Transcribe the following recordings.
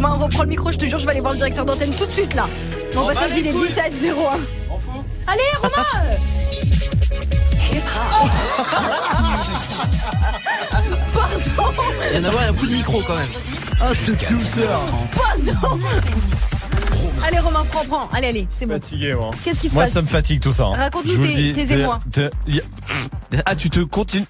Romain, on reprend le micro, je te jure, je vais aller voir le directeur d'antenne tout de suite là. Mon passage, il est 17 01. Allez, Romain Pardon Il y en a un coup de micro quand même. Ah, cette douceur. Pardon Allez, Romain, prends, prends. Allez, allez, c'est bon. Fatigué, moi. Qu'est-ce qui se Moi, passe ça me fatigue tout ça. hein. Raconte-nous tes- émois. Ah, tu te continues.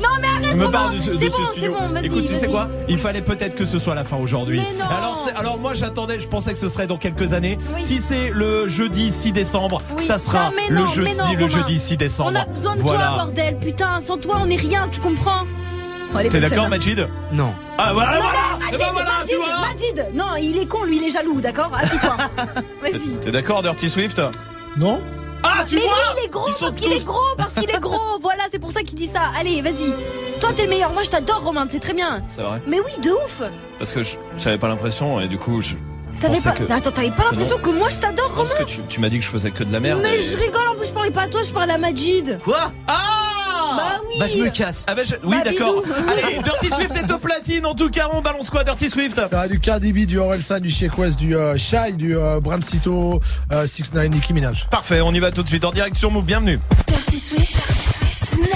Non, mais arrête, me Romain parle de ce, de C'est ce bon, c'est bon, vas-y. Écoute, tu sais quoi? Il fallait peut-être que ce soit la fin aujourd'hui. Mais non. Alors, c'est- alors moi j'attendais, je pensais que ce serait dans quelques années. Oui. Si c'est le jeudi 6 décembre, Oui, ça sera non, le jeudi, non, le jeudi 6 décembre. On a besoin de voilà. toi, bordel, putain. Sans toi, on est rien, tu comprends? T'es d'accord, hein. Majid? Non. Ah voilà, Non, voilà non, Eh Majid, ben voilà, tu vois Majid Non, il est con, lui, il est jaloux, d'accord? Assis-toi. Vas-y. T'es d'accord, Dirty Swift? Non Ah, tu mais vois lui, il est gros Ils parce qu'il est gros, parce qu'il est gros. Voilà, c'est pour ça qu'il dit ça. Allez, vas-y. Toi, t'es le meilleur. Moi, je t'adore, Romain. C'est très bien. C'est vrai Mais oui, de ouf. Parce que je- j'avais pas l'impression et du coup je, je T'avais pas. que. Attends, t'avais pas l'impression que moi, je t'adore, Romain parce que tu, tu m'as dit que je faisais que de la merde. Mais et- je rigole. En plus, je parlais pas à toi, je parlais à Majid. Quoi? Bah oui. Bah je me casse. Ah bah je- oui Bah, d'accord. Allez, Dirty Swift est au platine. En tout cas, on balance quoi, Dirty Swift? Ah, du Cardi B, du Orelsan, du Sheik West, du euh, Shy, du euh, Bram Cito, 6 9 Nicki Minaj. Parfait, on y va tout de suite en direct sur Move. Bienvenue. Dirty Swift, snap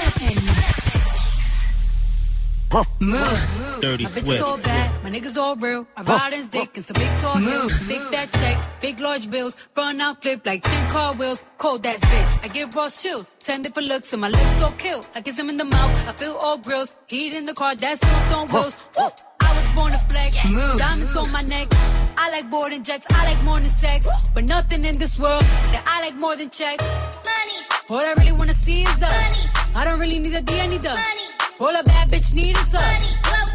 Move. Dirty My bitches all bad, my niggas all real. I ride in dick and some big tall heels. Big fat checks, big large bills. Run out, flip like 10 car wheels. Cold ass bitch, I give raw chills. 10 different looks and my lips so kill. I kiss him in the mouth, I feel all grills. Heat in the car, that's feels on wheels. Woo. I was born to flex. Diamonds on my neck. I like boarding jets, I like more than sex. But nothing in this world that I like more than checks. Money. All I really wanna see is the money. I don't really need a D, I need the money. All a bad bitch need is the money.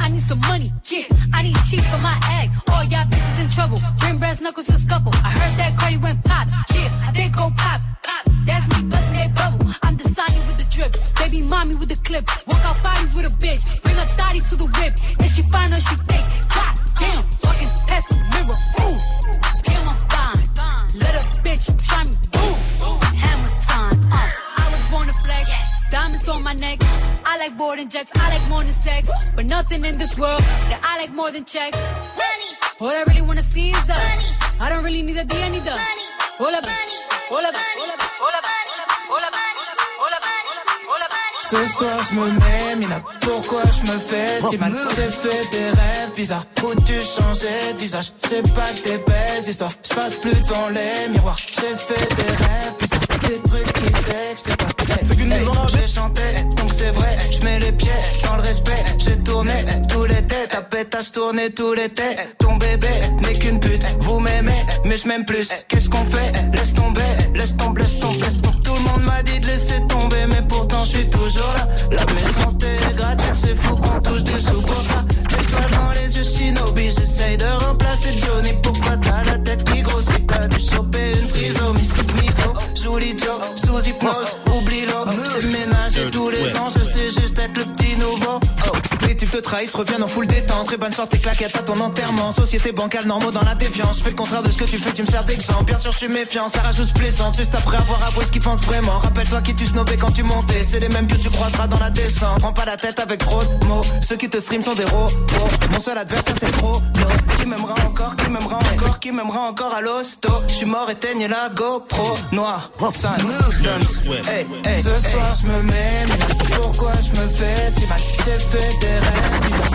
I need some money. Yeah, I need teeth for my egg. All y'all bitches in trouble. Bring brass knuckles to scuffle. I heard that Cardi went pop. Yeah, did go pop. Pop. That's me bustin' that bubble. I'm the Sonny with the drip. Baby mommy with the clip. Walk out bodies with a bitch. Bring a thotty to the whip. If she fine or she thick. God damn, walking past the mirror. Ooh, damn, I'm fine. Let a bitch try me. Diamonds on my neck. I like boarding jets. I like more than sex. But nothing in this world that I like more than checks. Money. All I really wanna see is the money. I don't really need a D, I need the money. All about, all about, all about, all about, all about. Ce soir je me mets, Mina, pourquoi je me fais si mal? J'ai fait des rêves bizarres, où tu changeais de visage? C'est pas que des belles histoires, je passe plus devant les miroirs. J'ai fait des rêves bizarres, des trucs qui s'expliquent pas C'est qu'une maison J'ai chanté, donc c'est vrai, je mets les pieds dans le respect J'ai tourné tout l'été, ta pétasse tourné tout l'été Ton bébé n'est qu'une pute, vous m'aimez, mais je m'aime plus. Qu'est-ce qu'on fait? Laisse tomber, laisse tomber, laisse tomber, laisse tomber. Tout le monde m'a dit de laisser tomber, mais pourtant je suis toujours là. La méchanceté est gratuite, c'est fou qu'on touche des sous pour ça. L'étoile dans les yeux shinobi, j'essaye de remplacer Johnny. Pourquoi t'as la tête qui grossit? T'as dû choper une trisomie sous miso Joue l'idiot, sous hypnose, oublie-le. C'est ménager tous les ans, je sais juste être le petit oh. Les types te trahissent, reviennent en full détente. Très bonne chance, tes claquettes à ton enterrement. Société bancale, normaux dans la défiance. Je fais le contraire de ce que tu fais, tu me sers d'exemple. Bien sûr je suis méfiant, ça rajoute plaisante Juste après avoir avoué ce qu'ils pensent vraiment. Rappelle-toi qui tu snobais quand tu montais. C'est les mêmes que tu croiseras dans la descente. Prends pas la tête avec trop de mots. Ceux qui te stream sont des robots. Mon seul adversaire c'est trop no. Qui m'aimera encore, qui m'aimera encore Qui m'aimera encore à l'hosto. Je suis mort, éteigne la GoPro. Noir, dumps hey, hey, Ce soir je me mets Pourquoi je me fais si mal? J'ai fait des rêves bizarres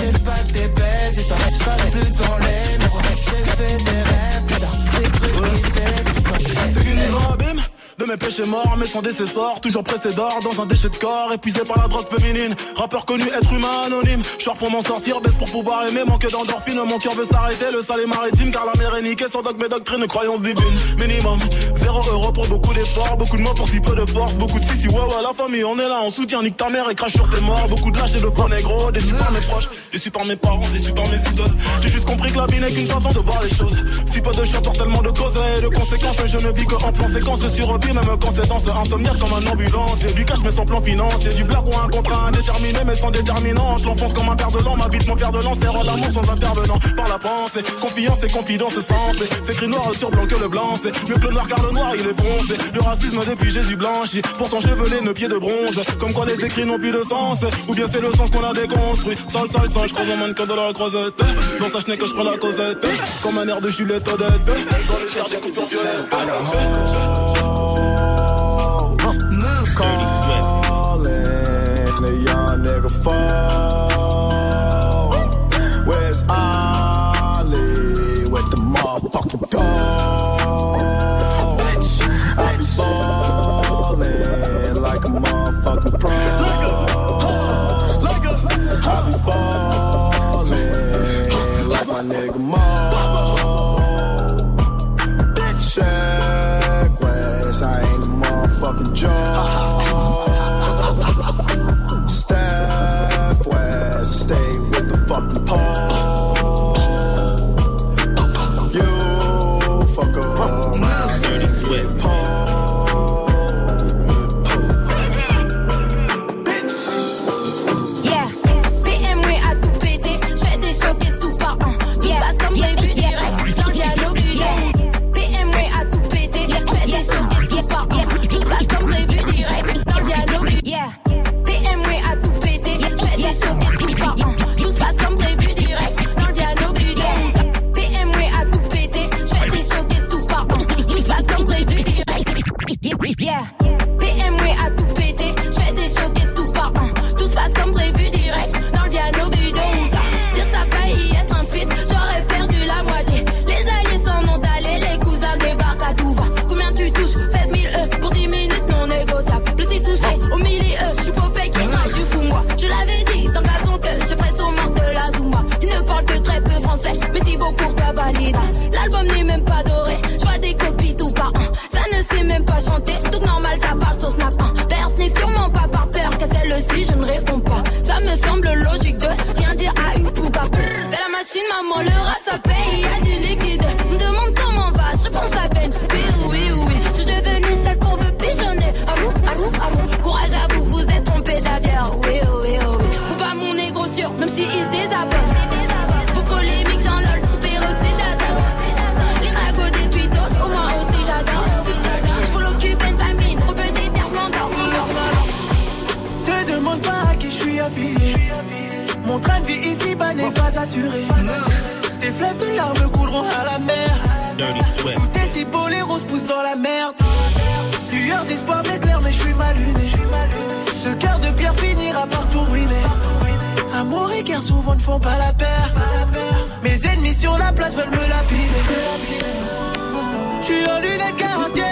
C'est pas que des belles Je plus devant les J'ai fait des rêves bizarres Des trucs qui. C'est qu'une abîme de mes péchés morts, mais sans décessor, toujours pressé d'or dans un déchet de corps, épuisé par la drogue féminine. Rappeur connu, être humain anonyme. Short pour m'en sortir, baisse pour pouvoir aimer, manque d'endorphine. Mon cœur veut s'arrêter, le sale est maritime, car la mer est niquée sans dogme et doctrine, croyance divine. Minimum, zéro euro pour beaucoup d'efforts, beaucoup de mots pour si peu de force, beaucoup de si si ouais la famille, on est là, on soutient, nique ta mère et crache sur tes morts, beaucoup de lâches et de faux négro, déçus par mes proches, déçus par mes parents, déçus par mes idoles. J'ai juste compris que la vie n'est qu'une façon de voir les choses. Si peu de choix pour tellement de causes et de conséquences, je ne vis que en plan séquence sur vie, même quand c'est dans ce comme un ambulance. Et du cash mais sans plan financier, du blague ou un contrat indéterminé mais sans déterminante. L'enfance comme un père de l'an, m'habite mon père de lance, terre l'amour sans intervenant. Par la pensée, confiance et confidence sens. C'est écrit noir sur blanc que le blanc, c'est mieux que le noir car le noir il est bronzé. Le racisme depuis Jésus blanchi, pourtant chevelé, nos pieds de bronze. Comme quoi les écrits n'ont plus de sens, ou bien c'est le sens qu'on a déconstruit. Sale, sale, sale, je croise un mannequin de la croisette. Dans sa chenille que je prends la causette, comme un air de Juliette Odette. Dans le cerf des coupures violettes. Dog? De larmes couleront à la mer. Où tes si beaux, les roses poussent dans la merde. Lueur d'espoir m'éclaire, mais je suis mal luné. Ce cœur de pierre finira par tout ruiner. Amour et guerre souvent ne font pas la paire. Mes ennemis sur la place veulent me lapider. Je suis en lunettes quartier.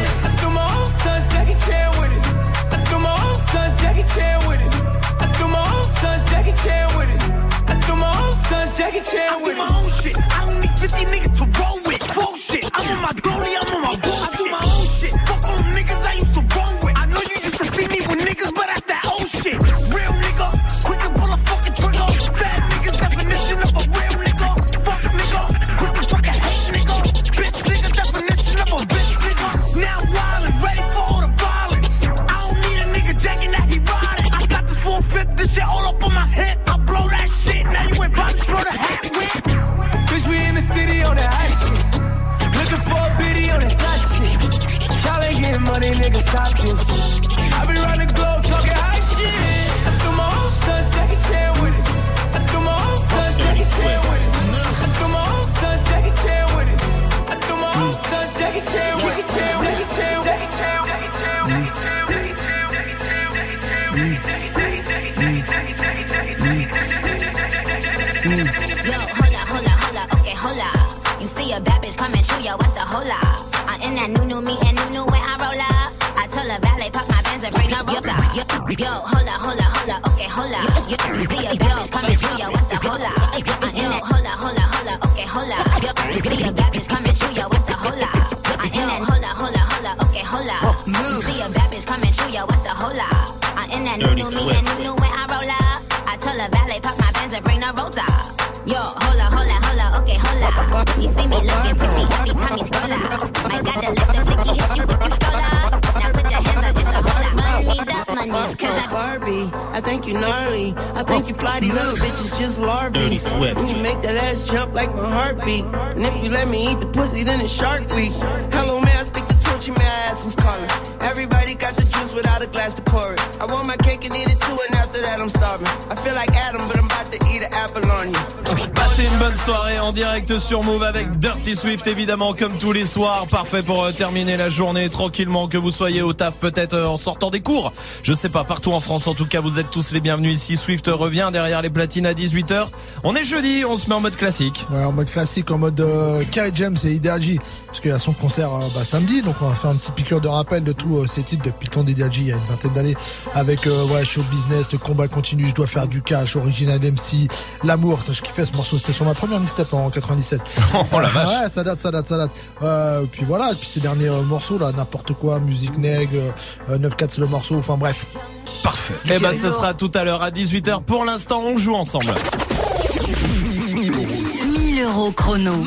Jackie Chan with it. my own shit. I don't need 50 niggas to roll with. Full shit. I I'm on my bullshit. I do my And if you let me eat the pussy, then it's Shark Week. Hello, soirée en direct sur Move avec Dirty Swift évidemment comme tous les soirs. Parfait pour euh, terminer la journée tranquillement que vous soyez au taf peut-être euh, en sortant des cours. Je sais pas, partout en France en tout cas vous êtes tous les bienvenus ici. Swift revient derrière les platines à 18h. On est jeudi, on se met en mode classique. Ouais, en mode classique, en mode euh, Kerry James et Ideal J, parce qu'il y a son concert euh, bah, samedi, donc on va faire un petit piqueur de rappel de tous ces titres depuis le temps il y a une vingtaine d'années, avec ouais, show business, le combat continue, je dois faire du cash, original MC, l'amour, je kiffais ce morceau, c'était sur ma première mixtape en 97. Oh la vache. Ouais, ça date, ça date, ça date. Euh, puis voilà, puis ces derniers euh, morceaux là, n'importe quoi, musique nègre, euh, 9-4 c'est le morceau, enfin bref. Parfait. Eh ben ce sera tout à l'heure à 18h. Pour l'instant on joue ensemble. 1000 euros chrono.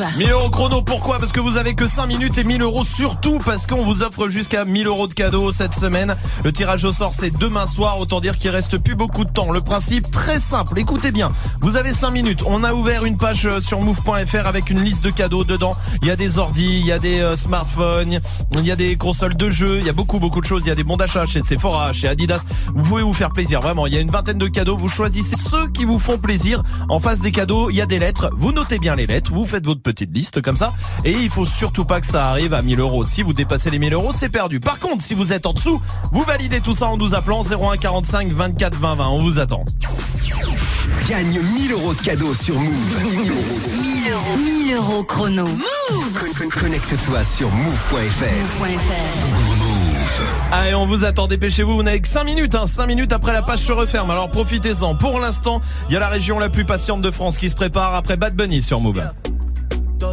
Move. 1000 euros chrono, pourquoi? Parce que vous avez que 5 minutes et 1000 euros surtout parce qu'on vous offre jusqu'à 1000 euros de cadeaux cette semaine. Le tirage au sort c'est demain soir, autant dire qu'il reste plus beaucoup de temps. Le principe très simple, écoutez bien, vous avez 5 minutes, on a ouvert une page euh, sur move.fr avec une liste de cadeaux dedans. Il y a des ordis, il y a des euh, smartphones, il y a des consoles de jeux, il y a beaucoup beaucoup de choses, il y a des bons d'achat chez Sephora, chez Adidas. Vous pouvez vous faire plaisir, vraiment, il y a une vingtaine de cadeaux, vous choisissez ceux qui vous font plaisir. En face des cadeaux, il y a des lettres, vous notez bien les lettres, vous faites votre petite liste comme ça et il faut surtout pas que ça arrive à 1000 euros. Si vous dépassez les 1000 euros, c'est perdu. Par contre, si vous êtes en dessous, vous validez tout ça en nous appelant 01 45 24 20 20. On vous attend. Gagne 1000 euros de cadeaux sur Move. 1000 euros. 1000 euros chrono. Move Con- con- Connecte-toi sur move.fr. Allez, on vous attend, dépêchez-vous, vous n'avez que 5 minutes, hein, 5 minutes après la page se referme, alors profitez-en. Pour l'instant, il y a la région la plus patiente de France qui se prépare après Bad Bunny sur Move.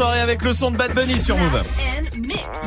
soirée avec le son de Bad Bunny sur Move.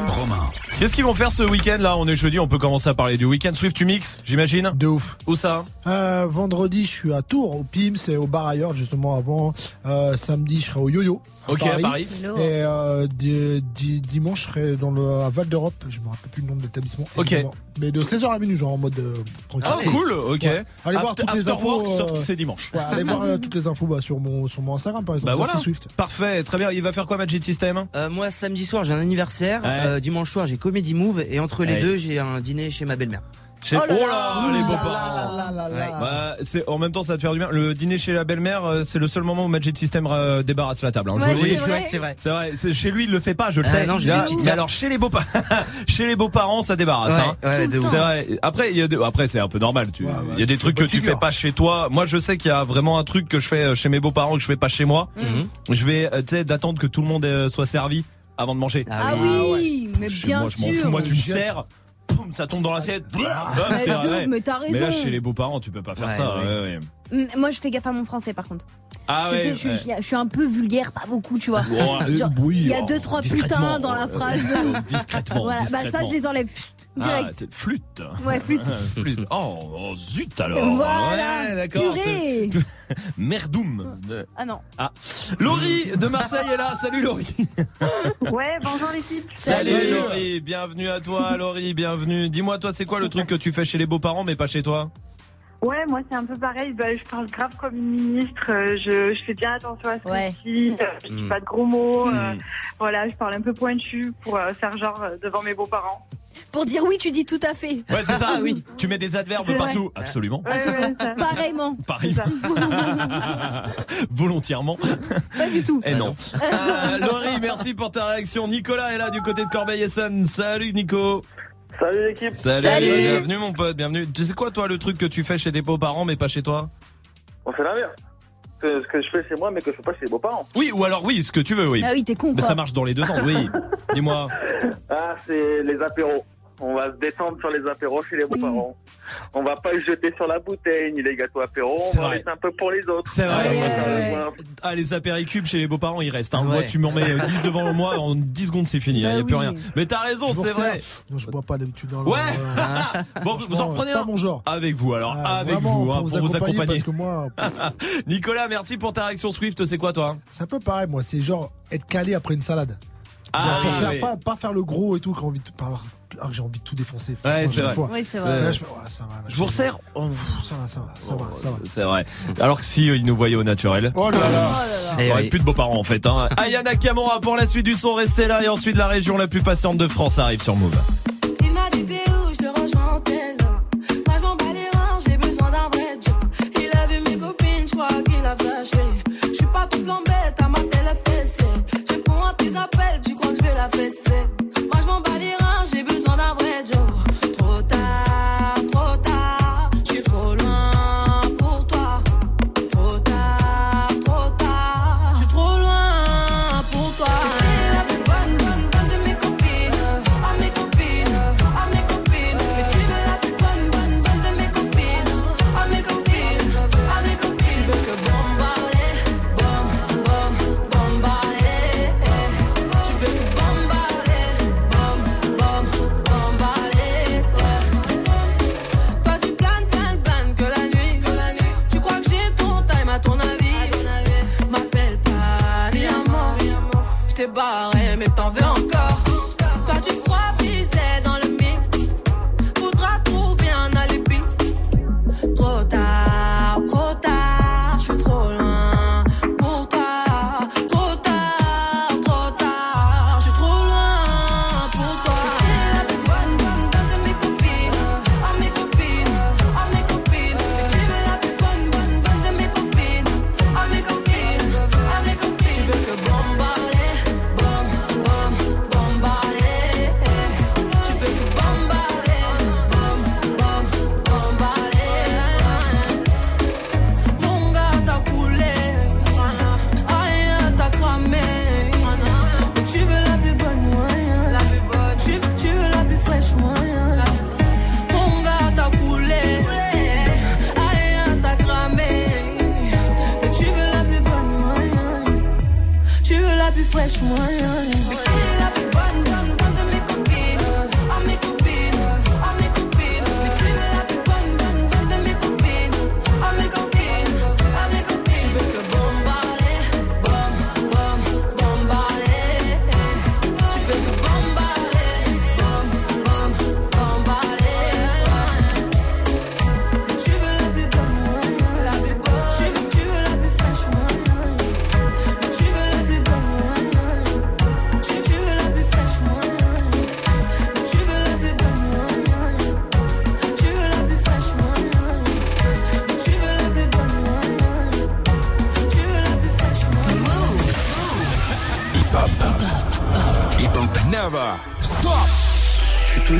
Romain. Qu'est-ce qu'ils vont faire ce week-end là? On est jeudi, on peut commencer à parler du week-end. Swift, tu mixes, j'imagine? De ouf. Où ça? Euh, vendredi, je suis à Tours, au PIMS et au bar ailleurs, justement avant. Euh, samedi, je serai au Yo-Yo. Ok, à Paris. Hello. Et euh, di- di- dimanche, je serai dans le, à Val d'Europe. Je me rappelle plus le nom de l'établissement. Ok. Mais de 16h à minuit, genre en mode euh, tranquille. Ah cool, ok. Ouais. Allez voir After- toutes les after infos. work, euh, sauf que c'est dimanche. Ouais, allez voir euh, toutes les infos bah, sur mon sur mon Instagram par exemple. Bah voilà, Swift. parfait, très bien. Il va faire quoi Magic System? Euh, moi, samedi soir, j'ai un anniversaire. Ouais. Euh, dimanche soir, j'ai Comedy Move. Et entre les Ouais. deux, j'ai un dîner chez ma belle-mère. Chez- Oh là là. là, les là, là. Bah, c'est en même temps ça va te faire du bien. Le dîner chez la belle-mère, euh, c'est le seul moment où Magic System euh, débarrasse la table. hein. Ouais, dis. c'est vrai. c'est vrai. Chez lui il le fait pas, je le Ah, sais. non, je Là, mais alors chez les beaux chez les beaux-parents, ça débarrasse. hein. Ouais, de ouf. C'est vrai. Après, il y a des- après c'est un peu normal. Tu, il y a des trucs que tu de fais pas chez toi. Moi, je sais qu'il y a vraiment un truc que je fais euh, chez mes beaux-parents que je fais pas chez moi. Mhm. Je vais, tu sais, d'attendre que tout le monde soit servi avant de manger. Ah oui, mais bien moi, je m'en sûr. fous. Moi, tu me sers. Ça tombe dans l'assiette. De vrai. ouf, mais t'as raison. Mais là, chez les beaux-parents, tu peux pas faire Ouais, ça. ouais. ouais, ouais. Moi, je fais gaffe à mon français, par contre. Ah ouais. tu sais, je, suis- ouais. je suis un peu vulgaire, pas beaucoup, tu vois. Genre, oui, il y a oh, deux, trois putains dans la phrase. Euh, discrètement. Voilà, bah ça, je les enlève Ah, direct. c'est flûte. Ouais, flûte. flûte. Oh, oh, zut alors. Voilà. Ouais, d'accord. Merdoum. Ah non. Ah. Laurie de Marseille est là. Salut Laurie. Ouais, bonjour l'équipe. Salut Laurie. Bienvenue à toi Laurie. Bienvenue. Dis-moi toi c'est quoi le truc que tu fais chez les beaux-parents mais pas chez toi? Ouais, moi c'est un peu pareil. Bah, je parle grave comme une ministre. euh, Je, je fais bien attention à ce Ouais. que je dis. euh, Je dis Mm. pas de gros mots. euh, Hmm. Voilà, je parle un peu pointu pour euh, faire genre euh, devant mes beaux-parents. Pour dire oui, tu dis tout à fait. Ouais c'est ça. oui. Tu mets des adverbes vrai. partout. Absolument. Ouais. Pareillement. Pareil. Volontairement. Pas du tout. Et non. Euh, Laurie, merci pour ta réaction. Nicolas est là du côté de Corbeil-Essonne. Salut Nico. Salut l'équipe. Salut. Salut. Bienvenue mon pote, bienvenue. Tu sais quoi toi le truc que tu fais chez tes beaux-parents mais pas chez toi On fait l'inverse. Ce que je fais chez moi, mais que je fais pas chez les beaux-parents. Oui, ou alors oui, ce que tu veux, oui. Ah oui, t'es con, Mais quoi. ça marche dans les deux sens, oui. Dis-moi. Ah, c'est les apéros. On va se détendre sur les apéros chez les beaux-parents. On va pas se jeter sur la bouteille ni les gâteaux apéros. C'est On va laisser un peu pour les autres. C'est vrai. Ouais. Ah, les apéricubes chez les beaux-parents, il reste. Hein. Ouais. Moi, tu m'en mets 10 devant moi, en 10 secondes, c'est fini. Il Bah n'y a plus rien. Mais t'as raison, Je vous c'est vrai. Non, je bois pas d'habitude. hein, Ouais. euh, Bon, vous en c'est un mon genre. Avec vous, alors. Ah, avec vous, hein, pour vous accompagner. Parce que moi, Nicolas, merci pour ta réaction Swift. C'est quoi, toi? C'est un peu pareil, moi. C'est genre être calé après une salade. Ah, pour oui, faire. Pas, pas faire le gros et tout, quand envie de parler. Ah, j'ai envie de tout défoncer. Ouais, c'est vrai. Oui, vrai. Là, je fais, ouais, ça va. là, Je vous resserre Oh, Ça va, ça va, ça va, ça va. C'est vrai. Alors que si euh, ils nous voyaient au naturel. Oh là là. Oh là là. Il aurait plus de beaux-parents en fait. Hein. Ayana Kamora pour la suite du son, restez là et ensuite la région la plus patiente de France arrive sur Move. Il m'a dit t'es où, je te rejoins en tel Moi je m'en bats les reins, j'ai besoin d'un vrai job. Il a vu mes copines, je crois qu'il a flashé. Je suis pas tout plan bête, à ma télé fessée. Tes appels, tu crois que je vais la fesser. Moi je m'en bats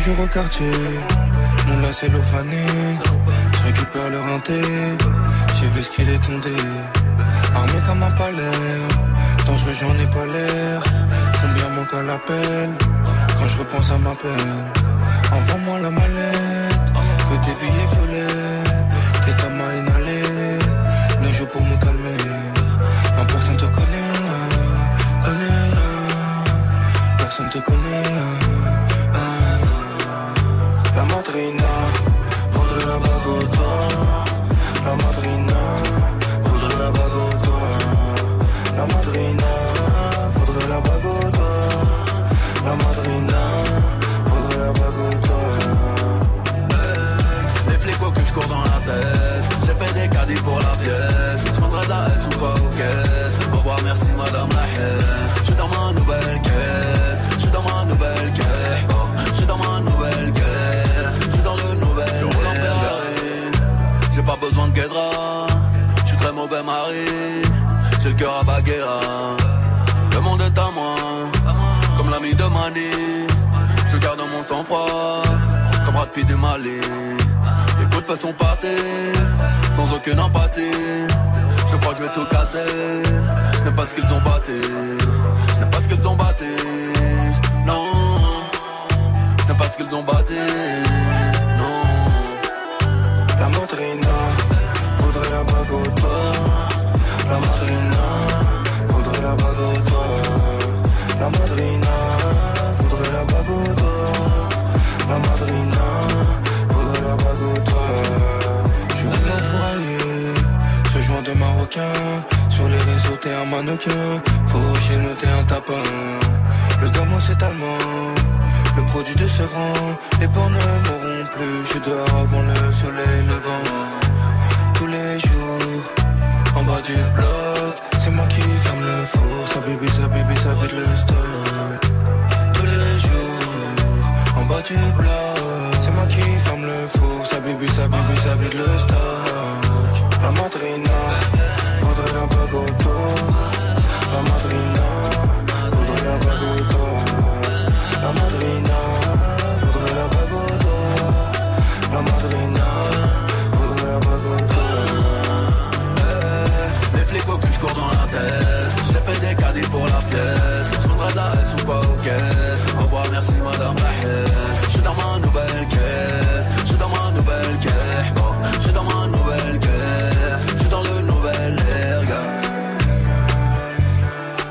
toujours au quartier, mon là c'est. Je récupère le rinté, j'ai vu ce qu'il est condé. Armé comme un palais, dangereux j'en ai pas l'air. Combien manque à l'appel? Quand je repense à ma peine. Envoie-moi la mallette, que tes billets violets, que ta main inhalée. Ne joue pour me calmer, non personne te connaît, connaît. Personne te connaît. J'ai le cœur à Baguera Le monde est à moi Comme l'ami de Mani Je garde mon sang-froid Comme Brad du Mali les de façon partir, sans aucune empathie. Je crois que je vais tout casser. Je n'aime pas ce qu'ils ont batté. Je n'aime pas ce qu'ils ont batté. Non, je n'aime pas ce qu'ils ont batté. Un mannequin. Faut chez nous, un tapin. Le gamin, c'est allemand. Le produit de ce rang, les porcs ne mourront plus. Je dehors avant le soleil levant. Tous les jours, en bas du bloc, c'est moi qui ferme le four. Ça bibi, ça bibi, ça vide le stock. Tous les jours, en bas du bloc, c'est moi qui ferme le four. Ça bibi, ça bibi, ça vide le stock. La madrina, au dos. La madrina, voudrait la bague au. La madrina, voudrait la bague au. La madrina, voudrait la bague au. Les flics faut que je dans la tête. J'ai fait des caddies pour la pièce. Je de la S ou pas. Au revoir,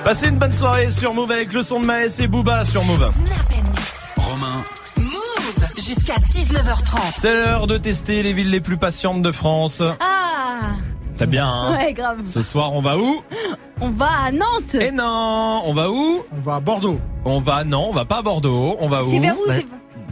Passez une bonne soirée sur Move avec le son de Maës et Booba sur Move. Romain. Move jusqu'à 19h30. C'est l'heure de tester les villes les plus patientes de France. Ah T'as bien, hein Ouais, grave. Ce soir, on va où On va à Nantes. Et non, on va où On va à Bordeaux. On va non, on va pas à Bordeaux. On va où C'est vers où Bah,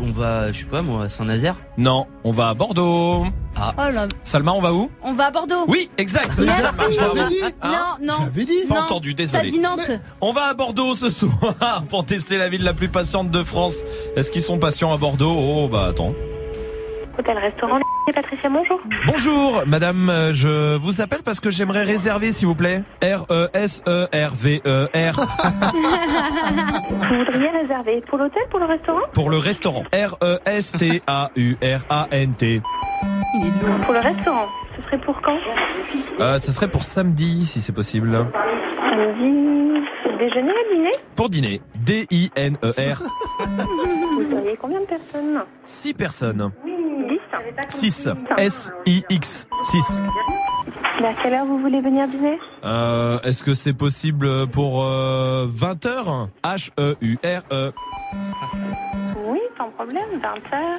On va, je sais pas moi, Saint-Nazaire Non, on va à Bordeaux. Ah. Oh là. Salma, on va où On va à Bordeaux. Oui, exact. Merci. Ça marche, bravo. Non, non. J'avais dit. Pas Non. entendu, T'as désolé. dit Nantes. On va à Bordeaux ce soir pour tester la ville la plus patiente de France. Est-ce qu'ils sont patients à Bordeaux Oh bah attends. Hôtel-restaurant, Patricia, bonjour. Bonjour, madame, euh, je vous appelle parce que j'aimerais réserver s'il vous plaît. E R-E-S-E-R-V-E-R Vous voudriez réserver pour l'hôtel, pour le restaurant? Pour le restaurant. Pour le restaurant. Ce serait pour quand? Euh, ce serait pour samedi si c'est possible. Samedi. Déjeuner et dîner? Pour dîner. D-I-N-E-R. Vous auriez combien de personnes? 6 personnes. 10. 6. S-I-X. 6. Mais à quelle heure vous voulez venir dîner? Euh, est-ce que c'est possible pour 20h H-E-U-R-E. Oui, sans problème, 20 heures.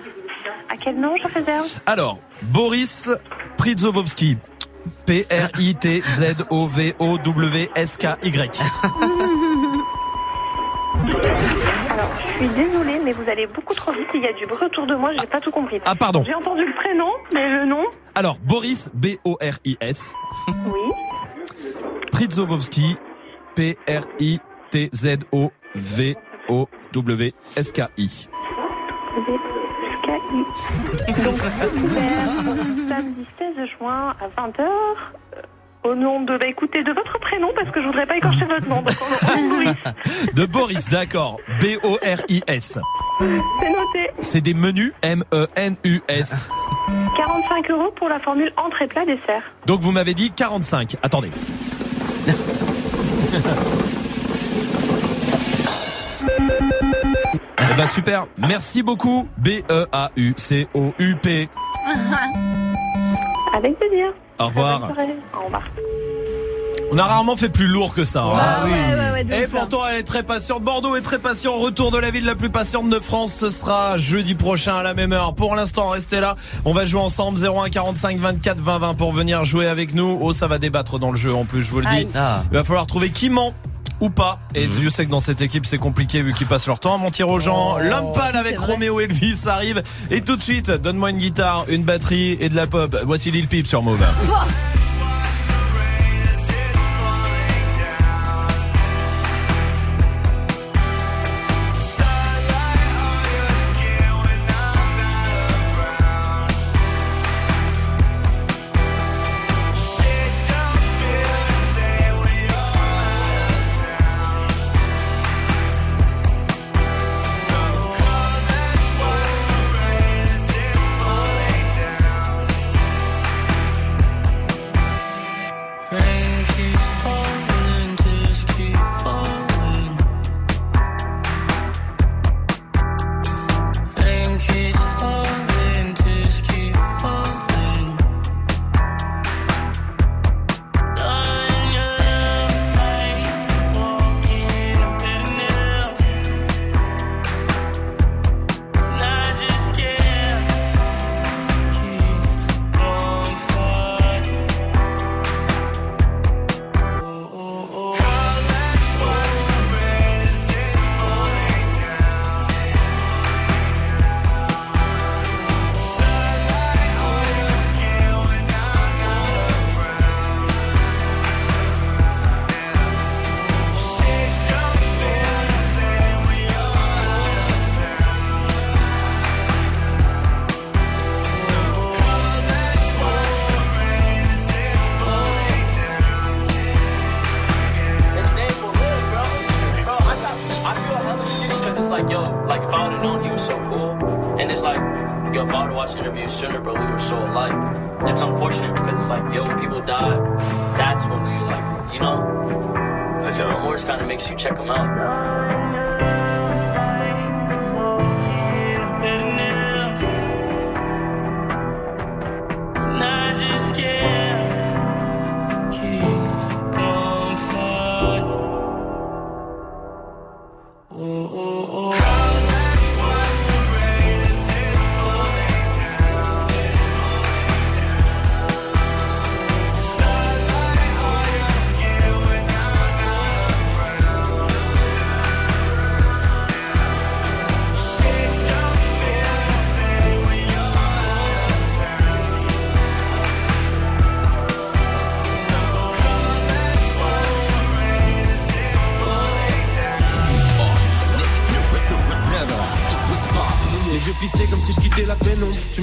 À quel nom je réserve Alors, Boris Prizovovski. P-R-I-T-Z-O-V-O-W-S-K-Y. Alors, je suis désolée, mais vous allez beaucoup trop vite. Il y a du bruit autour de moi, j'ai pas tout compris. Ah, pardon. J'ai entendu le prénom, mais le nom Alors, Boris, B-O-R-I-S. Oui. Prizovovski, P-R-I-T-Z-O-V-O-W-S-K-I. VSKI. Donc, ouvert samedi 16 juin à 20h. Au nom de, bah écoutez, de votre prénom, parce que je voudrais pas écorcher votre nom. Donc, on- on Boris. De Boris, d'accord. B-O-R-I-S. C'est noté. C'est des menus M-E-N-U-S. 45 euros pour la formule entrée plat dessert. Donc vous m'avez dit 45. Attendez. Eh ben super. Merci beaucoup. E B-E-A-U-C-O-U-P. Avec plaisir. Au revoir. Au revoir. On a rarement fait plus lourd que ça. hein. Ah ouais, ouais, ouais, de Et là. pourtant, elle est très patiente. Bordeaux est très patient. Retour de la ville la plus patiente de France. Ce sera jeudi prochain à la même heure. Pour l'instant, restez là. On va jouer ensemble 01 45 24 20 20 pour venir jouer avec nous. Oh, ça va débattre dans le jeu en plus, je vous le dis. Ah. Il va falloir trouver qui ment ou pas. Et Dieu sait que dans cette équipe, c'est compliqué vu qu'ils passent leur temps à mentir aux gens. L'homme pâle si, avec. Roméo Elvis arrive. Et tout de suite, donne-moi une guitare, une batterie et de la pop. Voici Lil Peep sur Move.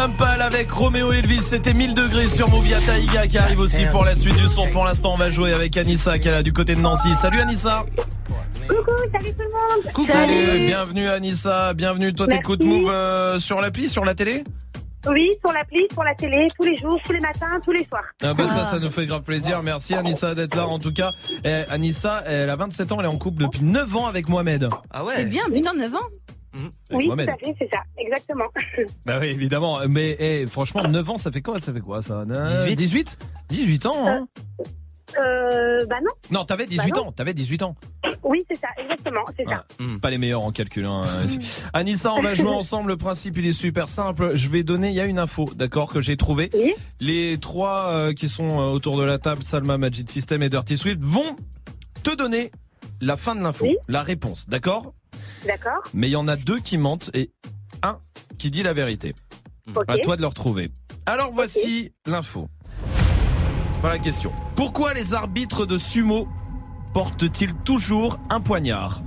L'impale avec Roméo Elvis, c'était 1000 degrés sur Movia Taïga qui arrive aussi pour la suite du son. Pour l'instant, on va jouer avec Anissa qui est là du côté de Nancy. Salut Anissa. Coucou, salut tout le monde. Coucou. Salut. Bienvenue Anissa, bienvenue. Toi, t'écoutes Move euh, sur l'appli, sur la télé? Oui, sur l'appli, sur la télé, tous les jours, tous les matins, tous les soirs. Ah bah ça, ça nous fait grave plaisir. Merci Anissa d'être là en tout cas. Eh, Anissa, elle a 27 ans, elle est en couple depuis 9 ans avec Mohamed. Ah C'est bien, putain, 9 ans. Avec Oui, Mohamed. tout à fait, c'est ça, exactement. Bah oui, évidemment. Mais eh, franchement, 9 ans, ça fait quoi? Ça fait quoi ça? 18. 18 18 ans, hein? Euh, bah non. Non, t'avais 18 Bah non. ans, t'avais 18 ans. Oui, c'est ça, exactement, c'est ça. Pas les meilleurs en calcul. Hein. Anissa, on va jouer ensemble. Le principe, il est super simple. Je vais donner, il y a une info, d'accord, que j'ai trouvé. Les trois euh, qui sont euh, autour de la table, Salma, Magic System et Dirty Swift, vont te donner la fin de l'info, la réponse, d'accord? D'accord. Mais il y en a deux qui mentent et un qui dit la vérité. À toi de le retrouver. Alors voici l'info. Voilà la question. Pourquoi les arbitres de sumo portent-ils toujours un poignard?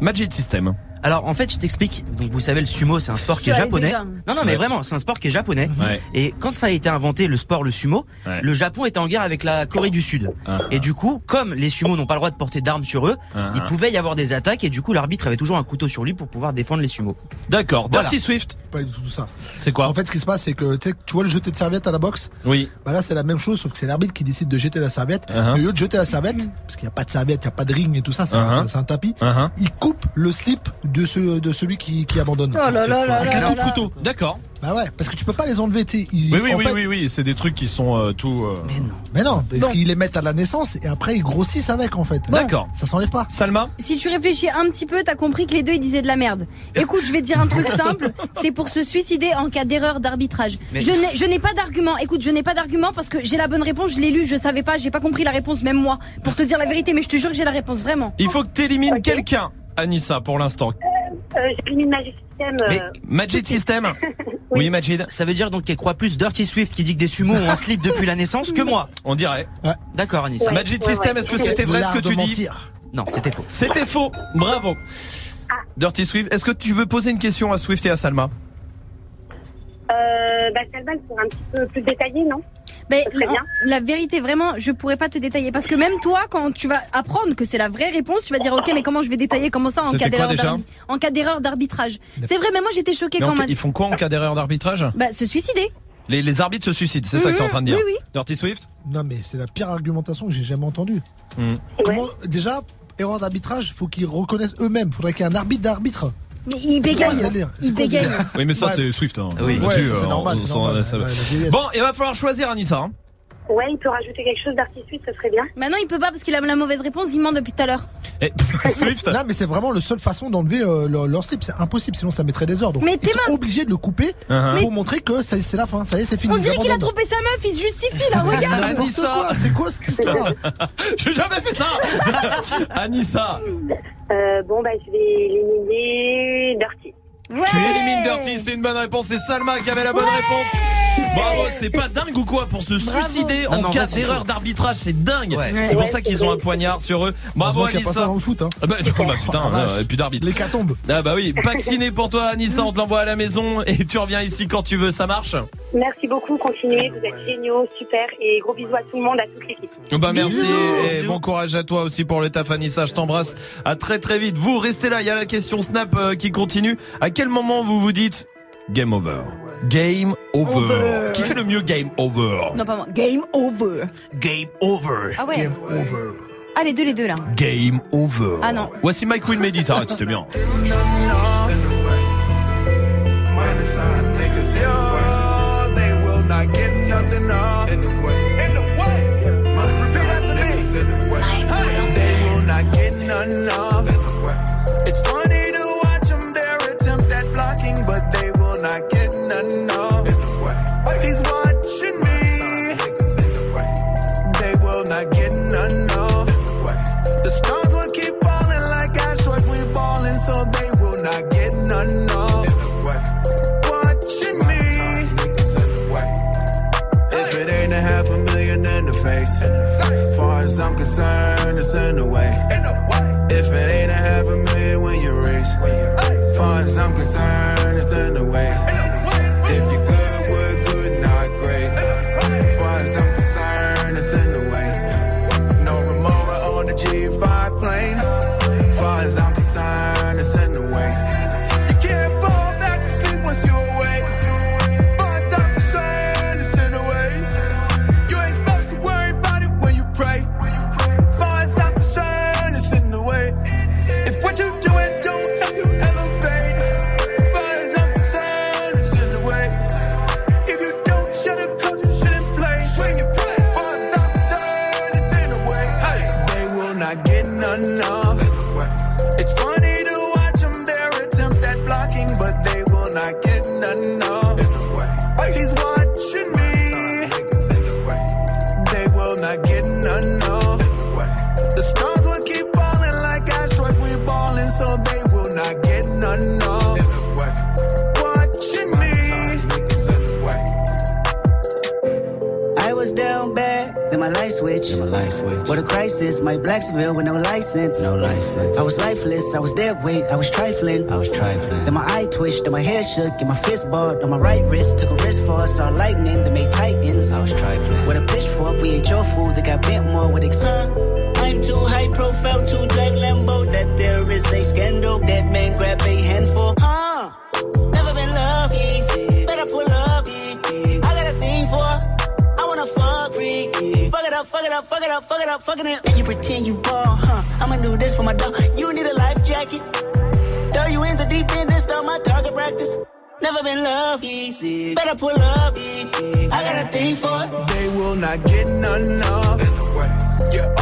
Magic System. Alors en fait, je t'explique. Donc vous savez, le sumo, c'est un sport qui est japonais. Non, non, mais Ouais. vraiment, c'est un sport qui est japonais. Ouais. Et quand ça a été inventé, le sport, le sumo, Ouais. le Japon était en guerre avec la Corée du Sud. Ah. Et du coup, comme les sumo n'ont pas le droit de porter d'armes sur eux, Ah. il pouvait y avoir des attaques et du coup, l'arbitre avait toujours un couteau sur lui pour pouvoir défendre les sumo. D'accord. Voilà. Dirty Swift. Pas du tout ça. C'est quoi En fait, ce qui se passe, c'est que tu vois le jeté de serviette à la boxe Oui. Bah là, c'est la même chose, sauf que c'est l'arbitre qui décide de jeter la serviette. Et au lieu de jeter la serviette, parce qu'il n'y a pas de serviette, il n'y a pas de ring et tout ça, c'est un, tapis, il coupe le slip de, ce, de celui qui, qui abandonne. Oh là là là Avec là un coup de là. couteau. D'accord. Bah ouais, parce que tu peux pas les enlever, tu sais. ils- Oui, oui, en oui, fait- oui, oui, c'est des trucs qui sont euh, tout. euh, Mais non, parce Bon. qu'ils les mettent à la naissance et après ils grossissent avec en fait. D'accord. Ça s'enlève pas. Salma Si tu réfléchis un petit peu, t'as compris que les deux ils disaient de la merde. Écoute, je vais te dire un truc simple, c'est pour se suicider en cas d'erreur d'arbitrage. Mais- Je n'ai, je n'ai pas d'argument. Écoute, je n'ai pas d'argument parce que j'ai la bonne réponse, je l'ai lu, je savais pas, j'ai pas compris la réponse même moi. Pour te dire la vérité, mais je te jure que j'ai la réponse vraiment. Il faut que tu élimines quelqu'un, Anissa, pour l'instant. Euh, J'ai mis Magic System. euh, Mais- Magic System Oui, Majid. Ça veut dire donc qu'elle croit plus Dirty Swift qui dit que des sumo ont un slip depuis la naissance que moi? On dirait. D'accord, Anissa. Ouais, Magic ouais, System, ouais. est-ce que c'était vrai ce que tu dis. Non, c'était faux. C'était faux. Bravo. Dirty Swift, est-ce que tu veux poser une question à Swift et à Salma? Euh, bah, Salma, pour un petit peu plus détaillé, non? Mais serait bien. la vérité, vraiment, je pourrais pas te détailler. Parce que même toi, quand tu vas apprendre que c'est la vraie réponse, tu vas dire, ok, mais comment je vais détailler? Comment ça en cas d'erreur En cas d'erreur d'arbitrage? C'est vrai, mais moi j'étais choquée Mais quand même. Ils font quoi en cas d'erreur d'arbitrage? Bah, se suicider. les, les arbitres se suicident, c'est ça que tu es en train de dire oui, oui. Dirty Swift? Non, mais c'est la pire argumentation que j'ai jamais entendue. Hmm. Comment, déjà, erreur d'arbitrage, faut qu'ils reconnaissent eux-mêmes. Faudrait qu'il y ait un arbitre d'arbitre. Mais il bégaye. Il bégaye. Oui, mais ça Ouais. c'est Swift. Hein. Oui. Ouais, c'est normal. Bon, il va falloir choisir Anissa. hein. Ouais, il peut rajouter quelque chose d'artistique, ce serait bien. Maintenant, il peut pas parce qu'il a la mauvaise réponse, il ment depuis tout à l'heure. Et, Swift Non, mais c'est vraiment la seule façon d'enlever euh, leur, leur slip. C'est impossible, sinon ça mettrait des heures. Donc Mais ils tes sont obligés de le couper Uh-huh. pour montrer que ça- c'est la fin. Ça y est, c'est fini. On dirait qu'il a trompé sa meuf, il se justifie là, regarde. Anissa. quoi, C'est quoi cette histoire J'ai jamais fait ça Anissa Euh, bon, bah, je vais éliminer Dirty. Ouais. Tu élimines Dirty, c'est une bonne réponse. C'est Salma qui avait la bonne réponse. Bravo, c'est pas dingue ou quoi pour se Bravo. suicider Non, en en cas d'erreur d'arbitrage, c'est dingue. Ouais. C'est pour ça qu'ils ont un poignard sur eux. Bravo Heureusement qu'il y a pas ça Anissa. dans le foot. Hein. Ah bah, non, bah, putain, là, vache. et plus d'arbitre. L'hécatombe. Ah bah oui, vacciné pour toi Anissa, on te l'envoie à la maison et tu reviens ici quand tu veux, ça marche Merci beaucoup, continuez, vous êtes géniaux, super, et gros bisous à tout le monde, à toute l'équipe. Bah merci Bisous. et bon courage à toi aussi pour le taf Anissa, je t'embrasse. À très très vite. Vous restez là, il y a la question Snap euh, qui continue. À quel moment vous vous dites game over? Game over. Over. Qui fait le mieux game over? Non, pas moi. Game over. Game over. Ah ouais. Game over. Ah, les deux, les deux là. Game over. Ah non. Voici Mike Will Medit, arrête, c'était bien. Face, far as I'm concerned, it's in the way. If it ain't a half a million when you raise, far as I'm concerned, it's in the way. What a crisis, my Blacksville with no license. No license. I was lifeless, I was dead weight, I was trifling. I was trifling. Then my eye twitched, then my head shook, and my fist balled on my right wrist. Took a risk for us, saw lightning that made titans. I was trifling. With a pitchfork, we ain't your food, that got bent more with ex. I'm too high profile to drive Lambo. That there is a scandal. That man up, fuck it up, fuck it up. And you pretend you ball, huh? I'ma do this for my dog. You need a life jacket. Throw you into deep end and start my target practice. Never been loved easy. Better pull up. I got a thing for it. They will not get none off. Yeah,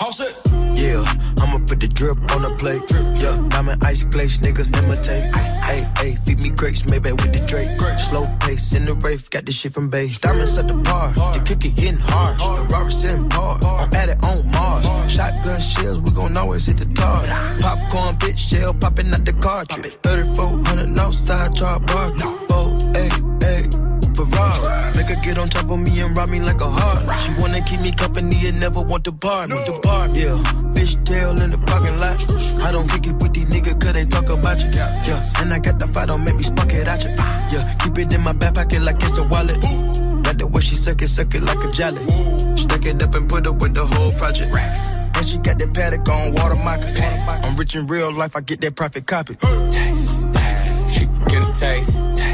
Yeah, I'ma put the drip on the plate. Yeah, diamond ice glaze, niggas imitate. Hey, hey, feed me grapes, maybe with the Drake. Slow pace in the rave, got this shit from base. Diamonds at the bar, the kick it hitting hard. The Robert's in par, I'm at it on Mars. Shotgun shells, we gon' always hit the tar. Popcorn, bitch, shell popping out the cartridge. 3400 outside, char bar. Four, eight, eight. Ferrari. Make her get on top of me and rob me like a heart. She wanna keep me company and never want to bar me. Yeah. Fish tail in the parking lot. I don't kick it with these niggas cause they talk about you. Yeah, and I got the fight, don't make me spark it at you. Yeah, keep it in my back pocket like it's a wallet. Like the way she suck it, suck it like a jelly. Stack it up and put up with the whole project. And she got that paddock on water moccasins. I'm rich in real life, I get that profit copy. Taste, taste, She get a taste.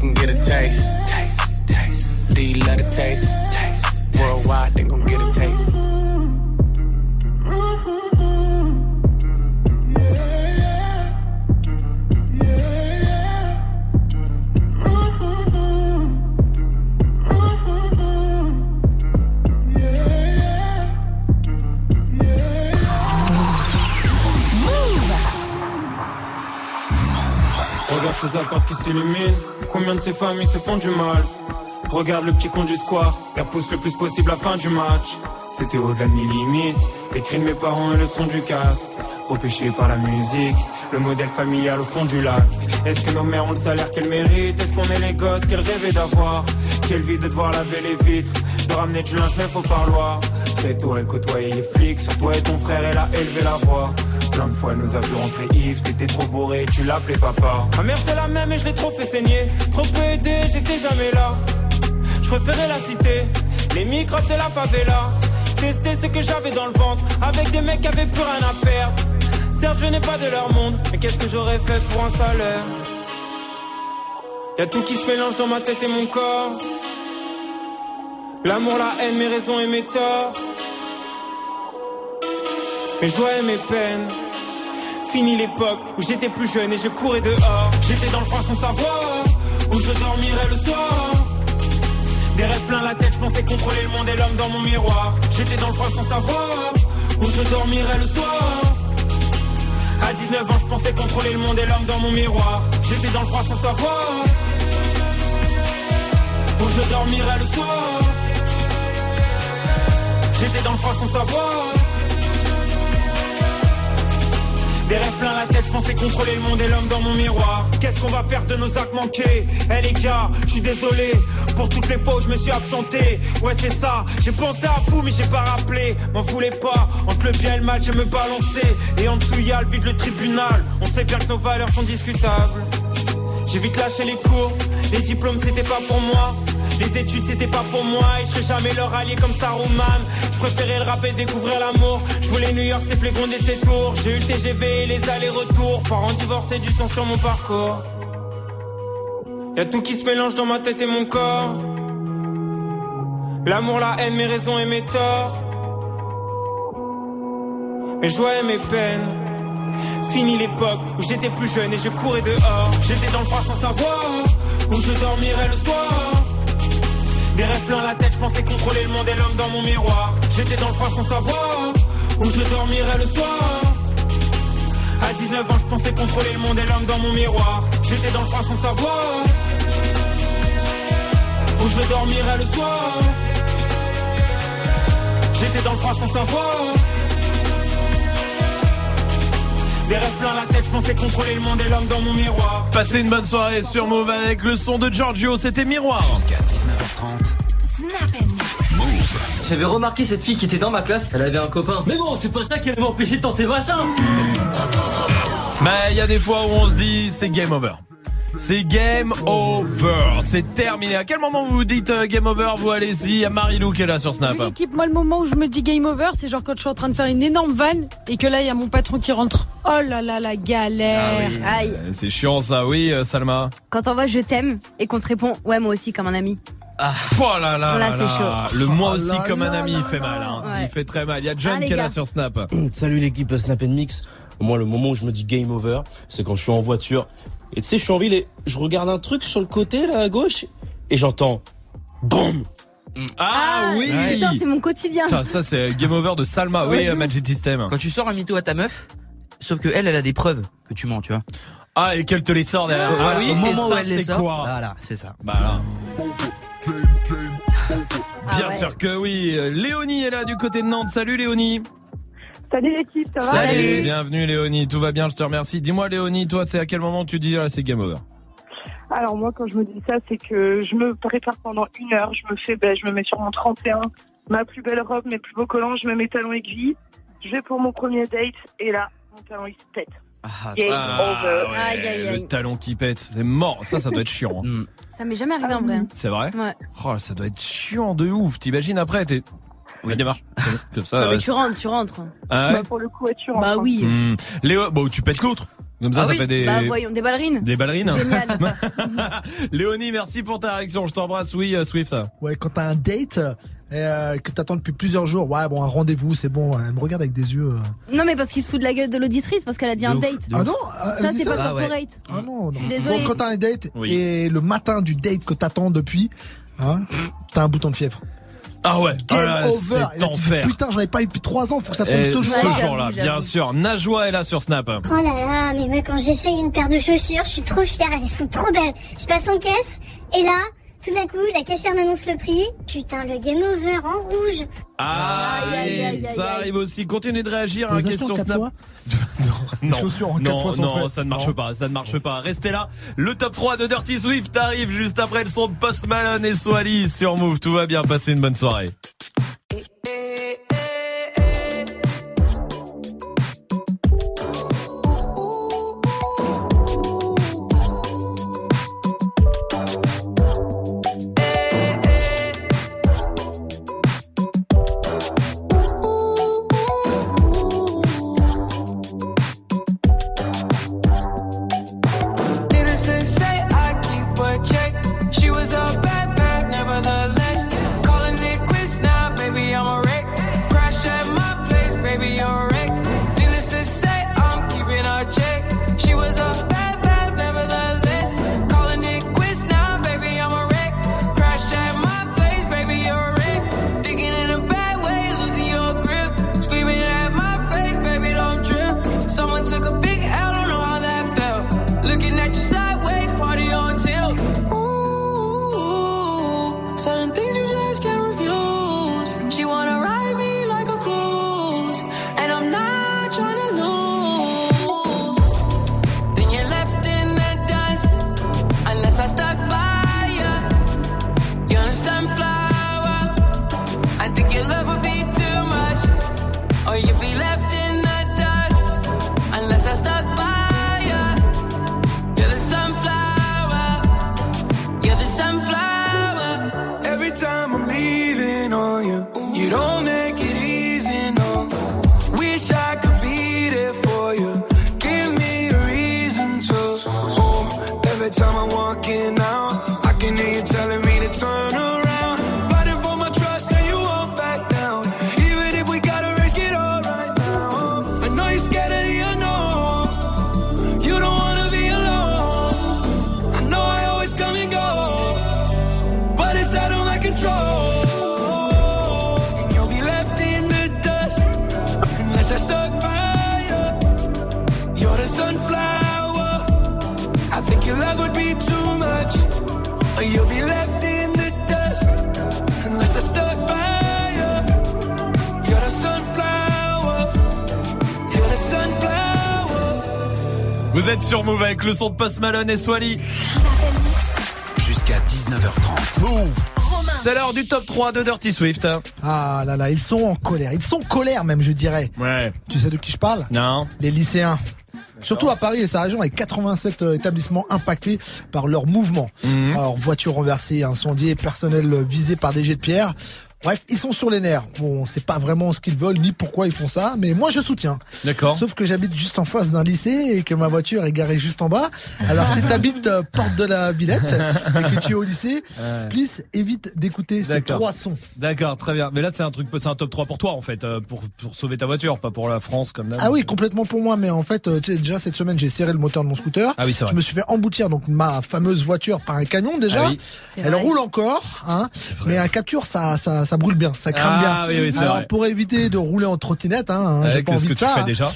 Can get a taste. Taste, taste. Do you love the taste? Taste. Worldwide, they gon' get a taste. Regarde ces apparts qui s'illuminent. Combien de ces familles se font du mal Regarde le petit con du square. La pousse le plus possible à la fin du match. C'était au-delà de mes limites. Les cris de mes parents et le son du casque. Repêché par la musique. Le modèle familial au fond du lac. Est-ce que nos mères ont le salaire qu'elles méritent? Est-ce qu'on est les gosses qu'elles rêvaient d'avoir? Quelle vie de devoir laver les vitres De ramener du linge neuf au parloir Très tôt elle côtoyait les flics Sur toi et ton frère elle a élevé la voix Plein de fois elle nous a vu rentrer Yves T'étais trop bourré, tu l'appelais papa Ma mère c'est la même et je l'ai trop fait saigner Trop aidé, j'étais jamais là Je préférais la cité. Les microbes de la favela. Tester ce que j'avais dans le ventre. Avec des mecs qui avaient plus rien à perdre. Certes je n'ai pas de leur monde. Mais qu'est-ce que j'aurais fait pour un salaire? Y'a tout qui se mélange dans ma tête et mon corps. L'amour, la haine, mes raisons et mes torts. Mes joies et mes peines. Fini l'époque où j'étais plus jeune et je courais dehors. J'étais dans le froid sans savoir où je dormirais le soir. Des plein la tête, je pensais contrôler le monde et l'homme dans mon miroir. J'étais dans le froid sans savoir où je dormirais le soir. À 19 ans, je pensais contrôler le monde et l'homme dans mon miroir. J'étais dans le froid sans savoir où je dormirais le soir. J'étais dans le froid sans savoir. Des rêves plein la tête, je pensais contrôler le monde et l'homme dans mon miroir. Qu'est-ce qu'on va faire de nos actes manqués? Eh les gars, je suis désolé pour toutes les fois où je me suis absenté. Ouais c'est ça, j'ai pensé à vous mais j'ai pas rappelé. M'en voulez pas, entre le bien et le mal, je me balancer. Et en dessous y'a vide le tribunal. On sait bien que nos valeurs sont discutables. J'ai vite lâché les cours, les diplômes c'était pas pour moi. Les études c'était pas pour moi et je serai jamais leur allié comme Saruman. Je préférais le rap et découvrir l'amour. Je voulais New York, c'est plus gronder ses tours. J'ai eu le TGV et les allers-retours. Parents divorcés du sang sur mon parcours. Y'a tout qui se mélange dans ma tête et mon corps. L'amour, la haine, mes raisons et mes torts. Mes joies et mes peines. Fini l'époque où j'étais plus jeune et je courais dehors. J'étais dans le froid sans savoir où je dormirais le soir. Des rêves plein la tête, je pensais contrôler le monde et l'homme dans mon miroir. J'étais dans le froid sans savoir où je dormirais le soir. À 19 ans, je pensais contrôler le monde et l'homme dans mon miroir. J'étais dans le froid sans savoir où je dormirais le soir. J'étais dans le froid sans savoir. Des rêves plein la tête, je pensais contrôler le monde et l'homme dans mon miroir. Passez une bonne soirée sur Move avec le son de Giorgio, c'était Miroir. Jusqu'à 19h30. J'avais remarqué cette fille qui était dans ma classe, elle avait un copain. Mais bon, c'est pas ça qui allait m'empêcher de tenter ma chance. Mais il y a des fois où on se dit c'est game over. C'est game over. C'est terminé. À quel moment vous vous dites euh, game over Vous allez-y. Il y a Marilou qui est là sur Snap. L'équipe, moi, le moment où je me dis game over, c'est genre quand je suis en train de faire une énorme vanne et que là, il y a mon patron qui rentre. Oh là là, la galère. Aïe. Euh, C'est chiant ça, oui, euh, Salma. Quand on voit je t'aime et qu'on te répond ouais moi aussi comme un ami. Oh là là, Là, là c'est là. chaud. Le moi Oh aussi là comme un ami, là il fait mal. Hein. Ouais. Il fait très mal. Il y a John Ah, qui est là sur Snap. Salut l'équipe Snap Mix. Moi, le moment où je me dis game over, c'est quand je suis en voiture. Et tu sais, je suis en ville et je regarde un truc sur le côté, là, à gauche, et j'entends BOUM Ah, oui Putain, c'est mon quotidien. Ça, ça c'est game over de Salma. Oui, Magic System. Quand tu sors un mytho à ta meuf, sauf que elle, elle a des preuves que tu mens, tu vois. Ah, et qu'elle te les sort derrière. Ah, oui, au et moment où ça, elle les sort, quoi Voilà, c'est ça. Bah là. Bien Ah ouais. sûr que oui. Euh, Léonie est là du côté de Nantes. Salut Léonie. Salut l'équipe, ça va Bienvenue Léonie. Tout va bien, je te remercie. Dis-moi Léonie, toi, c'est à quel moment tu dis ah, c'est game over Alors moi quand je me dis ça, c'est que je me prépare pendant une heure, je me fais, ben, je me mets sur mon 31, ma plus belle robe, mes plus beaux collants, je mets mes talons aiguilles, je vais pour mon premier date et là, mon talon il se pète. Game over. ouais, Aïe, aïe, aïe. Le talon qui pète, c'est mort. Ça, ça doit être chiant. hein. Ça m'est jamais arrivé en vrai. C'est vrai Ouais. Oh, ça doit être chiant de ouf. T'imagines après, t'es. Oui, démarche. Comme ça. Non, mais ouais. tu rentres, tu rentres. Ah ouais Bah, pour le coup, ouais, tu rentres. Bah oui. Hmm. Léo, bon, tu pètes l'autre. Comme ça, Ah ça oui fait des. Bah voyons, des ballerines. Des ballerines Génial. Léonie, merci pour ta réaction. Je t'embrasse. Oui, euh, Swift. Ouais, quand t'as un date euh, que t'attends depuis plusieurs jours, ouais, bon, un rendez-vous, c'est bon. Elle me regarde avec des yeux. euh. Non mais parce qu'il se fout de la gueule de l'auditrice parce qu'elle a dit un date. Ah non Ça c'est pas Ah ouais. corporate. Ah non, non. Je suis désolée. Bon, quand t'as un date Oui. et le matin du date que t'attends depuis, hein, t'as un bouton de fièvre. Ah ouais. Game Ah là, over. c'est enfer. Putain, j'en ai pas eu depuis trois ans, faut que ça tombe Et ce jour-là. ce jour-là, bien sûr. Najwa est là sur Snap. Oh là là, mais moi quand j'essaye une paire de chaussures, je suis trop fière, elles sont trop belles. Je passe en caisse, et là, tout d'un coup, la caissière m'annonce le prix. Putain, le game over en rouge. Ah Aïe, aïe, aïe, aïe, ça arrive aussi. Continuez de réagir à la achetez en question Snap. fois non, chaussures en quatre non, fois sans non, frais. ça ne marche Non. pas, ça ne marche pas. Restez là. Le top 3 de Dirty Swift arrive juste après le son de Post Malone et Swally sur Move. Tout va bien, passez une bonne soirée. Vous êtes sur Move avec le son de Post Malone et Swally. Jusqu'à 19h30. Move. C'est l'heure du top 3 de Dirty Swift. Ah là là, ils sont en colère. Ils sont colère même, je dirais. Ouais. Tu sais de qui je parle? Non. Les lycéens. Surtout à Paris et sa région, avec 87 euh, établissements impactés par leur mouvement. Mhm. Alors, voitures renversées, incendiées, personnel visé par des jets de pierre. Bref, ils sont sur les nerfs. Bon, on sait pas vraiment ce qu'ils veulent ni pourquoi ils font ça, mais moi je soutiens. D'accord. Sauf que j'habite juste en face d'un lycée et que ma voiture est garée juste en bas. Alors si t'habites euh, porte de la Villette et que tu es au lycée, Ouais. please évite d'écouter ces D'accord. trois sons. D'accord, très bien. Mais là, c'est un truc, c'est un top 3 pour toi, en fait, euh, pour, pour sauver ta voiture, pas pour la France comme d'hab. Ah oui, complètement pour moi, mais en fait, euh, tu sais, déjà cette semaine, j'ai serré le moteur de mon scooter. Ah oui, c'est vrai. Je me suis fait emboutir donc ma fameuse voiture par un camion déjà. Ah oui. Elle vrai. roule encore, hein. Mais un capture, ça, ça, ça brûle bien, ça crame Ah bien. oui, oui, c'est Alors vrai. pour éviter de rouler en trottinette, hein, hein, j'ai pas qu'est-ce envie que de tu ça. fais déjà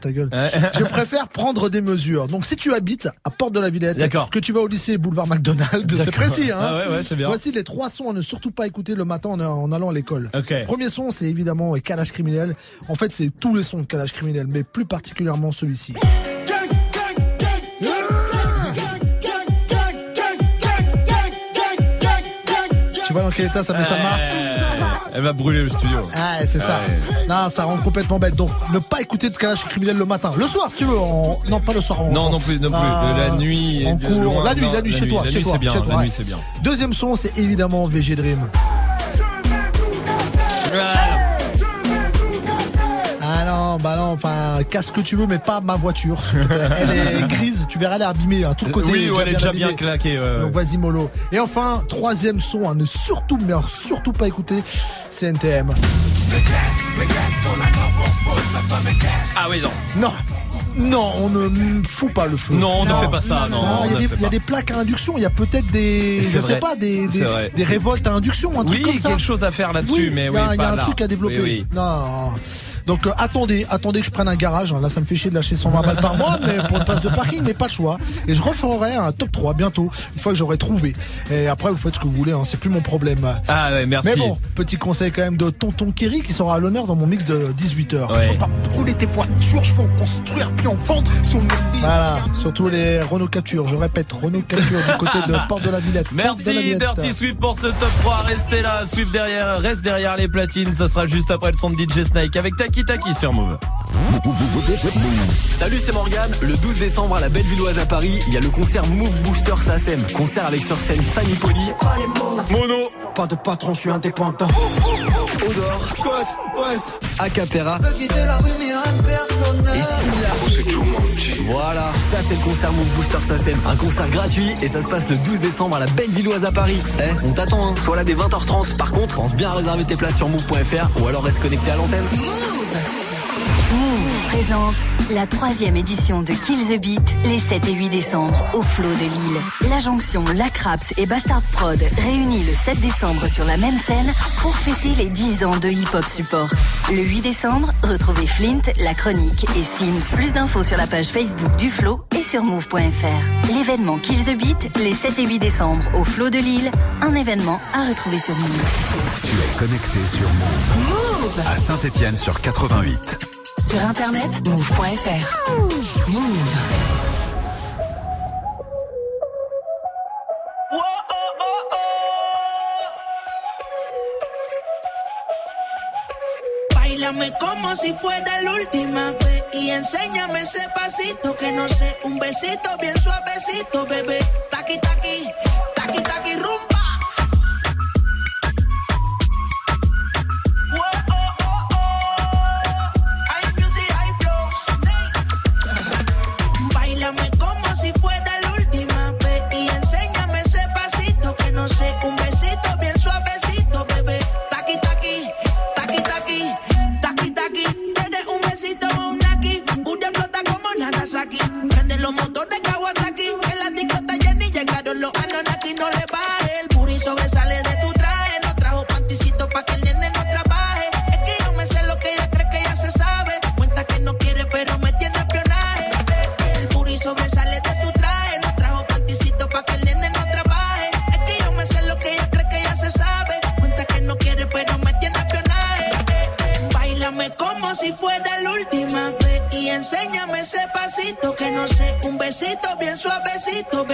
ta gueule. Je préfère prendre des mesures. Donc si tu habites à Porte de la Villette, que tu vas au lycée boulevard McDonald, c'est précis. Hein. Ah ouais, ouais, c'est bien. Voici les trois sons à ne surtout pas écouter le matin en, en allant à l'école. Premier son, c'est évidemment Calage criminel. En fait, c'est tous les sons de Calage criminel, mais plus particulièrement celui-ci. Tu vois dans quel état ça met Salma Elle va brûler le studio. Ah, c'est ça. Non, ça rend complètement bête. Donc, ne pas écouter de calage criminel le matin. Le soir, si tu veux. Non, pas le soir. Non, non plus, non plus. Ah, la nuit. En cours. loin, la nuit, non, la nuit, chez toi. La chez nuit, toi, c'est bien. chez toi, La ouais. nuit, c'est bien. Deuxième son, c'est évidemment VG Dream. Ah non, bah non, enfin, casse ce que tu veux, mais pas ma voiture. Elle est grise, tu verras, elle est abîmée, à tout le côté. Oui, ouais, elle est déjà bien abîmée. claquée. ouais. Donc vas-y mollo. Et enfin, troisième son à ne surtout, mais alors surtout pas écouter, c'est NTM. Ah oui, non. Non, non, on ne fout pas le feu. Non, on ne fait pas ça, non, on il y, a des, y a plaques à induction, il y a peut-être des, je sais pas, des, des, des révoltes à induction, un truc Oui, comme ça. quelque chose à faire là-dessus, Oui, mais il y oui, a, il y a pas un là. truc à développer. Oui, oui. Non. Donc euh, attendez, attendez que je prenne un garage. hein. Là, ça me fait chier de lâcher 120 balles par mois, mais pour une place de parking, mais pas le choix. Et je referai un top 3 bientôt, une fois que j'aurai trouvé. Et après, vous faites ce que vous voulez, hein. c'est plus mon problème. Ah ouais, merci. Mais bon, petit conseil quand même de Tonton Kerry qui sera à l'honneur dans mon mix de 18h. Ouais. Faut pas rouler tes voitures, je veux en construire puis en vendre sur le Voilà, surtout les Renault Capture. Je répète, Renault Capture du côté de Porte de la Villette. Porte de la Merci Villette. Dirty Swift pour ce top 3. Restez là, Swift derrière, reste derrière les platines. Ça sera juste après le son de DJ Snake avec Taki Taki sur Move. Salut, c'est Morgane. Le 12 décembre à la Bellevilloise à Paris, il y a le concert Move Booster SACEM. Concert avec sur scène Fanny Poli, Mono, Pas de patron, je suis indépendant. Odor, Côte, Ouest. Acapera et Silla. Voilà, ça c'est le concert Move Booster SACEM. Un concert gratuit et ça se passe le 12 décembre à la Bellevilloise à Paris. Eh, on t'attend, hein. Sois là dès 20h30. Par contre, pense bien à réserver tes places sur move.fr ou alors reste connecté à l'antenne. Mendoza. Move présente la troisième édition de Kill the Beat les 7 et 8 décembre au Flot de Lille. La jonction La Craps et Bastard Prod réunis le 7 décembre sur la même scène pour fêter les 10 ans de Hip Hop Support. Le 8 décembre, retrouvez Flint, La Chronique et Sims. Plus d'infos sur la page Facebook du Flot et sur move.fr. L'événement Kill the Beat les 7 et 8 décembre au Flot de Lille, un événement à retrouver sur Move. Tu es connecté sur Move. Move À Saint-Etienne sur 88. Sur internet, move.fr. Move. Bailame como si fuera la última vez y enséñame ese pasito que no sé, un besito bien suavecito, bebé. Taqui taqui, taqui taqui rumba. necesito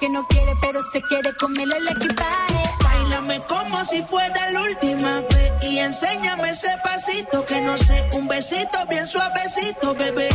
que no quiere, pero se quiere comerle el equipaje. Bailame como si fuera la última vez y enséñame ese pasito que no sé, un besito bien suavecito, bebé.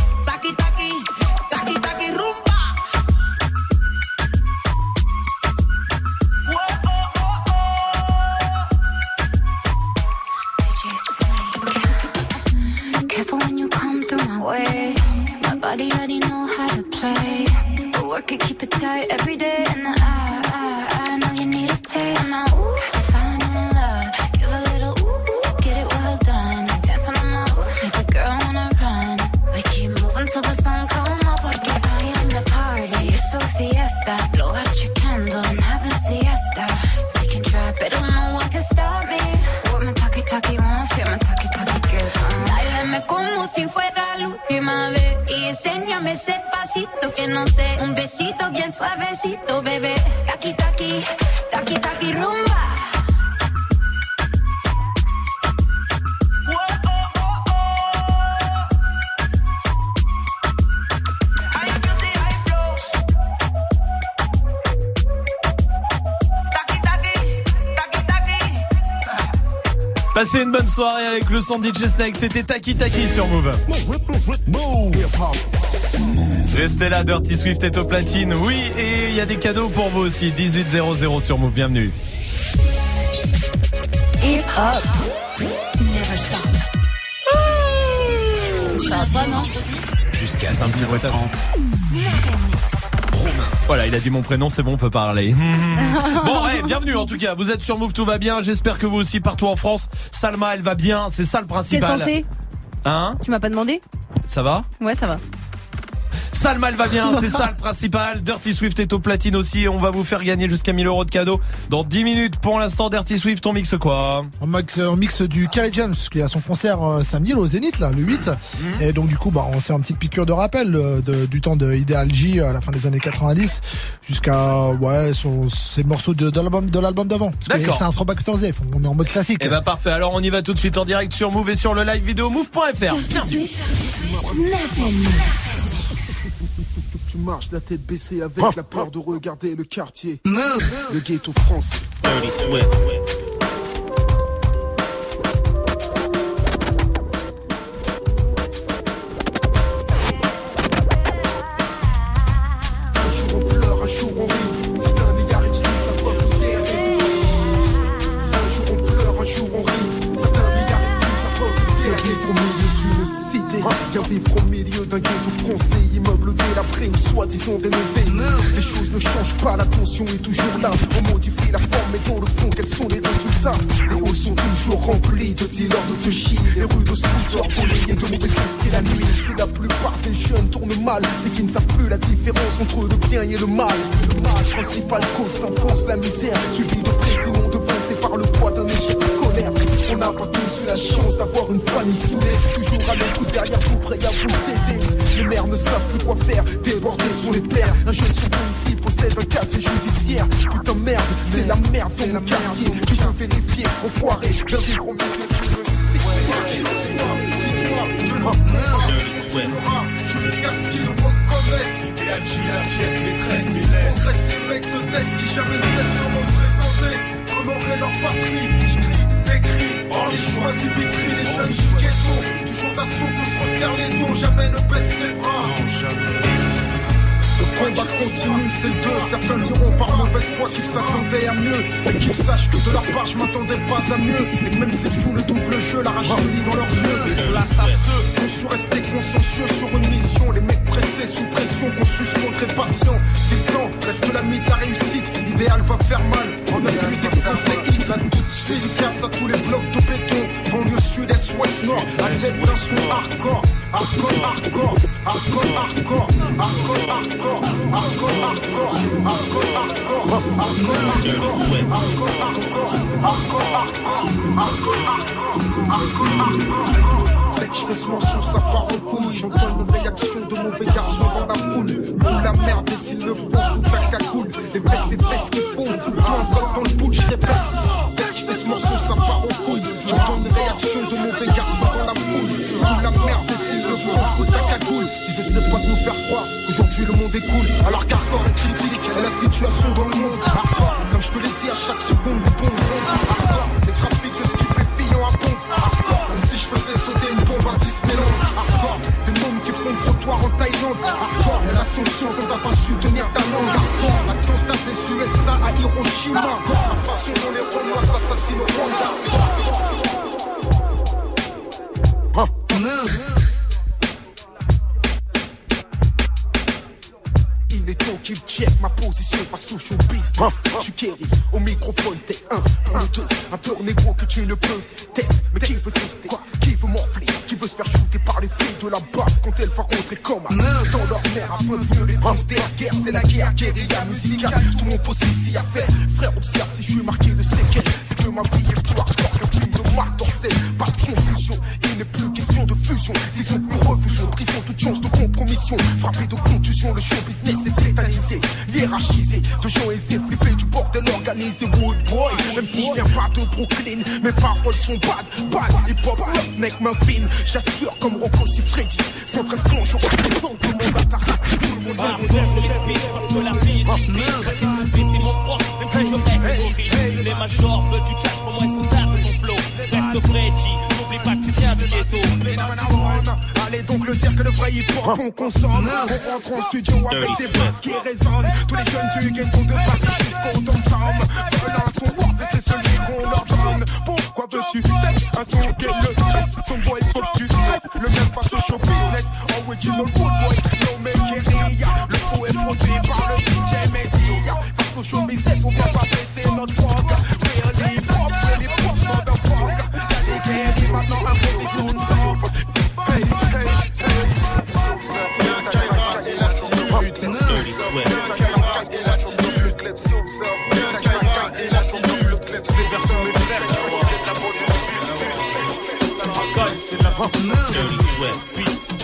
soirée avec le son DJ Snake. C'était Taki Taki sur Move. Restez là, Dirty Swift est au platine. Oui, et il y a des cadeaux pour vous aussi. 1800 sur Move. Bienvenue. Hip Hop. Ah Jusqu'à 19h30. Voilà, il a dit mon prénom, c'est bon, on peut parler. bon, hey, bienvenue en tout cas. Vous êtes sur Move, tout va bien. J'espère que vous aussi partout en France. Salma, elle va bien, c'est ça le principal. T'es censé Hein Tu m'as pas demandé Ça va Ouais, ça va. Salma, elle va bien, c'est ça le principal. Dirty Swift est au platine aussi on va vous faire gagner jusqu'à 1000 euros de cadeaux dans 10 minutes. Pour l'instant, Dirty Swift, on mixe quoi on mixe, on mixe du Carrie James, parce qu'il y a son concert euh, samedi au Zénith, là, le 8. Mhm. Et donc, du coup, bah, on s'est un petit piqûre de rappel euh, du temps de Ideal J euh, à la fin des années 90 jusqu'à ouais son, ses morceaux de, de l'album d'avant. D'accord. C'est un throwback Thursday. On est en mode classique. Et bah parfait. Alors on y va tout de suite en direct sur Move et sur le live vidéo move.fr. Tu marches la tête baissée avec oh. la peur de regarder le quartier. Le ghetto français. Yeah.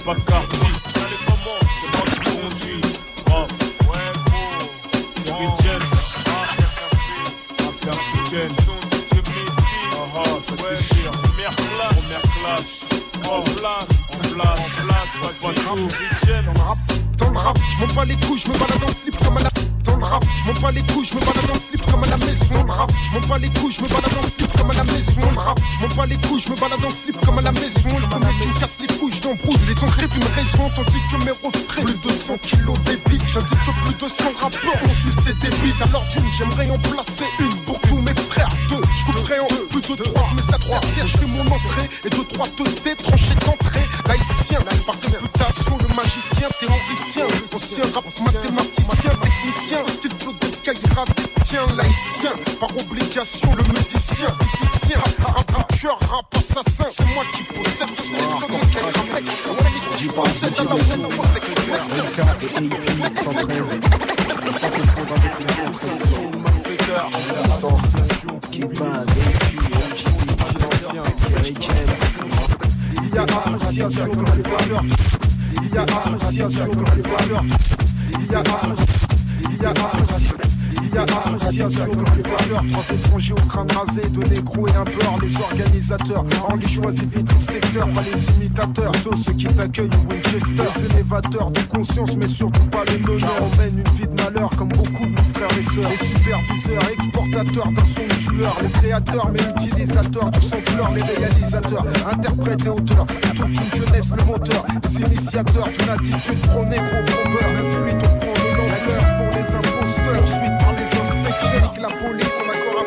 pas carti. C'est moi qui je me balade en slip comme à la dans je m'en je me balade slip comme à la maison, je m'en je me balade en slip ah, je m'en bats les couilles, je me balade en slip comme à la maison. Le premier qui me casse les couilles, j'embrouille les entrées d'une raison. Tandis que mes refrains, plus de 100 kilos d'épique. J'indique que plus de 100 rapports ont su ces débiles. Alors d'une, j'aimerais en placer une pour tous mes frères. Deux, je couperai en eux, plus de trois, mais ça trois. Je fais mon entrée et deux, trois, deux, détranché d'entrée. Laïcien, par députation, le magicien, théoricien, ancien rap, mathématicien, technicien, style flot de Tiens, laïcien, par obligation, le musicien, musicien, suis un assassin, c'est moi qui possède tout ce qui Il y a association au malfaiteur. Il y a association au malfaiteur. Il y a association. Il y a association. Via association de préfecteurs, trois étrangers au crâne rasé, de négro et un beurre. Les organisateurs, en les choisit vite le secteur, pas les imitateurs. Tous ceux qui t'accueillent au Winchester, c'est l'évateur de conscience, mais surtout pas les meneurs. On mène une vie de malheur comme beaucoup de nos frères et sœurs. Les superviseurs, exportateurs d'un son tueur, les créateurs, mais utilisateurs du son les réalisateurs, interprètes et auteurs. Toute une jeunesse, le moteur, les initiateurs d'une attitude pro-négro, pro-beurre. Fuite, on prend de l'ampleur pour les imposteurs. suite. la police, on a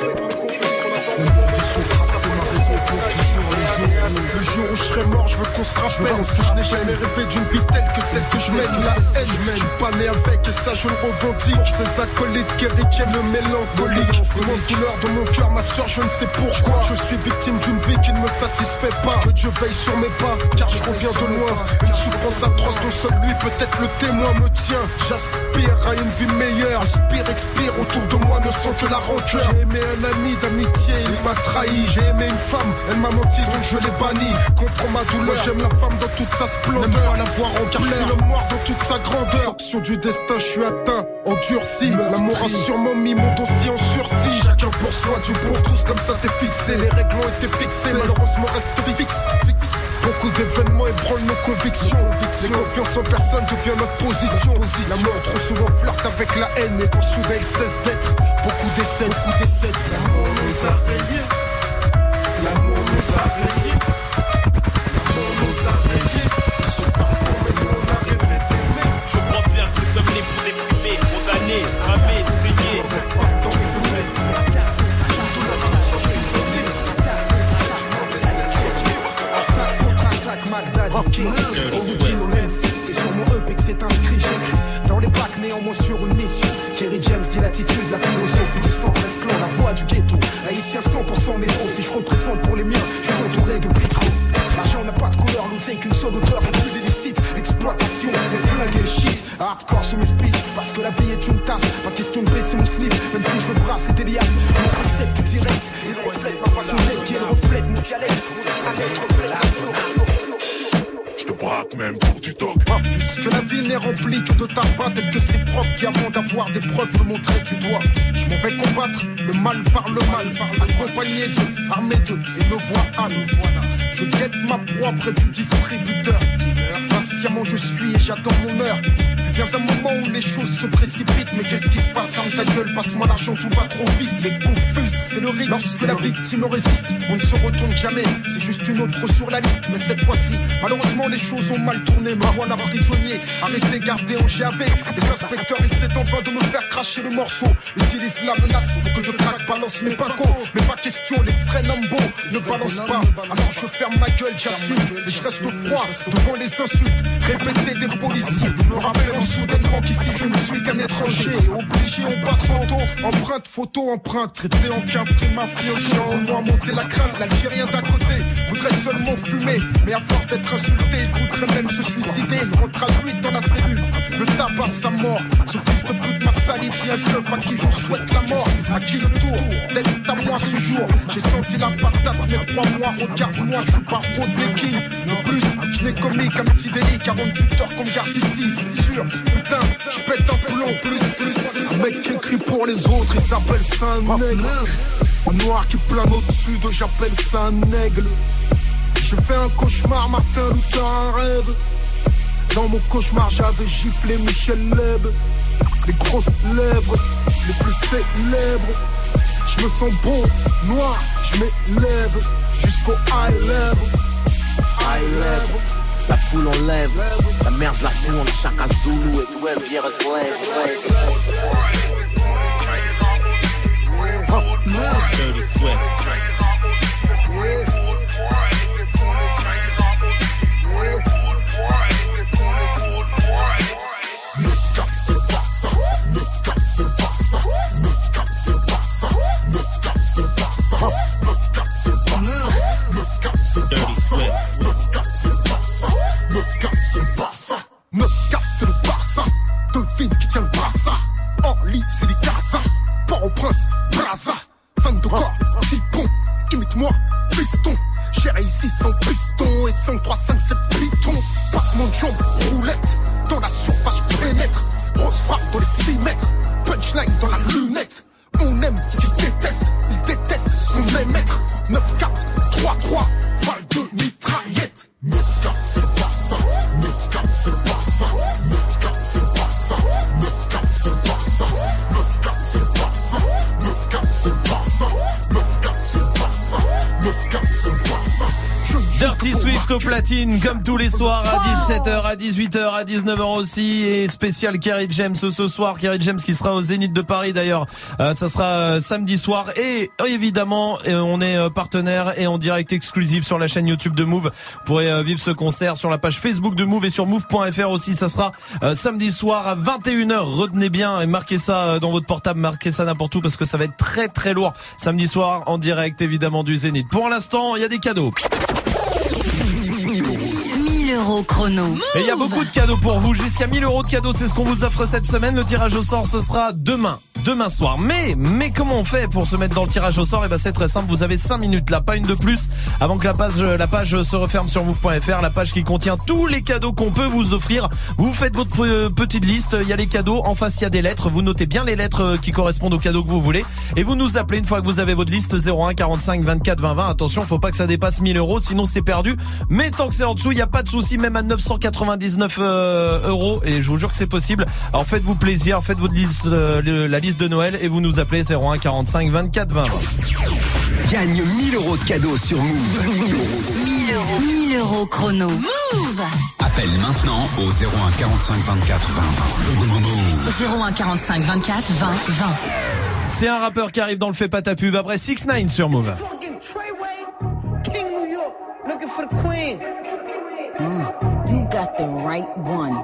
je veux qu'on se rappelle. Je n'ai jamais rêvé d'une vie telle que celle que je mène. La haine, je suis pas né avec et ça je le revendique. Pour ces acolytes qui retiennent le mélancolique. Immense douleur dans mon cœur, ma soeur, je ne sais pourquoi. Je suis victime d'une vie qui ne me satisfait pas. Que Dieu veille sur mes pas, car je reviens de loin. Une souffrance atroce dont seul lui, peut-être le témoin me tient. J'aspire à une vie meilleure. Inspire, expire, autour de moi ne sent que la rancœur. J'ai aimé un ami d'amitié, il m'a trahi. J'ai aimé une femme, elle m'a menti, donc je l'ai banni. Comprends ma douleur, j'aime la femme dans toute sa splendeur. N'aime pas la voir en car je suis le mort dans toute sa grandeur. Sanction du destin, je suis atteint, endurci. L'amour a sûrement mis mon dossier en sursis. Chacun pour soi, Dieu pour tous, comme ça t'es fixé. Les règles ont été fixées, malheureusement reste fixe. Beaucoup d'événements ébranlent nos convictions. Les confiances en personne devient notre position. La mort trop souvent flirte avec la haine et quand soudain il cesse d'être. Beaucoup d'essais, beaucoup d'essais. L'amour nous a rayés. L'amour nous a rayés. Sur une mission. Kerry James dit l'attitude, la philosophie du centre esclan, la voix du ghetto. Haïtien 100% négro, si je représente pour les miens, je suis entouré de pétro. L'argent n'a pas de couleur, l'oseille qu'une seule odeur, plus illicite. Exploitation, les flingues et shit. Hardcore sur mes speeches, parce que la vie est une tasse. Pas question de baisser mon slip, même si je veux brasser des liasses. Mon concept direct, il reflète ma façon d'être, elle reflète mon dialecte. On dit un être reflète te même pour du dog. Puisque la vie n'est remplie que de tabac tel que ces profs qui avant d'avoir des preuves me montraient du doigt. Je m'en vais combattre le mal par le mal, accompagné de armée de et me voilà. Je guette ma proie près du distributeur. Patiemment je suis et j'attends mon heure. Vient un moment où les choses se précipitent. Mais qu'est-ce qui se passe Ferme ta gueule, passe-moi l'argent, tout va trop vite. Les confus, c'est le rythme. Lorsque la victime résiste, on ne se retourne jamais. C'est juste une autre sur la liste. Mais cette fois-ci, malheureusement, les choses ont mal tourné. Me voilà prisonnier, arrêté, gardé en GAV. Les inspecteurs essaient en vain de me faire cracher le morceau. Utilisent la menace pour que je craque, balance mes pincos. Mais pas question, les vrais lambeaux ne balancent pas. Alors je ferme ma gueule, j'assume. Et je reste froid devant les insultes. Répétées des policiers. Me soudainement qu'ici je ne suis qu'un étranger. Obligé, on passe photo, empreinte, photo, empreinte. Traité en café mafioso. En moi, monter la crainte. L'Algérien d'à côté voudrait seulement fumer. Mais à force d'être insulté, il voudrait même se suicider. Il rentre dans la cellule. Le tabac, sa mort. Ce fils de pute m'a sali. Si un keuf à qui je souhaite la mort. À qui le tour d'être à moi ce jour? J'ai senti la patate, mais crois-moi, regarde-moi, je suis pas Rodney King. De plus, je n'ai commis qu'un petit délit, car on tuteur qu'on garde ici. Sûr, putain, je pète un plomb plus. Un mec qui écrit pour les autres, il s'appelle un nègre. Un noir qui plane au-dessus de, j'appelle ça un aigle. Je fais un cauchemar, Martin Luther, un rêve. Dans mon cauchemar, j'avais giflé Michel Leb. Les grosses lèvres, les plus célèbres. Je me sens beau, noir, je m'élève jusqu'au high level. High level. La foule enlève, la merde la foule en chaque Zulu et tout elle vient Dirty Swift. C'est pas ça. 9-4, c'est pas ça. 9-4, c'est pas ça. 9-4, c'est pas ça. 9-4, c'est pas ça. 9-4, c'est le Barça. Dolphin qui tient le brassa. En c'est les Gaza. Port-au-Prince, Braza. Fan de corps, Tipon. Imite-moi, piston. J'ai réussi sans piston et 5, 3, 5, 7 pitons. Passe mon jambe, roulette. Platine, comme tous les soirs à 17h, à 18h, à 19h aussi. Et spécial Kerry James ce soir. Kerry James qui sera au Zénith de Paris d'ailleurs. Euh, ça sera euh, samedi soir. Et euh, évidemment, euh, on est euh, partenaire et en direct exclusif sur la chaîne YouTube de Move. Vous pourrez euh, vivre ce concert sur la page Facebook de Move et sur Move.fr aussi. Ça sera euh, samedi soir à 21h. Retenez bien et marquez ça euh, dans votre portable, marquez ça n'importe où parce que ça va être très très lourd. Samedi soir en direct évidemment du Zénith. Pour l'instant, il y a des cadeaux. 1000 euros chrono. Et il y a beaucoup de cadeaux pour vous. Jusqu'à 1000 euros de cadeaux, c'est ce qu'on vous offre cette semaine. Le tirage au sort, ce sera demain. Demain soir. Mais, mais comment on fait pour se mettre dans le tirage au sort? Eh ben, c'est très simple. Vous avez 5 minutes là, pas une de plus, avant que la page, la page se referme sur move.fr. La page qui contient tous les cadeaux qu'on peut vous offrir. Vous faites votre euh, petite liste. Il y a les cadeaux. En face, il y a des lettres. Vous notez bien les lettres euh, qui correspondent aux cadeaux que vous voulez. Et vous nous appelez une fois que vous avez votre liste 01 45 24 20 20. Attention, faut pas que ça dépasse 1000 euros, sinon c'est perdu. Mais tant que c'est en dessous, il n'y a pas de souci, même à 999 euh, euros. Et je vous jure que c'est possible. Alors faites-vous plaisir, faites votre liste, euh, la liste de Noël et vous nous appelez 01 45 24 20 20. Gagne 1000 euros de cadeaux sur Move. 1000 euros. 1000 euros chrono. Move Appelle maintenant au 01 45 24 20 20. 01 45 24 20 20. C'est un rappeur qui arrive dans le fait pas ta pub après 6 9 sur Move. Fucking Treyway, King New York, looking for the queen. You got the right one.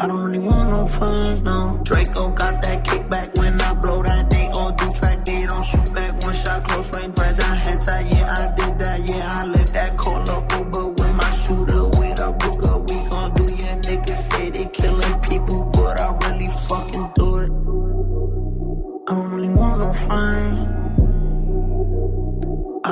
I don't really want no friends, no. Draco got that kickback when I blow that. They all do track, they don't shoot back. One shot, close range, bread down, head tie. Yeah, I did that. Yeah, I lived that. Call up Uber with my shooter, with a Ruger. We gon' do your niggas say they killing people, but I really fucking do it. I don't really want no friends.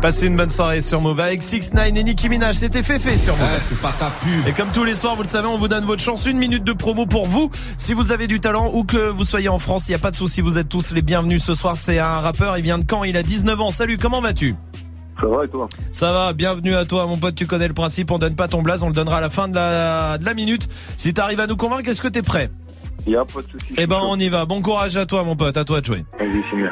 Passez une bonne soirée sur Move avec 6 9 et Nicki Minaj. C'était Féfé sur Move. c'est pas ta pub. Et comme tous les soirs, vous le savez, on vous donne votre chance. Une minute de promo pour vous. Si vous avez du talent ou que vous soyez en France, il n'y a pas de souci. Vous êtes tous les bienvenus ce soir. C'est un rappeur. Il vient de Caen. Il a 19 ans. Salut, comment vas-tu? Ça va et toi? Ça va, bienvenue à toi mon pote, tu connais le principe, on donne pas ton blaze, on le donnera à la fin de la, de la minute. Si t'arrives à nous convaincre, est-ce que t'es prêt? Il y a pas de souci. Eh ben on y va, bon courage à toi mon pote, à toi de jouer. Vas-y, c'est bien.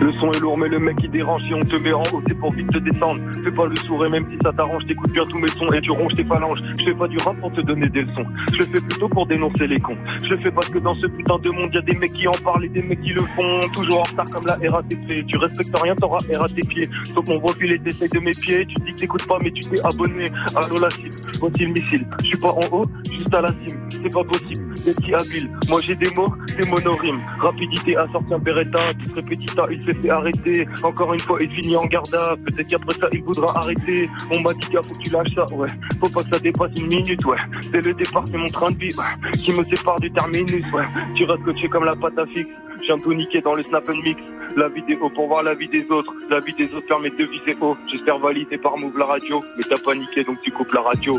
Le son est lourd, mais le mec il dérange. Si on te met en haut, c'est pour vite te descendre. Fais pas le sourire, même si ça t'arrange. T'écoutes bien tous mes sons et tu ronges tes phalanges. Je fais pas du rap pour te donner des leçons. Je le fais plutôt pour dénoncer les cons. Je le fais parce que dans ce putain de monde, y a des mecs qui en parlent et des mecs qui le font. Toujours en retard comme la RATP. Tu respectes rien, t'auras RATP. Sauf mon profil et t'essayes de mes pieds. Tu dis que t'écoutes pas, mais tu t'es abonné. Allô la cible, voici le missile. Je suis pas en haut, juste à la cime. C'est pas possible d'être habile. Moi j'ai des mots, des monorimes. Rapidité a sorti un Beretta. Serait petita, il s'est fait arrêter. Encore une fois, il finit en garda. Peut-être qu'après ça, il voudra arrêter. On m'a dit qu'il faut que tu lâches ça, ouais. Faut pas que ça dépasse une minute, ouais. Dès le départ, c'est mon train de vie, ouais. Qui me sépare du terminus, ouais. Tu restes coaché comme la pâte à fixe. J'ai un tout niqué dans le snap and mix. La vidéo pour voir la vie des autres. La vie des autres permet de viser haut. J'espère validé par Move la radio. Mais t'as paniqué donc tu coupes la radio.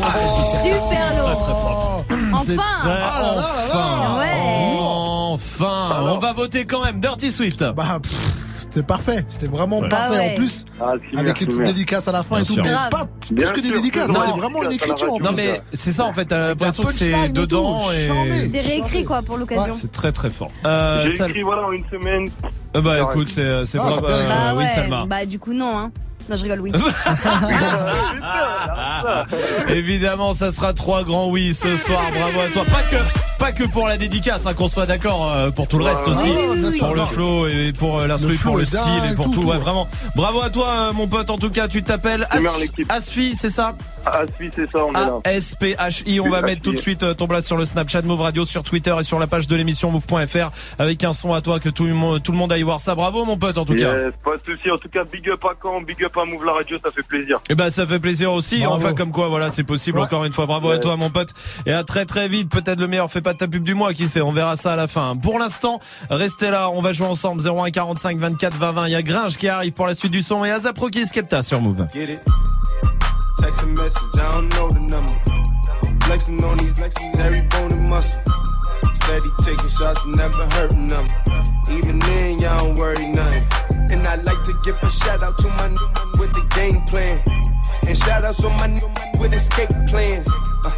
Bing. Super lourd. Enfin. très enfin. Ouais. Enfin. On va voter quand même. Dirty Swift. Bah, c'était parfait. C'était vraiment Ouais. parfait. Ah ouais. En plus, Ah, si, avec les petites dédicaces à la fin Bien et tout. sûr. Mais Grave. pas Bien plus que des dédicaces. toujours C'était vraiment une écriture en. Non plus. mais c'est ça en fait, t'as l'impression que c'est dedans et. C'est réécrit quoi pour l'occasion. c'est très très fort. Euh, J'ai écrit voilà en une semaine. Euh, bah écoute, c'est c'est Ah, euh, bah oui. Salma. Bah du coup non hein. Non je rigole oui. Évidemment, ça sera trois grands oui ce soir. Bravo à toi. Pas que, pas que pour la dédicace, hein, qu'on soit d'accord euh, pour tout le reste Ouais, aussi, oui, oui, oui, pour oui. le flow et pour euh, l'instru, pour le style et pour tout, tout. tout, Ouais, ouais. vraiment. Bravo à toi, euh, mon pote. En tout cas, tu t'appelles As-. Asfi, c'est ça? Ah, si, c'est ça, on est là. A-S-P-H-I. On va mettre tout de suite euh, ton blast sur le Snapchat Move Radio, sur Twitter et sur la page de l'émission Move.fr avec un son à toi que tout le monde, tout le monde aille voir ça. Bravo, mon pote, en tout cas. Yes, pas de souci. En tout cas, big up à Caen, big up à Move la radio, ça fait plaisir. Eh ben ça fait plaisir aussi. Bravo. Enfin comme quoi voilà c'est possible Ouais. encore une fois. Bravo à toi mon pote. Et à très très vite. Peut-être le meilleur fait pas de ta pub du mois. Qui sait On verra ça à la fin. Pour l'instant restez là. On va jouer ensemble 01 45 24 20 20. Il y a Gringe qui arrive pour la suite du son et Azapro qui est Skepta sur Move. Text a message, I don't know the number. Flexing on these flexing every bone and muscle. Steady taking shots, never hurting them. Even then, y'all don't worry nothing. And I like to give a shout out to my new man with the game plan. And shout outs to my new with escape plans. Uh,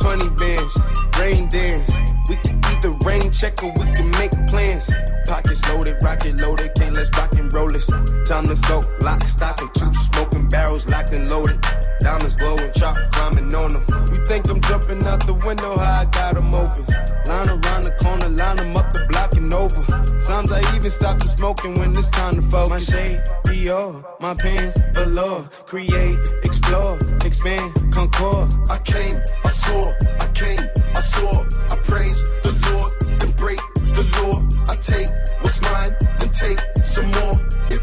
20 bands, rain dance. We can either rain check or we can make plans. Pockets loaded, rocket loaded, can't let's rock and roll this. Time to go, lock, stock, and two smoking barrels locked and loaded. Diamonds glowing, chop climbing on them. You think I'm jumping out the window, how I got them open. Line around the corner, line them up the block and over. Sometimes I even stop the smoking when it's time to focus. My shade, Dior, my pants, velour. Create, explore, expand, concord. I came, I saw, I came, I saw, I praise the Lord, then break the law. I take what's mine, then take some more.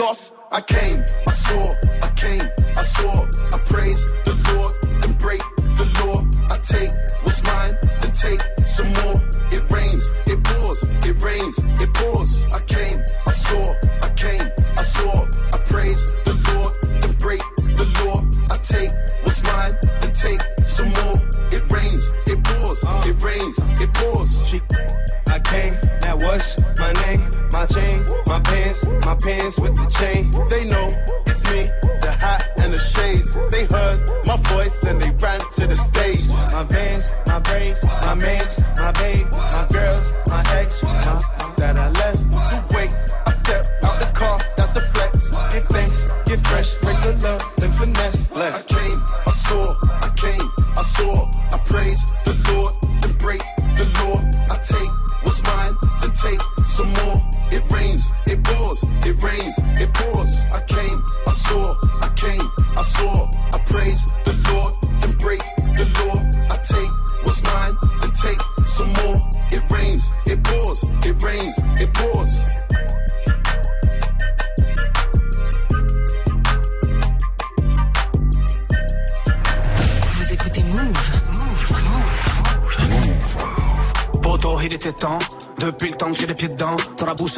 lost. I came,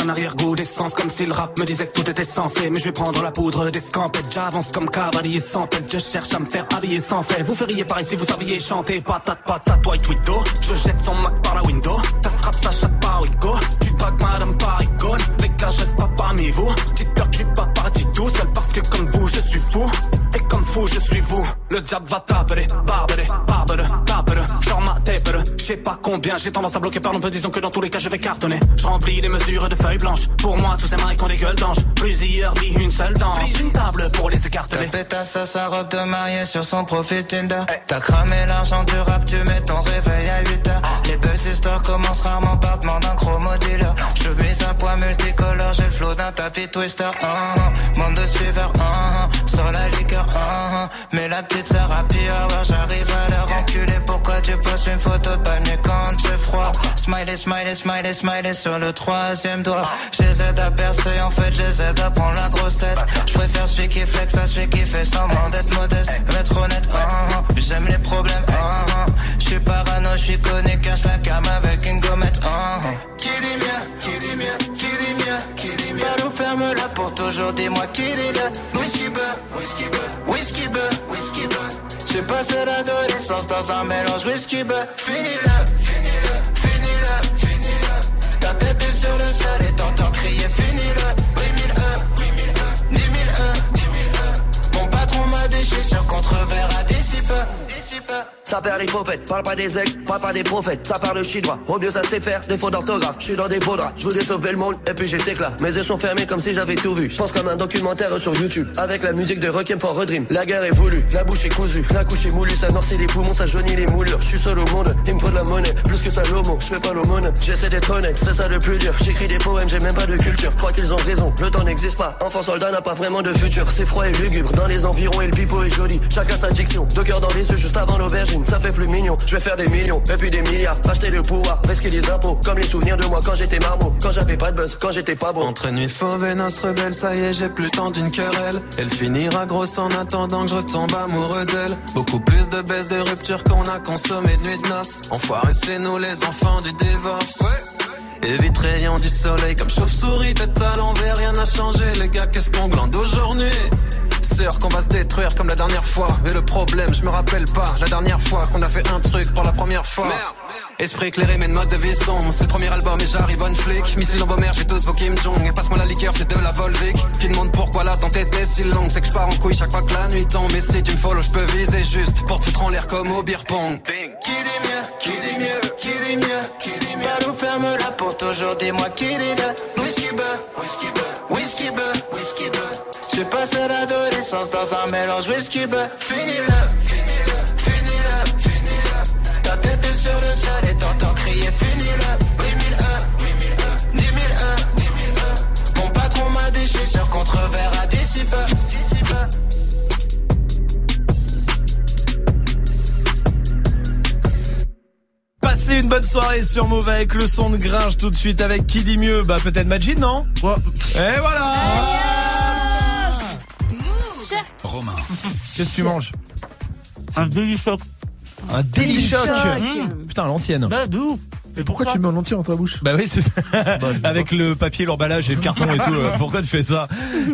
un arrière-goût d'essence, comme si le rap me disait que tout était censé. Mais je vais prendre la poudre des scampettes, j'avance comme cavalier sans tête. Je cherche à me faire habiller sans fait. Vous feriez pareil si vous saviez chanter. Patate, patate, white widow. Je jette son Mac par la window. T'attrapes sa chatte par Rico. Tu bagues madame par. Les gars, je reste pas parmi vous. Dites peur que je suis pas parti tout seul parce que comme vous, je suis fou. Et comme fou, je suis vous. Le diable va taper, combien. J'ai tendance à bloquer par peu disons que dans tous les cas, je vais cartonner. Je remplis les mesures de feuilles blanches. Pour moi, tous ces maris qui ont des gueules d'ange. Plusieurs vies, une seule danse. Une table pour les écarteler. Ta pétasse à sa robe de mariée sur son profil Tinder. T'as cramé l'argent du rap, tu mets ton réveil à 8 heures. Les belles histoires commencent rarement par demande d'un chromo dealer. Je mise un poids multicolore, j'ai le flow d'un tapis twister. Uh -huh. Monde de suiveurs, uh -huh. Sur la liqueur, uh -huh. mais la petite sœur a j'arrive à leur enculer. Pourquoi tu poses une photo palmier quand c'est froid? Smiley, smiley, smiley, smiley sur le troisième doigt. J'essaie à percer, en fait j'essaie à prendre la grosse tête. Je préfère celui qui flex à celui qui fait semblant d'être modeste. Être honnête, uh -huh. j'aime les problèmes, uh -huh. je suis parano, je suis connu, cache la cam avec une gommette. Qui dit mieux, qui dit qui dit mieux, qui dit mieux. Balou ferme là pour toujours, dis-moi qui le whisky whisky beurre, whisky beurre, whisky beurre. J'ai passé l'adolescence dans un mélange whisky beurre. Finis-le, finis-le, finis-le, finis-le. Ta tête est sur le sol et t'entends crier finis-le. Qu'on te reverra d'ici peu. Ça perd les prophètes, parle pas des ex, parle pas des prophètes, ça parle chinois. Au mieux ça sait faire, des fautes d'orthographe. Je suis dans des beaux draps, je voulais sauver le monde, et puis j'étais là. Mes yeux sont fermés comme si j'avais tout vu. Je pense comme un documentaire sur YouTube, avec la musique de Requiem for a Dream. La guerre est voulue, la bouche est cousue, la couche est moulue, ça noircit les poumons, ça jaunit les moulures. Je suis seul au monde, il me faut de la monnaie, plus que ça l'homo, je fais pas l'aumône. J'essaie d'être honnête, c'est ça le plus dur. J'écris des poèmes, j'ai même pas de culture. Crois qu'ils ont raison, le temps n'existe pas. Enfant soldat n'a pas vraiment de futur. C'est froid et lugubre, dans les environs et le pipeau est joli. Chacun sa diction, deux cœurs dans les yeux juste avant l'aubergine, ça fait plus mignon. Je vais faire des millions, et puis des milliards. Acheter le pouvoir, risquer les impôts. Comme les souvenirs de moi quand j'étais marmot. Quand j'avais pas de buzz, quand j'étais pas beau. Entre nuit fauve et noce rebelle, ça y est, j'ai plus le temps d'une querelle. Elle finira grosse en attendant que je retombe amoureux d'elle. Beaucoup plus de baisse de rupture qu'on a consommé de nuit de noces. Enfoiré, c'est nous les enfants du divorce. Évite rayon du soleil comme chauve-souris, tête à l'envers, rien n'a changé. Les gars, qu'est-ce qu'on glande aujourd'hui? Sûr qu'on va se détruire comme la dernière fois. Mais le problème, je me rappelle pas la dernière fois qu'on a fait un truc pour la première fois. Esprit éclairé, mais de mode de vie sombre. C'est le premier album et j'arrive bonne flic. Missile dans vos mères, j'ai tous vos Kim Jong. Et passe-moi la liqueur, c'est de la Volvic. Tu demandes pourquoi la tente était si longue. C'est que je pars en couille chaque fois que la nuit tombe. Mais si tu me follow, je peux viser juste pour te foutre en l'air comme au beer pong. Qui dit mieux, qui dit mieux, qui dit mieux, qui dit mieux. Balou ferme là pour toujours, dis-moi qui dit le whisky beurre, whisky beurre, whisky beurre, whisky beurre. J'ai passé l'adolescence dans un mélange whisky beurre. Finis-le, finis-le, finis-le, finis-le. Ta tête est sur le sol et t'entends crier finis-le. Oui, mille E, oui, mille E, dix mille E, dix mille E. Mon patron m'a dit, je suis sûr qu'on te reverra d'ici. Passez une bonne soirée sur Move avec le son de Gringe tout de suite avec qui dit mieux? Bah peut-être Majid non? Et voilà Romain. Qu'est-ce que tu manges Un choc. Un choc Mmh. Putain l'ancienne Bah de ouf. Et pourquoi tu mets en entier dans ta bouche Bah oui c'est ça Avec le papier, l'emballage et le carton et tout euh, Pourquoi tu fais ça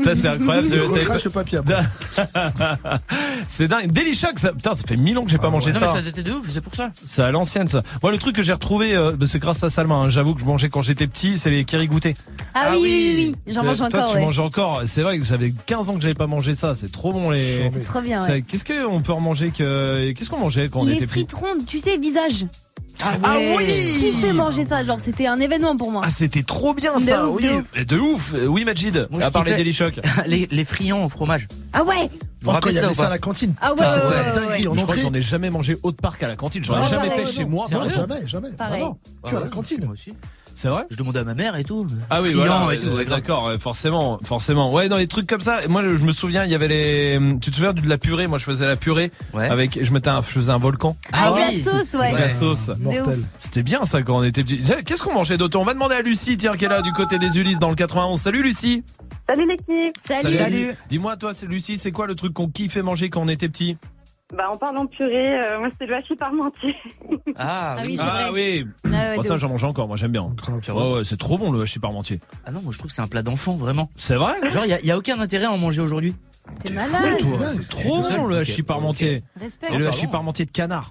Ça c'est incroyable le papier. C'est dingue Délit choc ça Putain ça fait mille ans que j'ai pas mangé Non, mais ça ça de ouf, c'est pour ça. C'est à l'ancienne ça. Moi le truc que j'ai retrouvé, euh, bah, c'est grâce à Salma. hein. J'avoue que je mangeais quand j'étais petit, c'est les kiri goûtés. Ah, oui, oui, oui, oui. J'en mange Toi encore, tu ouais. manges encore. C'est vrai que j'avais 15 ans que j'avais pas mangé ça. C'est trop bon les. C'est trop bien, Ça-. Qu'est-ce qu'on peut en manger que Qu'est-ce qu'on mangeait quand on Les était petit frites rondes, tu sais, visage. Ah oui Qui fait manger ça Genre, c'était un événement pour moi. Ah c'était trop bien De ça. ouf, oui. de ouf. De ouf. Euh, Oui Majid. Moi, à part les chocs. les, les friands au fromage. Ah ouais Vous Oh, ça ça à la cantine. Ah ouais, Ça, ouais, ouais, ouais, ouais. Je crois que j'en ai jamais mangé haut de parc à la cantine. J'en ai Ah, jamais pareil, fait chez non. moi. Jamais, jamais. Pareil. Que à la cantine. Moi aussi. C'est vrai Je demandais à ma mère et tout. Ah oui, voilà, et tout. euh, d'accord, euh, forcément, forcément. Ouais, dans les trucs comme ça. Moi, je me souviens, il y avait les. Tu te souviens de la purée? Moi, je faisais la purée Ouais. avec. Je mettais, un, je faisais un volcan. Ah, oui. de la sauce, ouais. La sauce. Mortel. C'était bien ça quand on était petit. Qu'est-ce qu'on mangeait d'autre On va demander à Lucie, tiens, qui est là du côté des Ulysses dans le 91. Salut Lucie. Salut l'équipe. Salut. Dis-moi, toi, c'est Lucie, c'est quoi le truc qu'on kiffait manger quand on était petit? Bah, en parlant de purée, euh, moi, c'est le hachis parmentier. Ah, Ah oui, c'est Ah vrai. oui. Ah ouais, Bon, de ça, ouf. j'en mange encore. Moi, j'aime bien. Ouais, ouais, c'est trop bon le hachis parmentier. Ah non, moi je trouve que c'est un plat d'enfant, vraiment. C'est vrai Genre, il y, a aucun intérêt à en manger aujourd'hui. T'es malade. toi, C'est trop bon le hachis parmentier. Respect. Et le hachis parmentier de canard.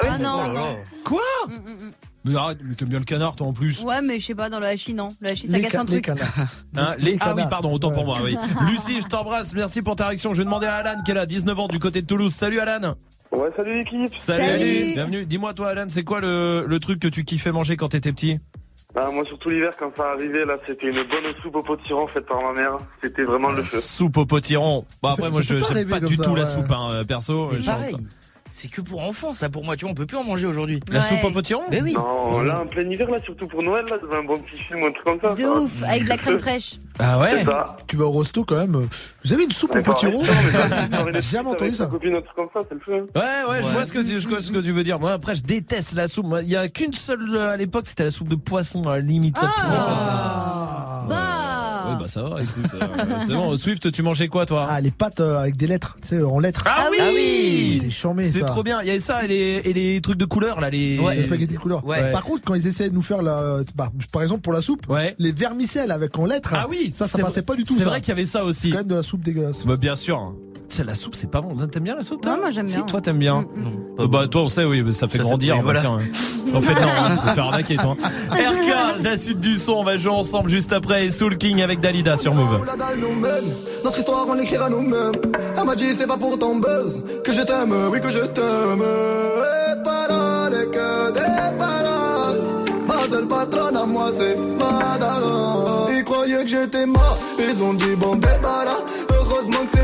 Ah non. non. Quoi? Mm, mm, mm. Mais arrête, mais t'aimes bien le canard, toi en plus. Ouais, mais je sais pas, dans le hachis, non. Le hachis, ça Les gâche ca- un les truc. canards. Hein, les... Les Ah oui, canards. pardon, autant pour moi, oui. Lucie, je t'embrasse, merci pour ta réaction. Je vais demander à Alan qui est là, 19 ans, du côté de Toulouse. Salut Alan Ouais, salut l'équipe. Salut, Salut. Bienvenue. Dis-moi toi Alan, c'est quoi le, le truc que tu kiffais manger quand t'étais petit? Ah, moi, surtout l'hiver, quand ça arrivait, là, c'était une bonne soupe au potiron faite par ma mère. C'était vraiment le feu. Soupe au potiron. Bon après moi je fait pas du ça, tout la soupe hein, euh, perso. Je- c'est que pour enfants, ça pour moi, tu vois, on peut plus en manger aujourd'hui. La Ouais. soupe au potiron Mais oui. Non, là, en plein hiver, là, surtout pour Noël, là, devant un bon petit film ou un truc comme ça. De ouf, avec de la crème fraîche. Ah ouais C'est ça. Tu vas au resto quand même. Vous avez une soupe au potiron pareil. Non, mais j'ai jamais entendu avec ça. ta copine, un truc comme ça, c'est le feu. hein. Ouais, ouais, je vois ce que, tu, je vois ce que tu veux dire. Moi, après, je déteste la soupe. Moi, Il y a qu'une seule euh, à l'époque, c'était la soupe de poisson. À la limite, ça pourrait passer. Ah. Ouais, Bah. bah ça va, écoute. euh, c'est bon. Swift, tu mangeais quoi, toi Ah, les pâtes euh, avec des lettres, tu sais, en lettres. Ah oui, Ah oui. C'était chambé C'était trop bien. Il y avait ça et les, et les trucs de couleur, là, les. Ouais. Les spaghettis de couleur. Ouais. Par contre, quand ils essayaient de nous faire la, bah, par exemple pour la soupe, Ouais. les vermicelles avec en lettres, Ah oui, ça, ça passait pas du tout. C'est vrai qu'il y avait ça aussi. C'est quand même de la soupe dégueulasse. Bah, bien sûr. C'est la soupe, c'est pas bon. T'aimes bien la soupe, toi Ouais, moi, j'aime Si, bien. toi, t'aimes bien. Mm, mm. Non, Euh, bah, toi, on sait, oui, mais ça fait Ça fait- grandir. oui, bah, voilà. tiens. En fait, non, hein, faut faire arnaquer, toi. RK, la suite du son, on va jouer ensemble juste après. Et Soul King avec Dalida sur Move. Notre histoire on l'écrira nous-mêmes. Elle m'a dit c'est pas pour ton buzz que je t'aime, oui que je t'aime. Et paroles et que des paroles. Ma seule patronne à moi c'est Madara. Ils croyaient que j'étais mort, ils ont dit bon débarras.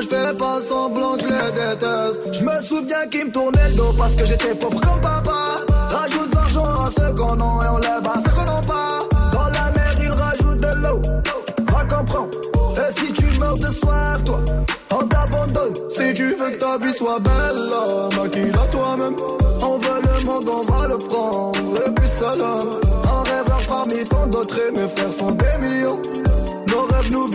je fais pas semblant que les déteste. Je me souviens qu'ils me tournaient le dos Parce que j'étais pauvre comme papa. Rajoute l'argent à ceux qu'on a Et on lève à ceux qu'on n'a pas. Dans la mer ils rajoutent de l'eau. Va comprendre. Et si tu meurs de soif toi On t'abandonne. Si tu veux que ta vie soit belle Maquille-la toi-même On veut le monde on va le prendre. Et puis salam Un rêveur parmi tant d'autres Et mes frères sont des millions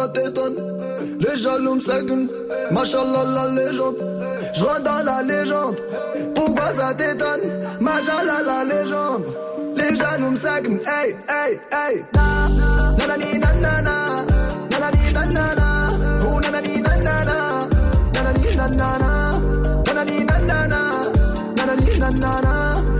ça t'étonne Les jaloux me. Machallah la légende. Je dans la légende. Pourquoi ça t'étonne? Machallah la légende. Les jaloux me. Hey, hey, hey. Na, nanani, nanana. Nanani, nanana. Oh, nanani, nanana. Nanani, nanana. Nanani, nanana. Nanani, nanana.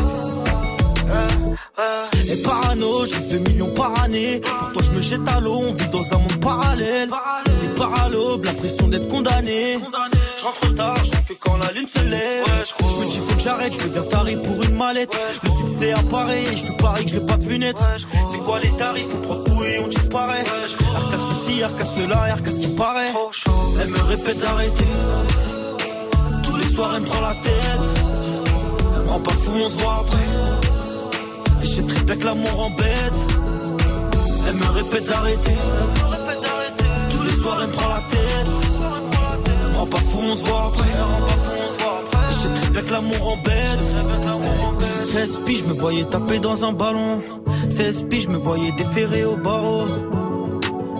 Et parano, je rêve de millions par année. Pour toi, je me jette à l'eau, on vit dans un monde parallèle. Des paralobes, l'impression d'être condamné. Je rentre tard, je que quand la lune se lève. je me dis, faut que j'arrête, je deviens taré pour une mallette. Le succès apparaît, et je te parie que je l'ai pas vu naître. C'est quoi les tarifs, on prend tout et on disparaît. Arca ceci, arca cela, arca ce qui paraît. Elle me répète d'arrêter. Tous les soirs, elle me prend la tête. Elle me rend pas fou, on se voit après. Et j'ai très bien que l'amour embête. Elle me répète d'arrêter. Tous les soirs, elle me prend la tête. Elle me rend pas fou, on se voit après. Et j'ai très bien que l'amour embête. 16 piges, je me voyais taper dans un ballon. 16 piges, je me voyais déférer au barreau.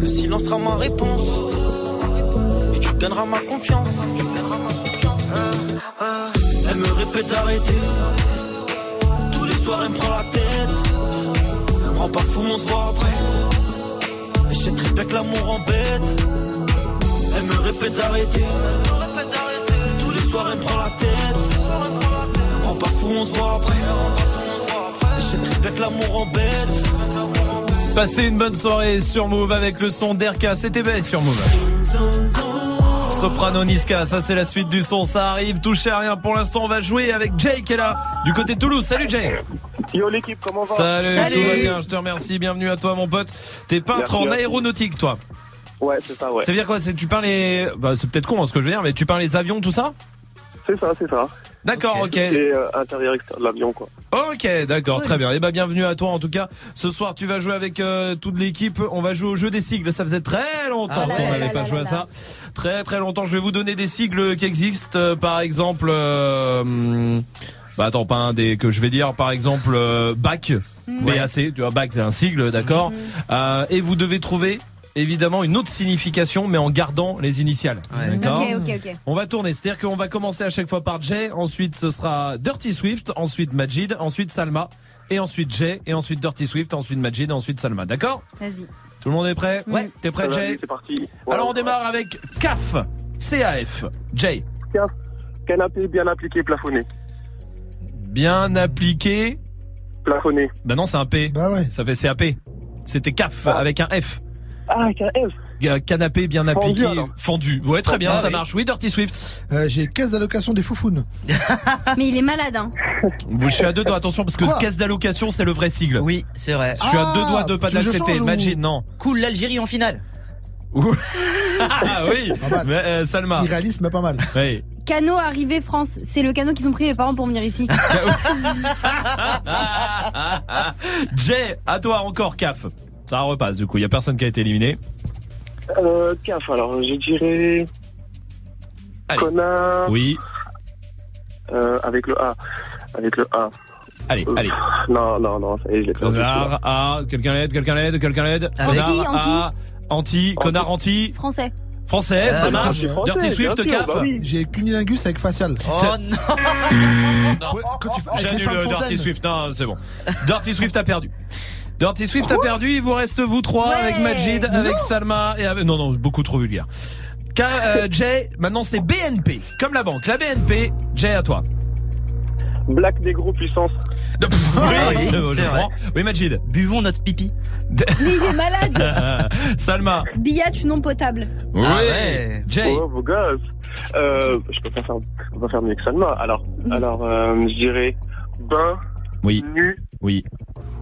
Le silence sera ma réponse. Et tu gagneras ma confiance. Elle me répète d'arrêter. Tous les soirs, elle me prend la tête. Elle me rend pas fou, on se voit après. Et je sais très bien que l'amour embête. Elle me répète d'arrêter. Tous les soirs, elle me prend la tête. Elle me rend pas fou, on se voit après. Et je très bien que l'amour embête. Passez une bonne soirée sur Move avec le son d'Erka. C'était belle sur Move. Soprano Niska, ça c'est la suite du son, ça arrive, touchez à rien pour l'instant, on va jouer avec Jay qui est là, du côté de Toulouse. Salut Jay Yo l'équipe, comment va Salut, tout va bien, je te remercie, bienvenue à toi mon pote. T'es peintre Merci en aéronautique toi. Ouais, c'est ça, ouais. Ça veut dire quoi? C'est tu peins les bah, c'est peut-être con hein, ce que je veux dire mais tu peins les avions tout ça? C'est ça, c'est ça. D'accord, OK. Et euh, intérieur, extérieur de l'avion, quoi. Ok, d'accord, très bien. Et bah bienvenue à toi en tout cas. Ce soir, tu vas jouer avec euh, toute l'équipe. On va jouer au jeu des sigles. Ça faisait très longtemps Ah qu'on n'avait pas là joué à là ça. Très très longtemps. Je vais vous donner des sigles qui existent. euh, par exemple, euh, hum, bah attends, pas un des que je vais dire. Par exemple, euh, BAC, BAC. Tu vois, BAC, c'est un sigle, d'accord. Euh, et vous devez trouver. Évidemment une autre signification mais en gardant les initiales. D'accord Ok, ok, ok. on va tourner, c'est-à-dire qu'on va commencer à chaque fois par Jay, ensuite ce sera Dirty Swift, ensuite Majid, ensuite Salma, et ensuite Jay, et ensuite Dirty Swift, ensuite Majid, et ensuite Salma. D'accord Vas-y. Tout le monde est prêt Ouais. T'es prêt Jay C'est parti. Alors on démarre avec CAF, C-A-F. Jay. CAF. Canapé bien appliqué, plafonné. Bien appliqué. Plafonné. Bah non, c'est un P. Bah ouais. Ça fait CAP. C'était CAF avec un F. Ah, F. Canapé bien appliqué, fendu. Ouais, très bien, Ah ça oui. marche. Oui, Dirty Swift. Euh, J'ai caisse d'allocation des foufounes. Mais il est malade, hein. Bon, je suis à deux doigts, attention, parce que Quoi caisse d'allocation, c'est le vrai sigle. Oui, c'est vrai. Je suis à Ah, deux doigts de pas change ou- Majid, non. Cool l'Algérie en finale. Ah oui, mais, euh, Salma. Irréaliste, mais pas mal. Oui. Canot arrivé France. C'est le canot qu'ils ont pris mes parents pour venir ici. Jay, à toi encore, CAF. Ça repasse, du coup, il y a personne qui a été éliminé. Euh, CAF, alors, je dirais. Allez. Connard. Oui, Euh, avec le A. Avec le A. allez, Euh, allez. Non, non, non, ça y est, je l'ai. Connard, A, quelqu'un l'aide, quelqu'un l'aide, quelqu'un l'aide. Anti, Connard, anti. A, anti, connard anti, Français. français, Ah, ça non, marche. Dirty Swift, CAF. bah oui. J'ai cunilingus avec facial. Oh non avec les J'annule Dirty. Swift, non, c'est bon. Dirty Swift a perdu. Dirty Swift a perdu, il vous reste vous trois Ouais. avec Majid, avec non. Salma et avec... Non, non, beaucoup trop vulgaire. Car, euh, Jay, maintenant c'est BNP, comme la banque. La BNP, Jay à toi. Black Negro puissance. oui, oui, vrai. Oui, Majid. Buvons notre pipi. Mais il est malade. Salma. Billage non potable. Oui. Ah ouais. Jay. Oh, beau gosse. Euh, je peux pas faire, pas faire mieux que Salma. Alors, alors, euh, je dirais bain, Oui, nu, oui.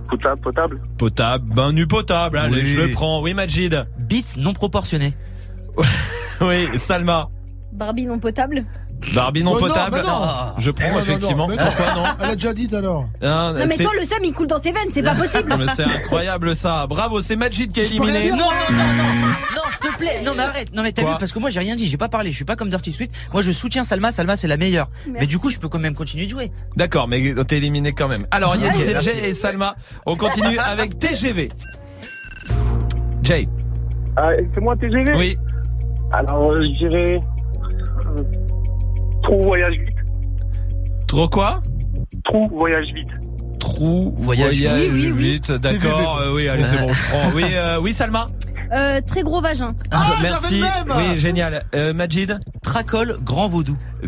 potable, potable. Potable, bain nu potable. Allez, Oui. je le prends. Oui, Majid. Bite non proportionnée. Oui, Salma. Barbie non potable. Barbie non Oh non, potable. bah non. Je prends non, effectivement. non, mais Pourquoi non Elle a déjà dit alors. Non mais toi le seum il coule dans tes veines, c'est pas possible. Non, mais c'est incroyable ça. Bravo, c'est Majid qui a éliminé. Non, non, non, non, non, s'il te plaît. Non, mais arrête. Non, mais t'as vu, parce que moi, j'ai rien dit, j'ai pas parlé, je suis pas comme Dirty Swift. Moi, je soutiens Salma, Salma, c'est la meilleure. Mais du coup, je peux quand même continuer de jouer. D'accord, mais t'es éliminé quand même. Alors, il y a merci. et Salma. On continue avec TGV. Jay. Ah, c'est moi TGV Oui. Alors, euh, je dirais. Trou voyage vite. Trop quoi? Trou voyage vite. Trou, Voyage voyage, vite. Oui, oui. d'accord. euh, oui, allez, c'est bon, je prends. Oui, euh, oui, Salma? Euh, très gros vagin. Merci. Oui, génial. Euh, Majid? Tracol, grand vaudou.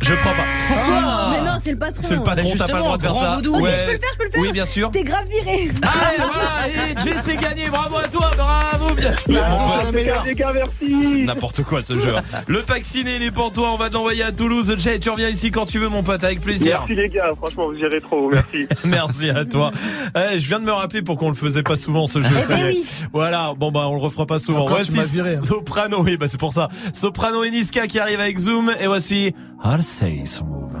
Je prends pas. Mais non, c'est le patron. C'est le patron, t'as pas le droit de faire ça. Ok, Ouais. je peux le faire, je peux le faire. Oui, bien sûr. T'es grave viré. Allez, voilà, et Jay c'est gagné, bravo à toi, bravo bien. c'est merci. N'importe quoi ce jeu. Le pack ciné il est pour toi, on va te l'envoyer à Toulouse. Jay, tu reviens ici quand tu veux mon pote, avec plaisir. Merci les gars, franchement, vous gérez trop, merci. Merci à toi. Eh, je viens de me rappeler pour qu'on le faisait pas souvent ce jeu. Eh ça y ben est. oui. Voilà, bon bah on le refera pas souvent. Encore, tu voici m'as viré, hein. Soprano, oui bah c'est pour ça. Soprano et Niska qui arrivent avec Zoom et voici I'll say so move.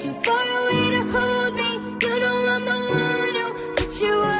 too far away to hold me. You know I'm the one who put you up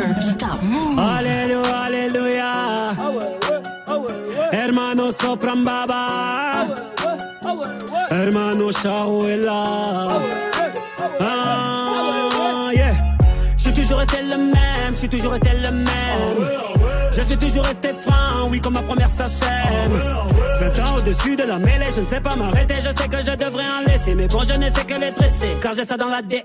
never stop. Hermano Sopran. Hermano Shawela. Ah. Je suis toujours resté le même, je suis toujours resté le même. Je suis toujours resté franc, oui, comme ma première sacème. 20 ans au-dessus de la mêlée, je ne sais pas m'arrêter, je sais que je devrais en laisser. Mais bon, je ne sais que les dresser, car j'ai ça dans l'ADN.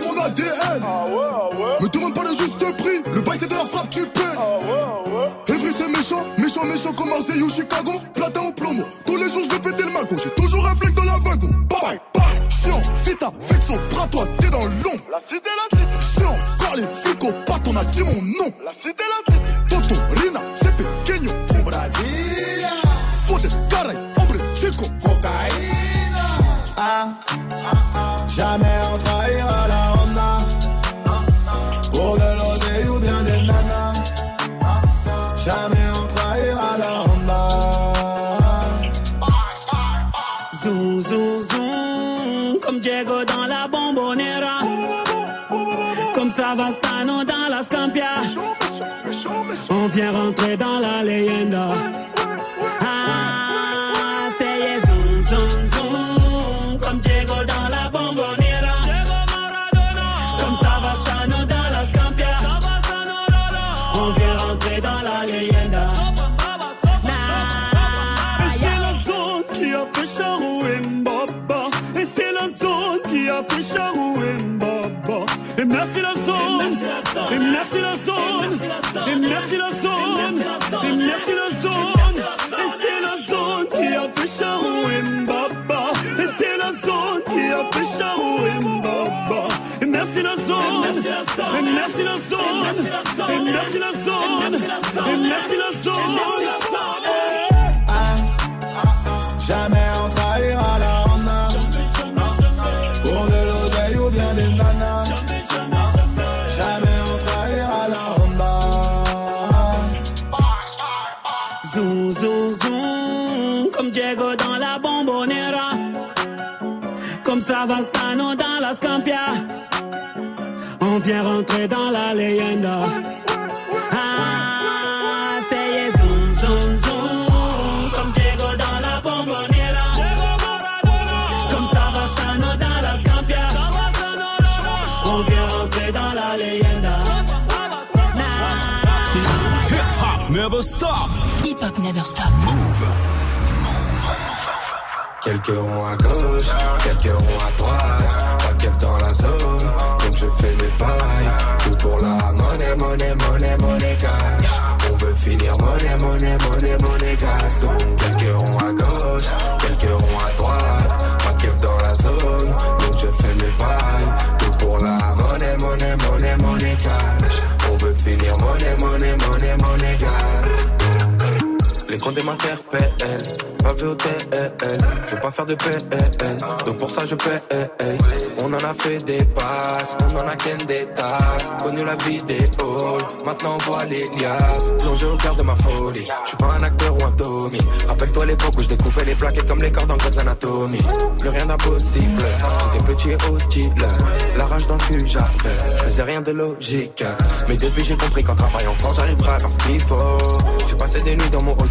Bijouterie, j'ai pas laissé mon ADN. Me demande pas le juste prix, le bail c'est de la frappe, tu paies. Evry c'est méchant, méchant, méchant comme Marseille ou Chicago. Platin au plomo, tous les jours je vais péter le magot. J'ai toujours un flingue dans la wagon. Bye bye, bye. Chiant, vita, vexo, bras toi, t'es dans l'ombre. La cité, la cité. Chiant, car les flics au on a dit mon nom. La cité, la cité. Toto, Rina, c'est pequeño. Au Brasilia. Fodes, caray, hombre, chico. Cocaïna. Ah, jamais on trahira la Jamais on trahira la Honda. Zoom, zoom, zoom, comme Diego dans la bombonera. Comme Savastano dans la Scampia. On vient rentrer dans la leyenda. Merci la zone. Et merci la zone. Et merci la zone. Et c'est la zone qui a fait Charou et Mbaba. Et c'est la zone qui a fait Charou et merci la zone. Merci la zone. Merci la zone. Merci la zone. Comme Savastano dans la Scampia. On vient rentrer dans la leyenda. Quelques ronds à gauche, quelques ronds à droite. Pas de dans la zone, donc je fais mes pailles. Tout pour la monnaie, monnaie, monnaie, monnaie cash. On veut finir monnaie, monnaie, monnaie, monnaie gas. Donc quelques ronds à Les comptes m'interpellent, pas. Je veux pas faire de PN, donc pour ça je paie. On en a fait des passes, on en a qu'un des tasses. Connu la vie des halls, maintenant on voit les liasses. Plongé au cœur de ma folie, je suis pas un acteur ou un Tommy. Rappelle-toi l'époque où je découpais les plaquettes comme les cordes en Grey's Anatomy. Plus rien d'impossible, j'étais petit et hostile. La rage dans le cul j'avais, je faisais rien de logique. Mais depuis j'ai compris qu'en travaillant fort j'arriverai à faire ce qu'il faut. J'ai passé des nuits dans mon hall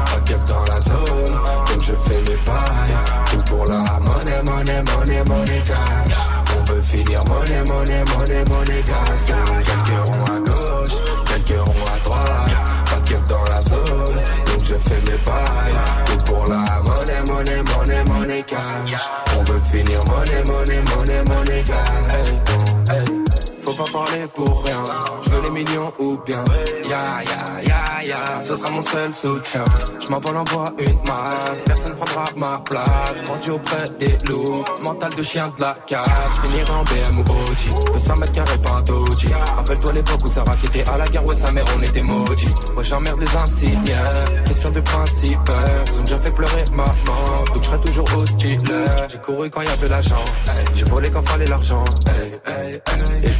keuf dans la zone, comme je fais mes pailles. Tout pour la monnaie, monnaie, monnaie, monnaie cash. On veut finir monnaie, monnaie, monnaie, monnaie gas. Quelques ronds à gauche, quelques ronds à droite. Pas de keuf dans la zone, donc je fais mes pailles. Tout pour la monnaie, monnaie, monnaie, monnaie cash. On veut finir monnaie, monnaie, monnaie, monnaie gas. Hey, hey parler pour rien. Je veux les millions ou bien. Ya ya ya ya, ce sera mon seul soutien. Je m'envole en voie une masse, personne prendra ma place. Rendu auprès des loups, mental de chien de la casse. Je finirai en BM ou OG, le 100 mètres carrés pas un. Rappelle-toi l'époque où Sarah qui était à la guerre, ouais sa mère on était maudits. Ouais j'emmerde les insignes, question de principe. Ils ont déjà fait pleurer maman, donc je serai toujours hostile. J'ai couru quand y avait l'argent, j'ai volé quand fallait l'argent. Et je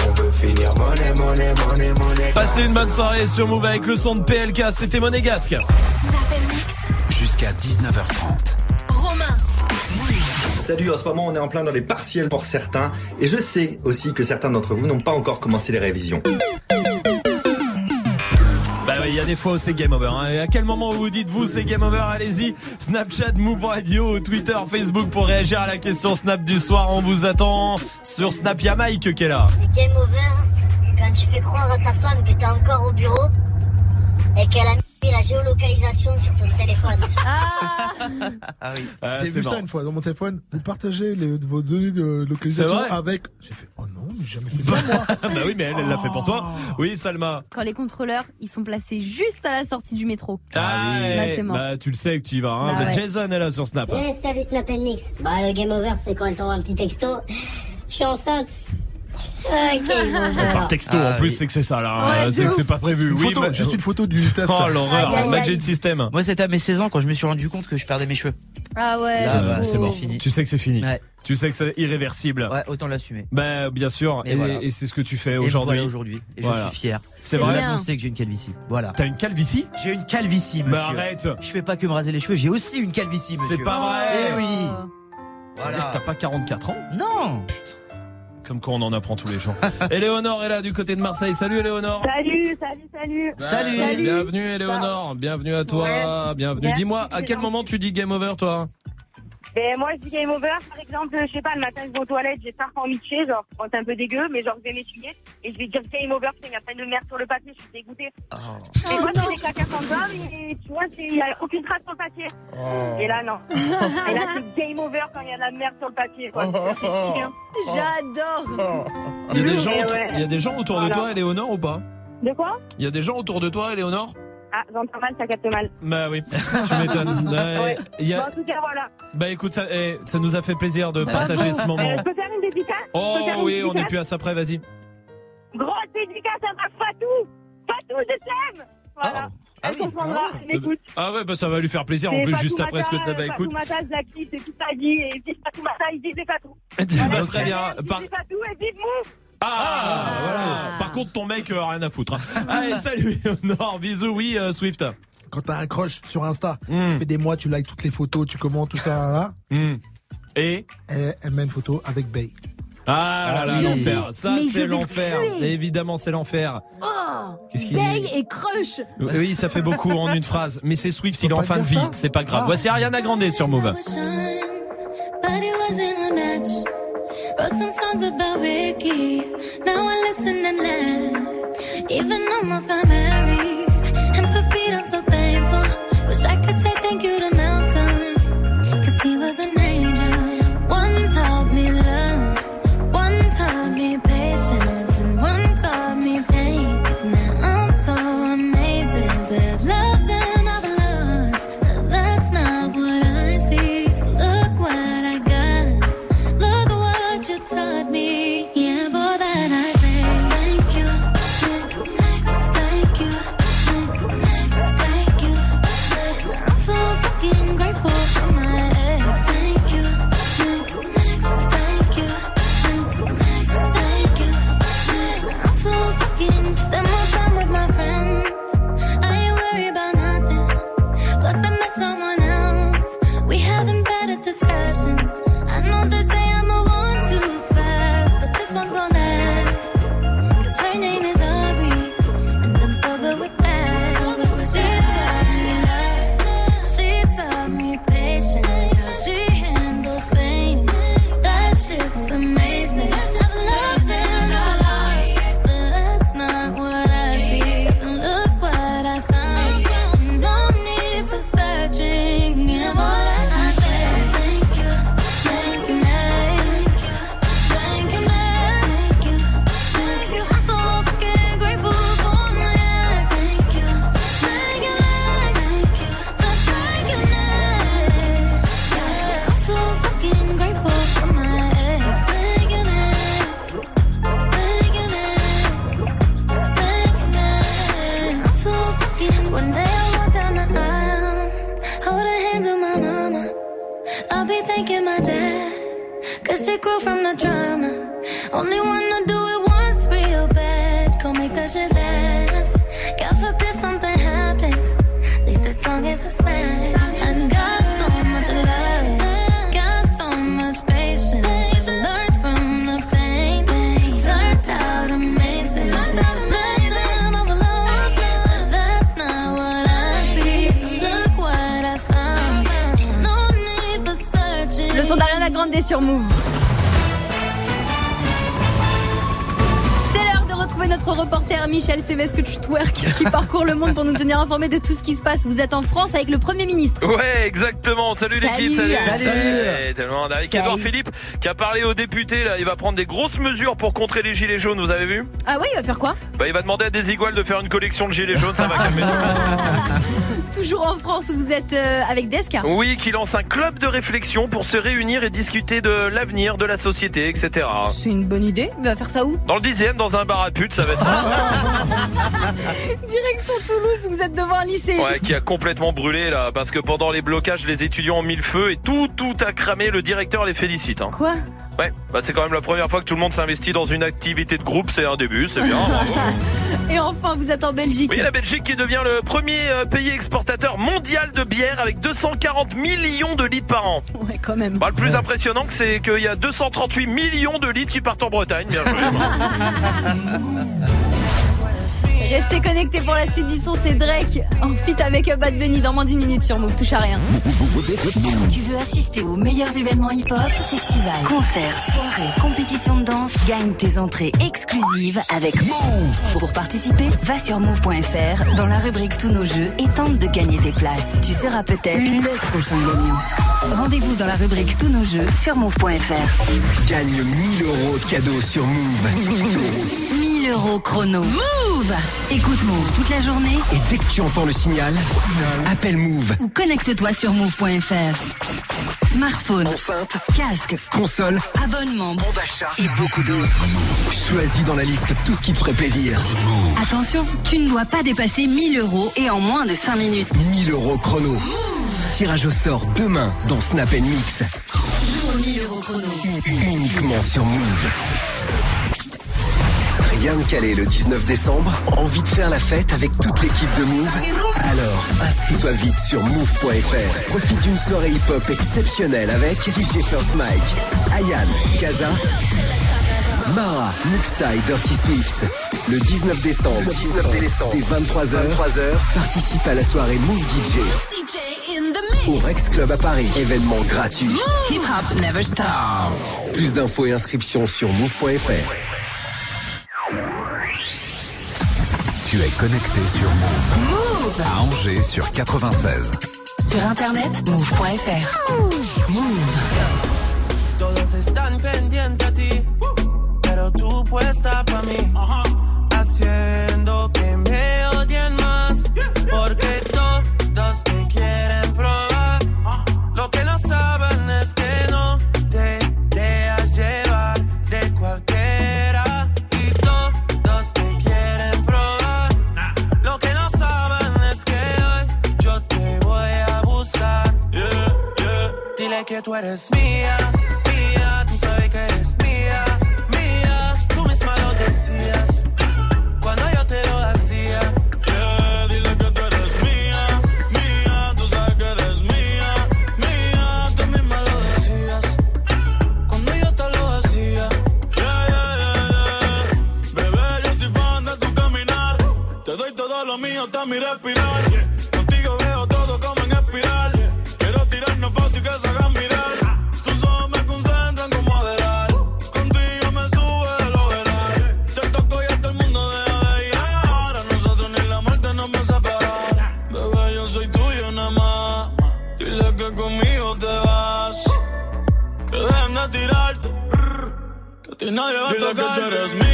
On veut finir monnaie, monnaie, monnaie, monnaie cash. Passez une bonne soirée sur Move avec le son de PLK, c'était Monégasque. Jusqu'à 19h30. Romain. Salut, en ce moment on est en plein dans les partiels pour certains et je sais aussi que certains d'entre vous n'ont pas encore commencé les révisions. Il y a des fois où c'est game over. hein. À quel moment vous dites vous c'est game over? Allez-y, Snapchat, Move Radio, Twitter, Facebook pour réagir à la question Snap du soir. On vous attend sur Snap. Y'a Mike qui est là. C'est game over quand tu fais croire à ta femme que t'es encore au bureau et qu'elle a mis la géolocalisation sur ton téléphone. Ah oui. Ah, J'ai c'est vu ça une fois dans mon téléphone. Vous partagez les- vos données de localisation avec. J'ai fait oh non, mais j'ai jamais fait ça moi. bah oui, mais elle, elle l'a fait pour toi. Oui, Salma. Quand les contrôleurs, ils sont placés juste à la sortie du métro. Ah, Là, c'est mort. bah tu le sais que tu y vas. Hein. Bah Bah, ouais. Jason est là sur Snap. Eh, salut Snap Mix. Bah, le game over, c'est quand elle t'envoie un petit texto. Je suis enceinte. Par texto, en plus, c'est que c'est ça là. Ouais, c'est que c'est pas prévu. Une oui, photo, bah- juste une photo du test. Oh l'horreur. Magic System. Moi, c'était à mes 16 ans quand je me suis rendu compte que je perdais mes cheveux. Ah ouais. Bah, c'est bon, fini. Tu sais que c'est fini. Tu sais que c'est irréversible. Ouais, autant l'assumer. Bah bien sûr. Et Et, voilà. et c'est ce que tu fais aujourd'hui. voilà aujourd'hui. Et Voilà. je suis fier. C'est vrai. a annoncé que j'ai une calvitie. Voilà. T'as une calvitie J'ai une calvitie, monsieur. Bah arrête. Je fais pas que me raser les cheveux, j'ai aussi une calvitie, monsieur. C'est pas vrai. Eh oui. Ça veut dire que t'as pas 44 ans Non. Comme quoi on en apprend tous les jours. Éléonore est là du côté de Marseille. Salut Éléonore. Salut, salut, salut. Bah, Bienvenue Éléonore. Bienvenue à toi. Ouais. Bienvenue. Dis-moi, à quel moment tu dis game over toi? Ben, moi, je dis game over, par exemple, je sais pas, le matin, je vais aux toilettes, j'ai ça en miché, genre, quand c'est un peu dégueu, mais genre, je vais m'essuyer, et je vais dire game over, il y a plein de merde sur le papier, je suis dégoûtée. Et moi, c'est des caca ça, mais tu vois, il y a aucune trace sur le papier. Et là, non. et là, c'est game over quand il y a de la merde sur le papier, quoi. J'adore. Il y a des gens, Et autour- ouais. il y a des gens autour de toi Éléonore ou pas? De quoi? Il y a des gens autour de toi Éléonore Ah, j'entends mal, ça capte mal. Bah oui, tu m'étonnes. Ouais, Ouais. il y a- Bon, en tout cas, voilà. Bah écoute, ça, eh, ça nous a fait plaisir de partager ce Euh, moment. je peux faire une dédicace Oh une oui, on est dédicace plus à ça près, vas-y. Grosse dédicace à ma Fatou Fatou, je t'aime Voilà. Elle comprendra, elle m'écoute. Ah ouais, bah ça va lui faire plaisir en plus juste après ce que Mata, t'as bah Fatou écoute. Mata, je la kiffe, c'est toute sa vie, et Fatou Mata, il disait Fatou. Bah, très bien. Par... Disait Fatou et vive Move Ah, voilà. Par contre, ton mec, euh, rien à foutre. hein. Allez, salut Léonore, bisous, oui, euh, Swift. Quand t'as un crush sur Insta, Hmm. tu fais des mois, tu likes toutes les photos, tu commentes tout ça là. Et Et elle met une photo avec Bay. Ah là là, Je l'enfer. vais- Ça, mais je c'est vais l'enfer. tuer. Évidemment, c'est l'enfer. Oh Qu'est-ce qu'il Bay et Crush. Oui, ça fait beaucoup en une phrase. Mais c'est Swift, il est en pas fin de dire vie. ça C'est pas grave. Ah. Voici Ariana Grande sur Move. But it. Wrote some songs about Ricky. Now I listen and laugh. Even almost got married. And for Pete, I'm so de tout ce qui se passe. Vous êtes en France avec le Premier ministre. Ouais, exactement. Salut, l'équipe. Salut. Salut. Salut. Tellement avec Salut. Edouard Philippe qui a parlé aux députés là. Il va prendre des grosses mesures pour contrer les gilets jaunes. Vous avez vu? Ah ouais, il va faire quoi? Bah, il va demander à Desigual de faire une collection de gilets jaunes. Ça va calmer. Toujours en France, vous êtes euh, avec Desk Oui, qui lance un club de réflexion pour se réunir et discuter de l'avenir de la société, etc. C'est une bonne idée. Il va faire ça où? Dans le dixième, dans un bar à pute, ça va être ça. Direction Toulouse, vous êtes devant un lycée. Ouais, qui a complètement brûlé là, parce que pendant les blocages, les étudiants ont mis le feu et tout, tout a cramé. Le directeur les félicite. Hein. Quoi? Ouais, bah c'est quand même la première fois que tout le monde s'investit dans une activité de groupe. C'est un début, c'est bien. bravo. Et enfin, vous êtes en Belgique. Oui, la Belgique qui devient le premier euh, pays exportateur mondial de bière avec 240 millions de litres par an. Ouais, quand même. Bah, le plus impressionnant, que c'est qu'il y a 238 millions de litres qui partent en Bretagne. Bien joué. Restez connectés pour la suite du son, c'est Drake en fit avec Bad Bunny dans moins d'une minute sur Move. Touche à rien. Tu veux assister aux meilleurs événements hip-hop, festivals, concerts, soirées, compétitions de danse Gagne tes entrées exclusives avec Move. Pour participer, va sur move.fr dans la rubrique Tous nos jeux et tente de gagner tes places. Tu seras peut-être le prochain gagnant. Rendez-vous dans la rubrique Tous nos jeux sur move.fr. Gagne 1000 euros de cadeaux sur Move. 1000 euros chrono. Move Écoute Move toute la journée Et dès que tu entends le signal, appelle Move. ou connecte-toi sur move.fr. Smartphone, Enceinte, casque, console, abonnement, bon d'achat et beaucoup d'autres. Choisis dans la liste tout ce qui te ferait plaisir. Attention, tu ne dois pas dépasser 1000 euros et en moins de 5 minutes. 1000 euros chrono. Tirage au sort demain dans Snap Mix. 1000 euros chrono. Uniquement sur Move. Rien de calé le 19 décembre Envie de faire la fête avec toute l'équipe de Move? Alors, inscris-toi vite sur move.fr. Profite d'une soirée hip-hop exceptionnelle avec DJ First Mike, Ayan, Kaza, Mara, Muxa et Dirty Swift. Le 19 décembre, 19 décembre, dès 23h, 23h, participe à la soirée Move DJ DJ in the au Rex Club à Paris. Événement gratuit. Hip hop never stop. Plus d'infos et inscriptions sur move.fr. Tu es connecté sur Move. Move. À Angers sur 96. Sur internet, move.fr. Move. Todos están pendientes a ti, pero tú puesta pa' mí. Haciendo que tú eres mía, que tú eres mía,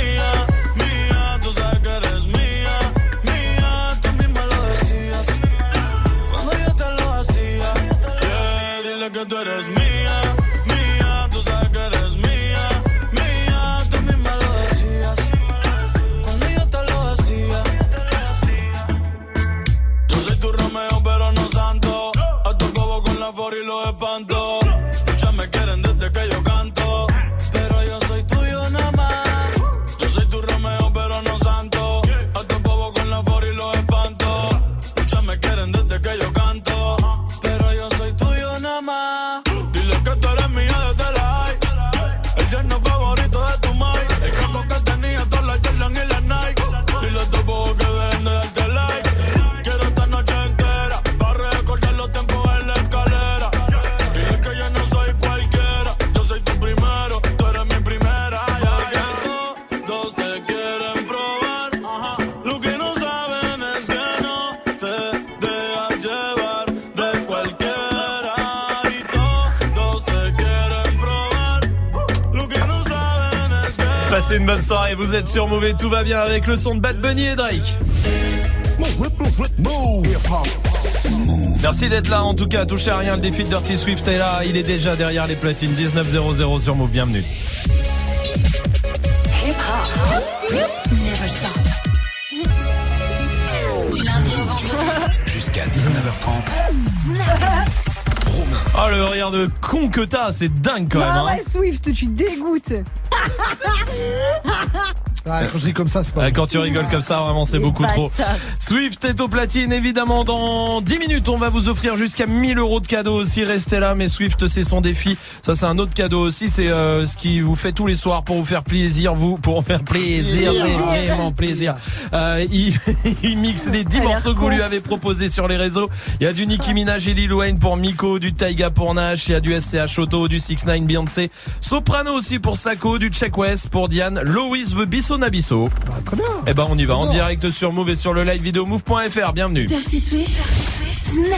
soirée, vous êtes sur Mauvais, tout va bien avec le son de Bad Bunny et Drake. Merci d'être là, en tout cas, touchez à rien, le défi de Dirty Swift est là, il est déjà derrière les platines, 19.00 sur Move, bienvenue. Du lundi au vendredi. Jusqu'à 19h30. Oh le rire de con que t'as, c'est dingue quand même. Ah hein. ouais, Swift, tu dégoûtes. Ah, quand je ris comme ça, c'est pas. Ah, Quand tu rigoles comme ça, vraiment, c'est beaucoup trop. Swift est au platine, évidemment. Dans 10 minutes, on va vous offrir jusqu'à 1000 euros de cadeaux aussi. Restez là, mais Swift, c'est son défi. Ça, c'est un autre cadeau aussi. C'est euh, ce qui vous fait tous les soirs pour vous faire plaisir, vous, pour vous faire plaisir, vraiment plaisir. Euh, il, il mixe les 10 Elle a l'air morceaux que vous lui avez proposés sur les réseaux. Il y a du Nicki Minaj et Lil Wayne pour Miko, du Taiga pour Nash, il y a du SCH Auto, du 6 9 Beyoncé, Soprano aussi pour Sako, du Check West pour Diane, Loïs veut Bisso Nabisso. très bien. Eh ben on y va en direct sur Move et sur le live vidéo move.fr. Bienvenue. Dirty Swift. Snap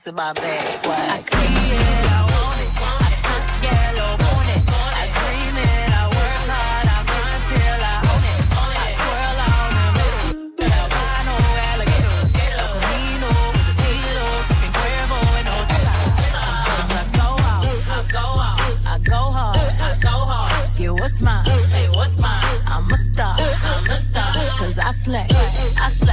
Sauce in my bag, swag. I see it, I want it. I. I dream it, I work hard, I till I own it. I twirl on. Albino alligators, Camino with the I go out, I go I go hard, I go hard. What's mine? Hey, what's mine? I'm a star, I'm a star. Slay, I slay,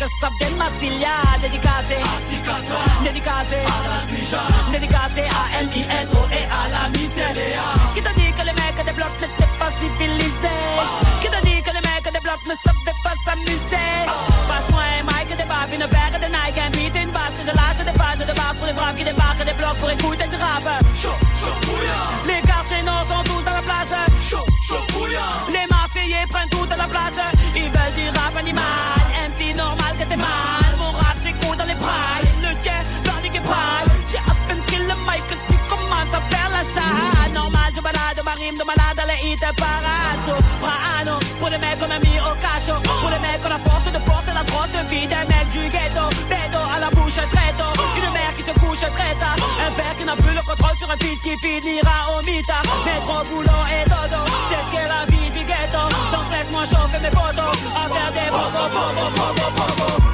que ça vient de Massilia. Dédicacé, dédicacé, dédicacé à M-I-N-O et à la Miselia. Qui t'a dit que les mecs des blocs n'étaient pas civilisés? Qui t'a dit que les mecs des blocs ne savaient pas s'amuser? Passe-moi un mic, des baffes, une paire de Nike, un beat, une basse, je lâche des pages de barres pour les braves qui débarquent des blocs pour écouter Soprano, pour les mecs qu'on a mis au cachot. Pour les mecs qu'on a force de porter la grosse vie des mecs du ghetto. Béto à la bouche très. Une mère qui se couche très tard. Un père qui n'a plus le contrôle sur un fils qui finira au mitard. Métro, boulot et dodo. C'est ce qu'est la vie du ghetto. Donc laisse-moi chauffer mes potos. À faire des bobos, bobos, bobos, bobos.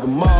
them all.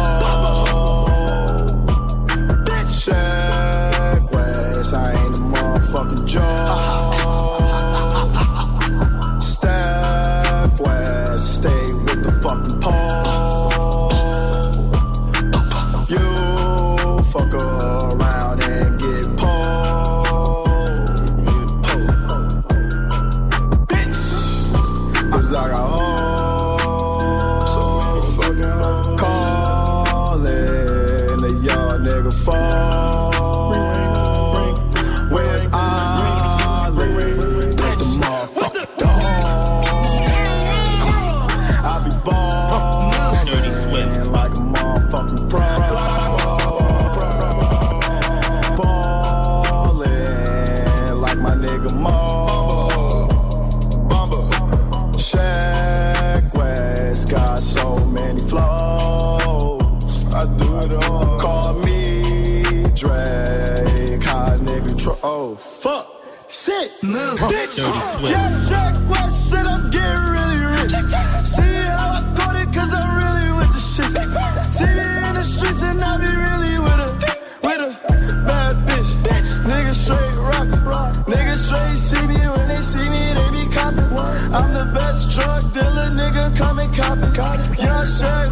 see me, they be copping. I'm the best drug dealer, nigga, come and cop it. Young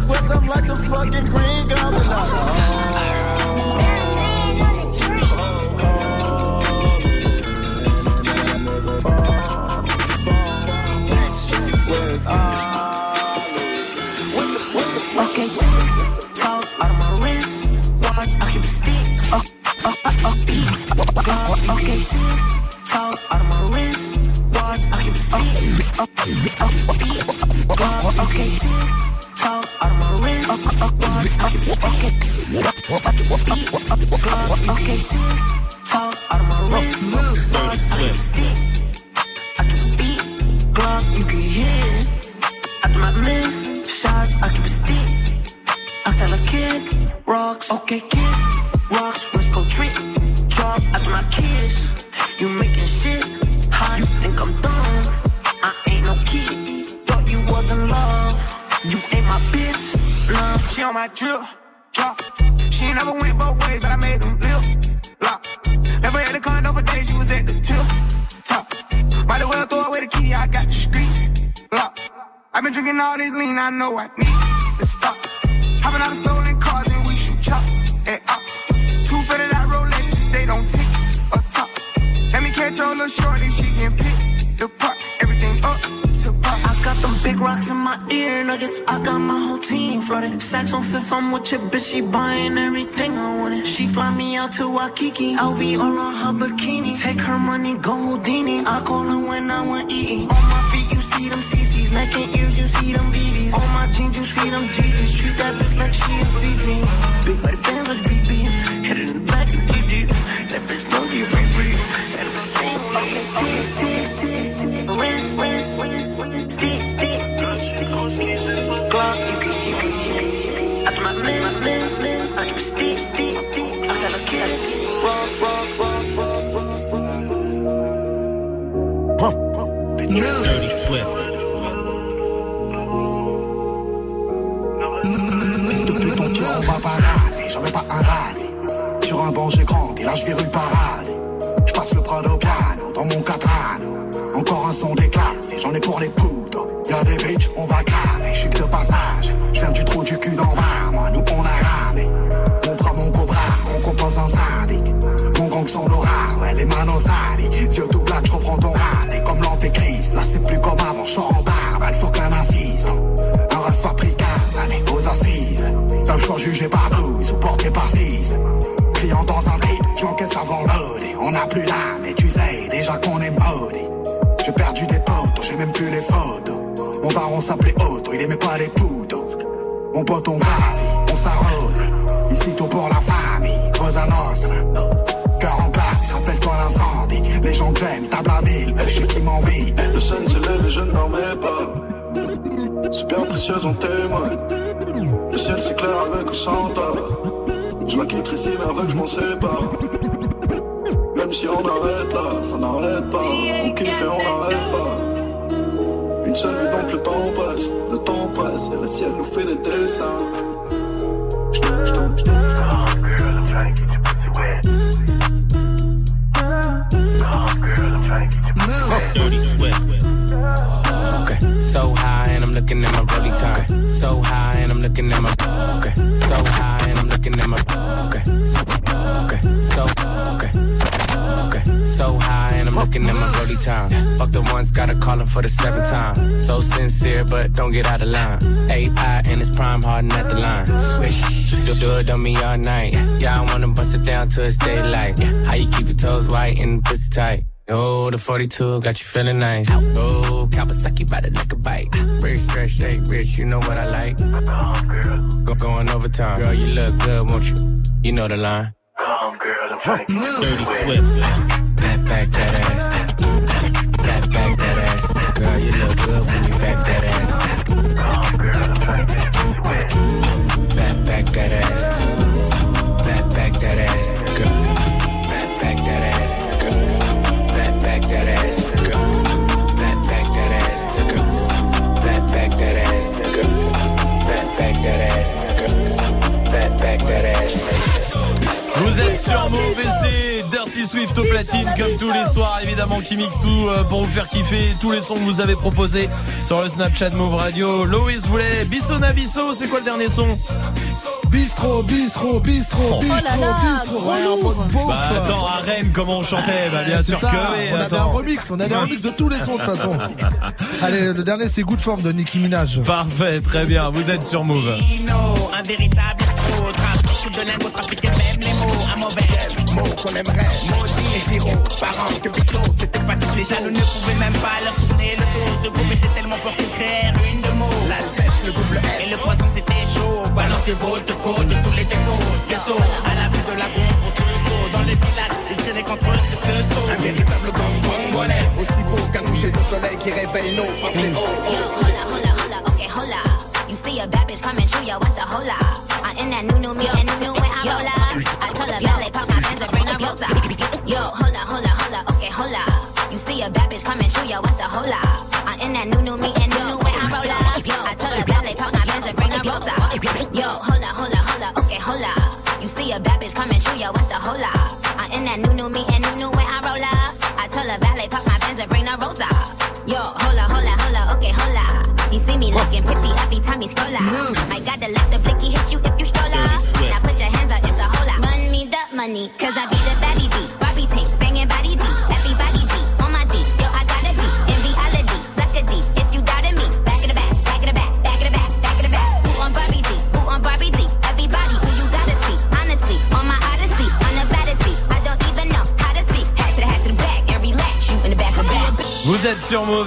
West, I'm like the fucking Green Goblin. The 42 got you feeling nice. Oh, Kawasaki by the like a bite. Rich, stretch, shake, rich, you know what I like. Girl go going overtime. Girl, you look good, won't you? You know the line. girl i'm like Dirty Swift. Comme tous les soirs évidemment qui mixe tout euh, pour vous faire kiffer tous les sons que vous avez proposés sur le Snapchat Move Radio. Loïs voulait Bissona Bisso, c'est quoi le dernier son Bistro, bistro, bistro, Oh. bistro, là là, bistro. Bah attends à Rennes comment on chantait Bah bien sûr ça, que oui, on avait un remix, on avait un remix de tous les sons de toute façon. Allez, le dernier c'est Good Form de Nicki Minaj. Parfait, très bien, vous êtes sur Move. Un véritable de même les mots, un mauvais mot qu'on aimerait, zéros, parents que Picsou, c'était pas tout les jaloux ne pouvaient même pas leur tourner le dos, ce groupe était tellement fort qu'ils créèrent une de mots, l'alpès, le double S, et le poison c'était chaud, balancez votre côte, tous les décos, vaisseaux, à la vue de la bombe, on se saut, dans les villages, ils tiraient contre eux, ce saut, un véritable bonbon bonnet, aussi beau qu'un coucher de soleil qui réveille nos pensées. You see a?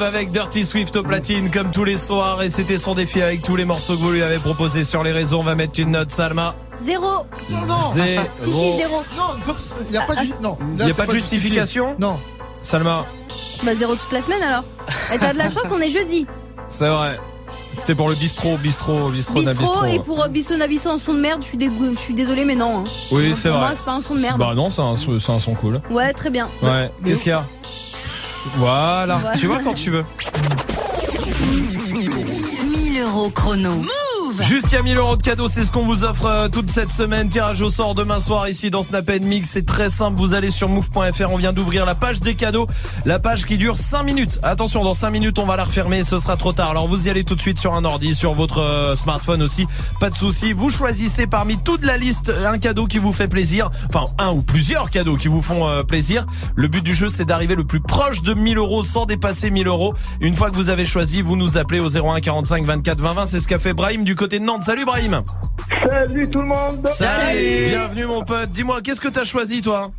Avec Dirty Swift au platine comme tous les soirs et c'était son défi avec tous les morceaux que vous lui avez proposés sur les réseaux. On va mettre une note Salma. Zéro. Zéro. Si, si, zéro. Non, il n'y a pas de, ju- non, Il là, n'y a pas de justifié. justification Non. Salma, Bah zéro toute la semaine alors. Et t'as de la chance, on est jeudi. c'est vrai. C'était pour le bistrot, bistrot, bistrot, Bistrot bistrot. et pour euh, Bisso Nabisso en son de merde, je suis dégo- je suis désolée mais non. hein. Oui, c'est vrai. c'est pas un son de merde. Bah non, c'est un, c'est un son cool. Ouais, très bien. Ouais. Qu'est-ce qu'il y a? Voilà. Tu vois quand tu veux. 1000 euros chrono. Jusqu'à 1000 euros de cadeaux, c'est ce qu'on vous offre euh, toute cette semaine. Tirage au sort demain soir ici dans Snap Mix. C'est très simple. Vous allez sur move.fr. On vient d'ouvrir la page des cadeaux. La page qui dure 5 minutes. Attention, dans 5 minutes, on va la refermer. Ce sera trop tard. Alors vous y allez tout de suite sur un ordi, sur votre euh, smartphone aussi. Pas de souci. Vous choisissez parmi toute la liste un cadeau qui vous fait plaisir. Enfin, un ou plusieurs cadeaux qui vous font euh, plaisir. Le but du jeu, c'est d'arriver le plus proche de 1000 euros sans dépasser 1000 euros. Une fois que vous avez choisi, vous nous appelez au 01 45 24 20 20. C'est ce qu'a fait Brahim du côté de Nantes. Salut Brahim. Salut tout le monde Salut Bienvenue mon pote. Dis-moi, qu'est-ce que t'as choisi toi?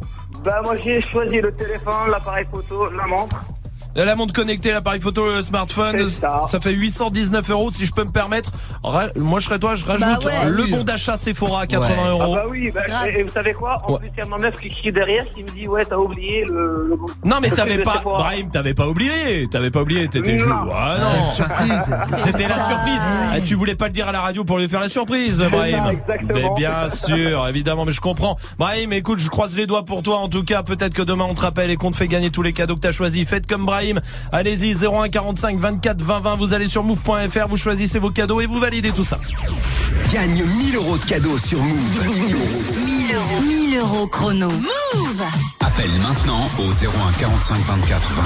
Bah moi j'ai choisi le téléphone, l'appareil photo, la montre. La montre connectée, l'appareil photo, le smartphone, ça. fait 819 euros si je peux me permettre. Moi je serais toi, je rajoute Bah ouais. le bon d'achat Sephora à 80 Ah euros. bah oui, bah, et, et vous savez quoi? En Ouais. plus il y a ma meuf qui crie derrière qui me dit ouais t'as oublié le... le... Non mais t'avais pas, Sephora. Brahim, t'avais pas oublié, t'avais pas oublié, t'étais juste, ah non, Surprise. C'était la Ah, surprise. Ah, tu voulais pas le dire à la radio pour lui faire la surprise, Brahim. exactement. Mais bien sûr, évidemment, mais je comprends. Brahim, écoute, je croise les doigts pour toi. En tout cas, peut-être que demain on te rappelle et qu'on te fait gagner tous les cadeaux que t'as choisis. Faites comme Brahim. Allez-y 01 45 24 20 20. Vous allez sur move.fr, vous choisissez vos cadeaux et vous validez tout ça. Gagne 1000 euros de cadeaux sur Move. 1000 euros. 1000 euros chrono. Move Appelle maintenant au 01 45 24 20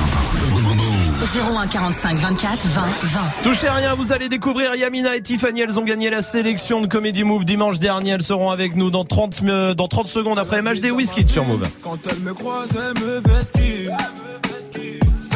20. Move. 01 45 24 20 20. Touchez à rien, vous allez découvrir Yamina et Tiffany. Elles ont gagné la sélection de Comedy Move dimanche dernier. Elles seront avec nous dans 30, euh, dans 30 secondes après MHD Whisky sur Move. Quand elle me croise, elle me vesquille.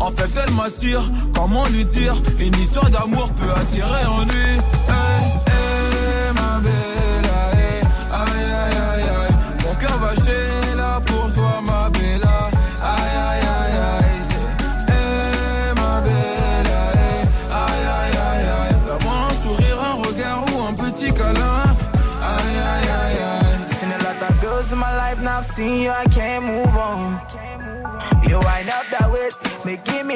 En fait, elle m'attire, comment lui dire Une histoire d'amour peut attirer en lui. Hey, hey, ma belle. Mon cœur va chez là pour toi, ma belle. Aïe, aïe, aïe, aïe. Hey, ma belle, aïe, aïe, aïe, aïe. Donne-moi un sourire, un regard ou un petit câlin. Aïe, aïe, aïe, aïe. Seen a lot of girls in my life, now I've seen you,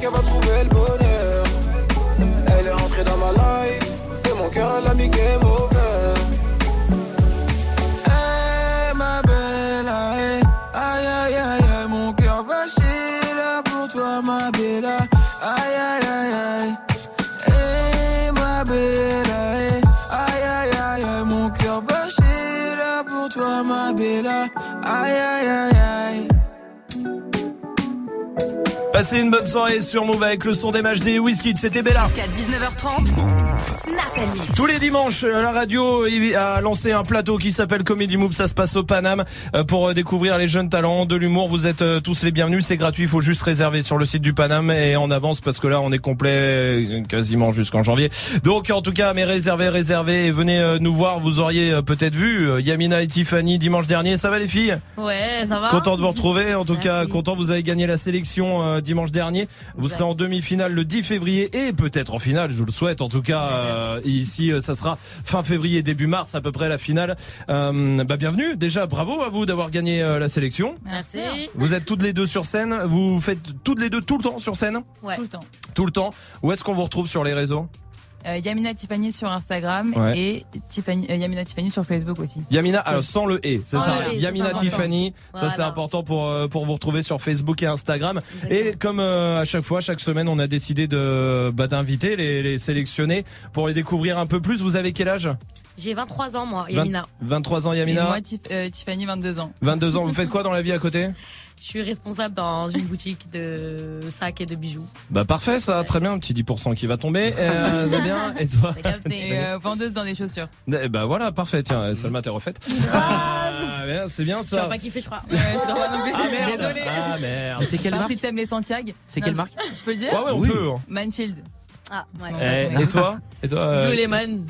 C'est dans Passez une bonne soirée sur Move avec le son des matchs des Whisky. C'était Bella. Jusqu'à 19h30. Snap and Mix. Tous les dimanches, euh, la radio a lancé un plateau qui s'appelle Comedy Move. Ça se passe au Paname euh, pour euh, découvrir les jeunes talents de l'humour. Vous êtes tous les bienvenus. C'est gratuit. Il faut juste réserver sur le site du Paname et en avance parce que là, on est complet quasiment jusqu'en janvier. Donc, en tout cas, mais réservez, réservez et venez nous voir. Vous auriez peut-être vu Yamina et Tiffany dimanche dernier. Ça va les filles? Ouais, ça va. Content de vous retrouver. En tout cas, content. Vous avez gagné la sélection euh, dimanche dernier. Vous serez en demi-finale le 10 février et peut-être en finale. Je vous le souhaite. En tout cas, euh, ici, euh, ça sera fin février, début mars, à peu près la finale. Euh, bah, bienvenue. Déjà, bravo à vous d'avoir gagné euh, la sélection. Merci. Vous êtes toutes les deux sur scène. Vous faites toutes les deux tout le temps sur scène? Ouais. Tout le temps. Tout le temps. Où est-ce qu'on vous retrouve sur les réseaux? Euh, Yamina Tiffany sur Instagram Ouais. et Tiffany, euh, Yamina Tiffany sur Facebook aussi. Yamina, alors sans le et, c'est ça. le et, Yamina c'est important. Tiffany, ça c'est important pour euh, pour vous retrouver sur Facebook et Instagram. Et comme euh, à chaque fois, chaque semaine, on a décidé de bah, d'inviter les, les sélectionnés pour les découvrir un peu plus. Vous avez quel âge? J'ai 23 ans, moi, Vingt- Yamina. 23 ans, Et Yamina. moi, Tif- euh, Tiffany, 22 ans. 22 ans. Vous faites quoi dans la vie à côté? Je suis responsable dans une boutique de sacs et de bijoux. Bah parfait, ça, très bien, un petit 10% qui va tomber. Euh, bien. Et toi Et euh, vendeuse dans des chaussures. Eh Bah voilà, parfait. Tiens, Salma t'es refaite. Ah, bien, c'est bien Tu vas ça. pas kiffer, je crois. Ouais, je crois pas non plus. Ah, merde. Désolée. Ah, merde. C'est quelle marque Si t'aimes les Santiago. C'est quelle marque Je peux le dire Ouais, ouais, on Oui. peut. hein. Manfield. Ah, ouais. Eh, et toi? Et toi euh, Blue Lemon.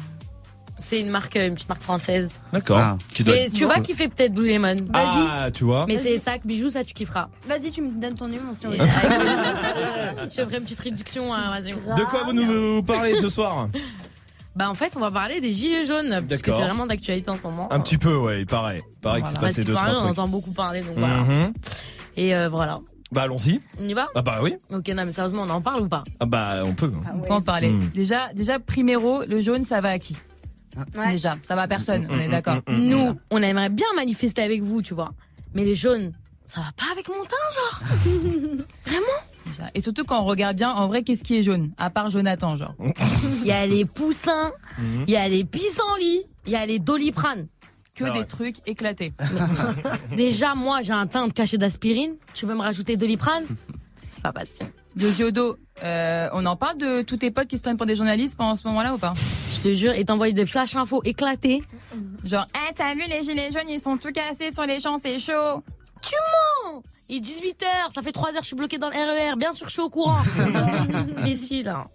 C'est une marque, une petite marque française. D'accord. Ah. Tu dois- Mais tu vas kiffer peut-être Blue Lemon. Vas-y. Ah, tu vois. Mais c'est sacs, bijoux, ça tu kifferas. Vas-y, tu me donnes ton numéro. sinon- Je te ferai une petite réduction, hein, vas-y. De quoi vous nous parlez ce soir? Bah en fait, on va parler des gilets jaunes, parce que c'est vraiment d'actualité en ce moment. Un petit peu, ouais, il paraît. Il paraît que c'est Parce passé que deux, pareil, trois on entend beaucoup parler, donc voilà. Mhm. Et euh, voilà. Bah allons-y. On y va? Ah bah oui. Ok, non, mais sérieusement, on en parle ou pas? Ah bah on peut. On peut en parler. Mm. Déjà, déjà, primero, le jaune, ça va à qui? Déjà, ça va à personne, on est d'accord. Nous, on aimerait bien manifester avec vous, tu vois. Mais les jaunes, ça va pas avec mon teint, genre Déjà. Et surtout quand on regarde bien, en vrai, qu'est-ce qui est jaune À part Jonathan, genre? Il y a les poussins, il y a les pissenlits, il y a les doliprane. Que des vrai. trucs éclatés. Déjà, moi, j'ai un teint de cachet d'aspirine. Tu veux me rajouter doliprane? C'est pas possible. De Giodo, euh, on en parle de tous tes potes qui se prennent pour des journalistes pendant ce moment-là ou pas? Je te jure, et t'envoies des flash infos éclatés. Genre, eh, t'as vu les gilets jaunes, ils sont tout cassés sur les champs, c'est chaud. Tu mens Il est 18h, ça fait 3 heures, je suis bloqué dans le RER. Bien sûr, je suis au courant. Ici, là.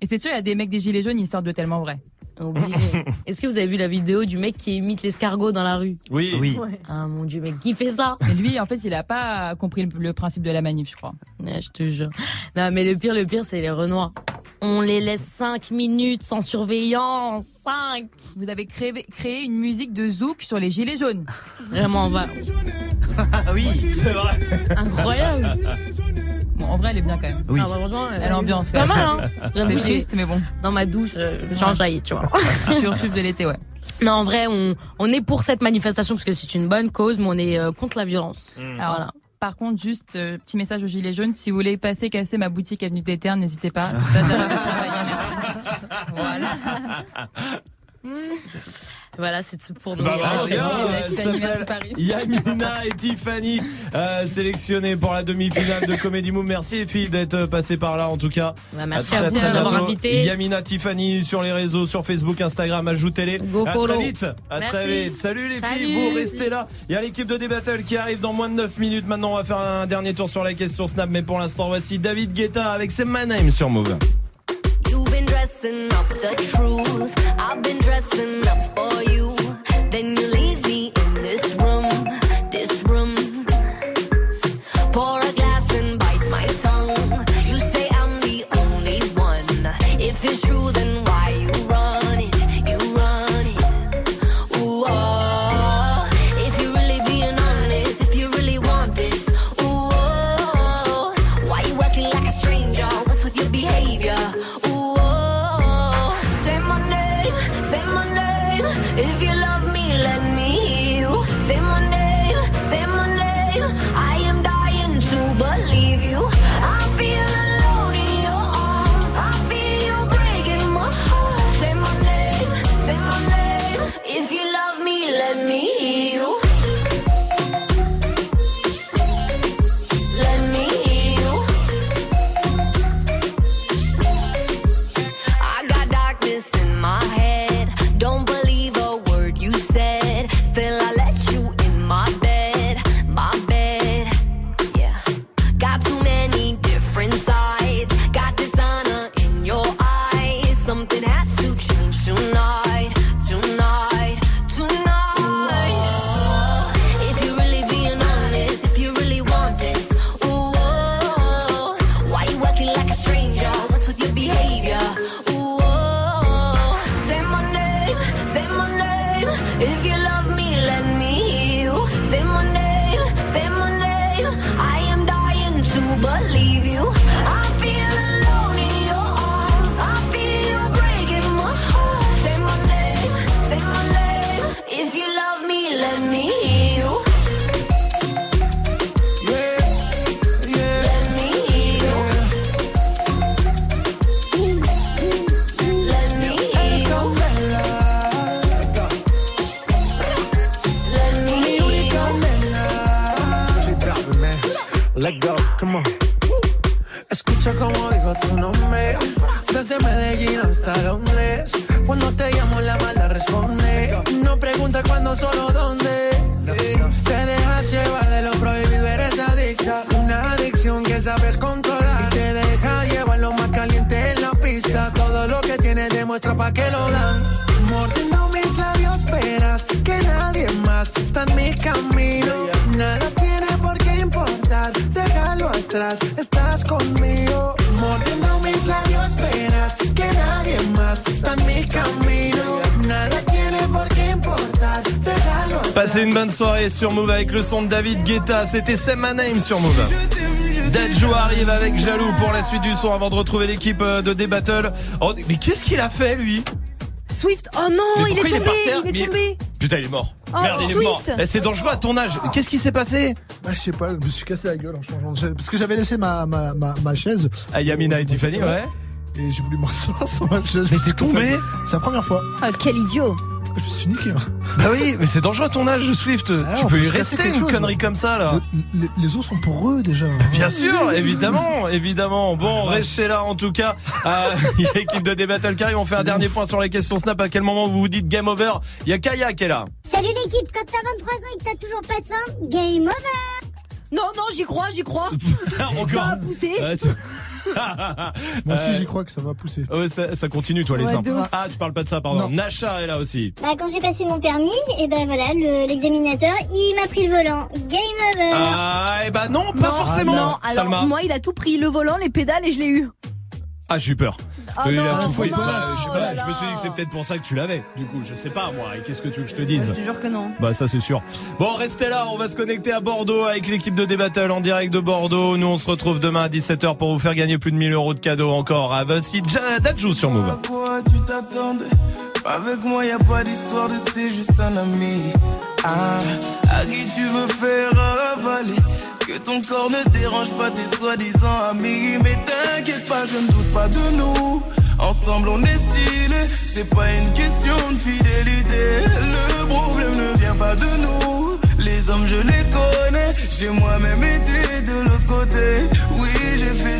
Et c'est sûr, il y a des mecs des gilets jaunes, ils sortent de tellement vrai. Obligé. Est-ce que vous avez vu la vidéo du mec qui imite l'escargot dans la rue? Oui. Oui. Ah mon dieu, mais qui fait ça? Et lui, en fait, il a pas compris le, le principe de la manif, je crois. Ouais, je te jure. Non, mais le pire, le pire, c'est les Renois. On les laisse 5 minutes sans surveillance. 5 Vous avez créé, créé une musique de zouk sur les gilets jaunes. Vraiment, va. Ah oui, c'est vrai. Incroyable. Bon, en vrai, elle est bien quand même. Ah, bah, franchement, Elle ambiance, C'est pas mal, hein. C'est triste, mais bon. Dans ma douche, euh, j'enjaille, tu vois. Sur tube de l'été, ouais. Non, en vrai, on, on est pour cette manifestation parce que c'est une bonne cause, mais on est euh, contre la violence. Alors, Voilà. Par contre, juste euh, petit message aux gilets jaunes, si vous voulez passer casser ma boutique avenue des n'hésitez pas. Ça. Voilà. Voilà, c'est tout pour nous. Bah, euh, Paris. Yamina et Tiffany euh, sélectionnés pour la demi-finale de Comedy Move. Merci les filles d'être passées par là en tout cas. Bah, merci À vous bientôt. invité. Yamina, Tiffany sur les réseaux, sur Facebook, Instagram, ajoutez-les. À follow. très vite. À très vite. Salut les Salut. filles, vous restez là. Il y a l'équipe de D-Battle qui arrive dans moins de 9 minutes. Maintenant, on va faire un dernier tour sur la question Snap, mais pour l'instant, voici David Guetta avec ses My Name sur Move. Dressing up the truth. I've been dressing up for you. Then you leave pa' que lo dan. Mordiendo mis labios, verás que nadie más está en mi camino. Nada tiene por qué importar, déjalo atrás, estás conmigo. Mordiendo mis labios, verás que nadie más está en mi camino. Nada tiene por qué importar, déjalo atrás. Passez une bonne soirée sur Move avec le son de David Guetta. C'était Say My Name sur Move. Dadjo arrive avec Jaloux pour la suite du son avant de retrouver l'équipe euh, de D-Battle. Oh, mais qu'est-ce qu'il a fait lui? Swift, oh non, Mais il est tombé, par terre il est Mais- tombé. Putain, il est mort. Oh, Merde, il est mort. Swift. Eh, C'est dangereux à ton âge. Qu'est-ce qui s'est passé? Ah, je sais pas, je me suis cassé la gueule en changeant de. Parce que j'avais laissé ma, ma, ma, ma chaise. À Yamina et Tiffany, ouais. Et j'ai voulu m'asseoir sur ma chaise. Mais t'es tombé C'est la première fois. Oh, quel idiot. Je me suis niqué. hein. Bah oui, mais c'est dangereux ton âge, Swift. Ah, tu peux y rester une chose. connerie comme ça là? Les, les os sont pour eux déjà. Bien sûr, évidemment, évidemment. Bon, restez là en tout cas. Euh, Il y a l'équipe de D-Battle qui arrive. On fait un dernier point sur les questions Snap. À quel moment vous vous dites game over? Il y a Kaya qui est là. Salut l'équipe, quand t'as 23 ans et que t'as toujours pas de sein, game over Non, non, j'y crois, j'y crois. Ça a poussé. Moi aussi, Euh, j'y crois que ça va pousser. Ouais, ça, ça continue, toi, les Ouais, ouf. Ah, tu parles pas de ça, pardon. Non. Nacha est là aussi. Bah quand j'ai passé mon permis, et ben voilà, le- l'examinateur, il m'a pris le volant. Game over Ah, eh ben non, pas Non, forcément. Non, alors Salma. moi, il a tout pris, le volant, les pédales et je l'ai eu. Ah, j'ai eu peur. Ah il non, a tout faut pris. pas. Bah, je sais Oh pas, là je me suis dit que c'est peut-être pour ça que tu l'avais. Du coup, je sais pas, moi. Et qu'est-ce que tu veux que je te dise Je te jure que non. Bah ça c'est sûr. Bon restez là, on va se connecter à Bordeaux avec l'équipe de D-Battle en direct de Bordeaux. Nous on se retrouve demain à 17h pour vous faire gagner plus de 1000 euros de cadeaux encore. Ah bah si Dadjou sur Move. À quoi tu t'attendais Avec moi y a pas d'histoire de c'est juste un ami ah, À qui tu veux faire avaler Que ton corps ne dérange pas tes soi-disant amis. Mais t'inquiète pas je ne doute pas de nous. Ensemble on est stylé. C'est pas une question de fidélité. Le problème ne vient pas de nous. Les hommes je les connais. J'ai moi-même été de l'autre côté. Oui j'ai fait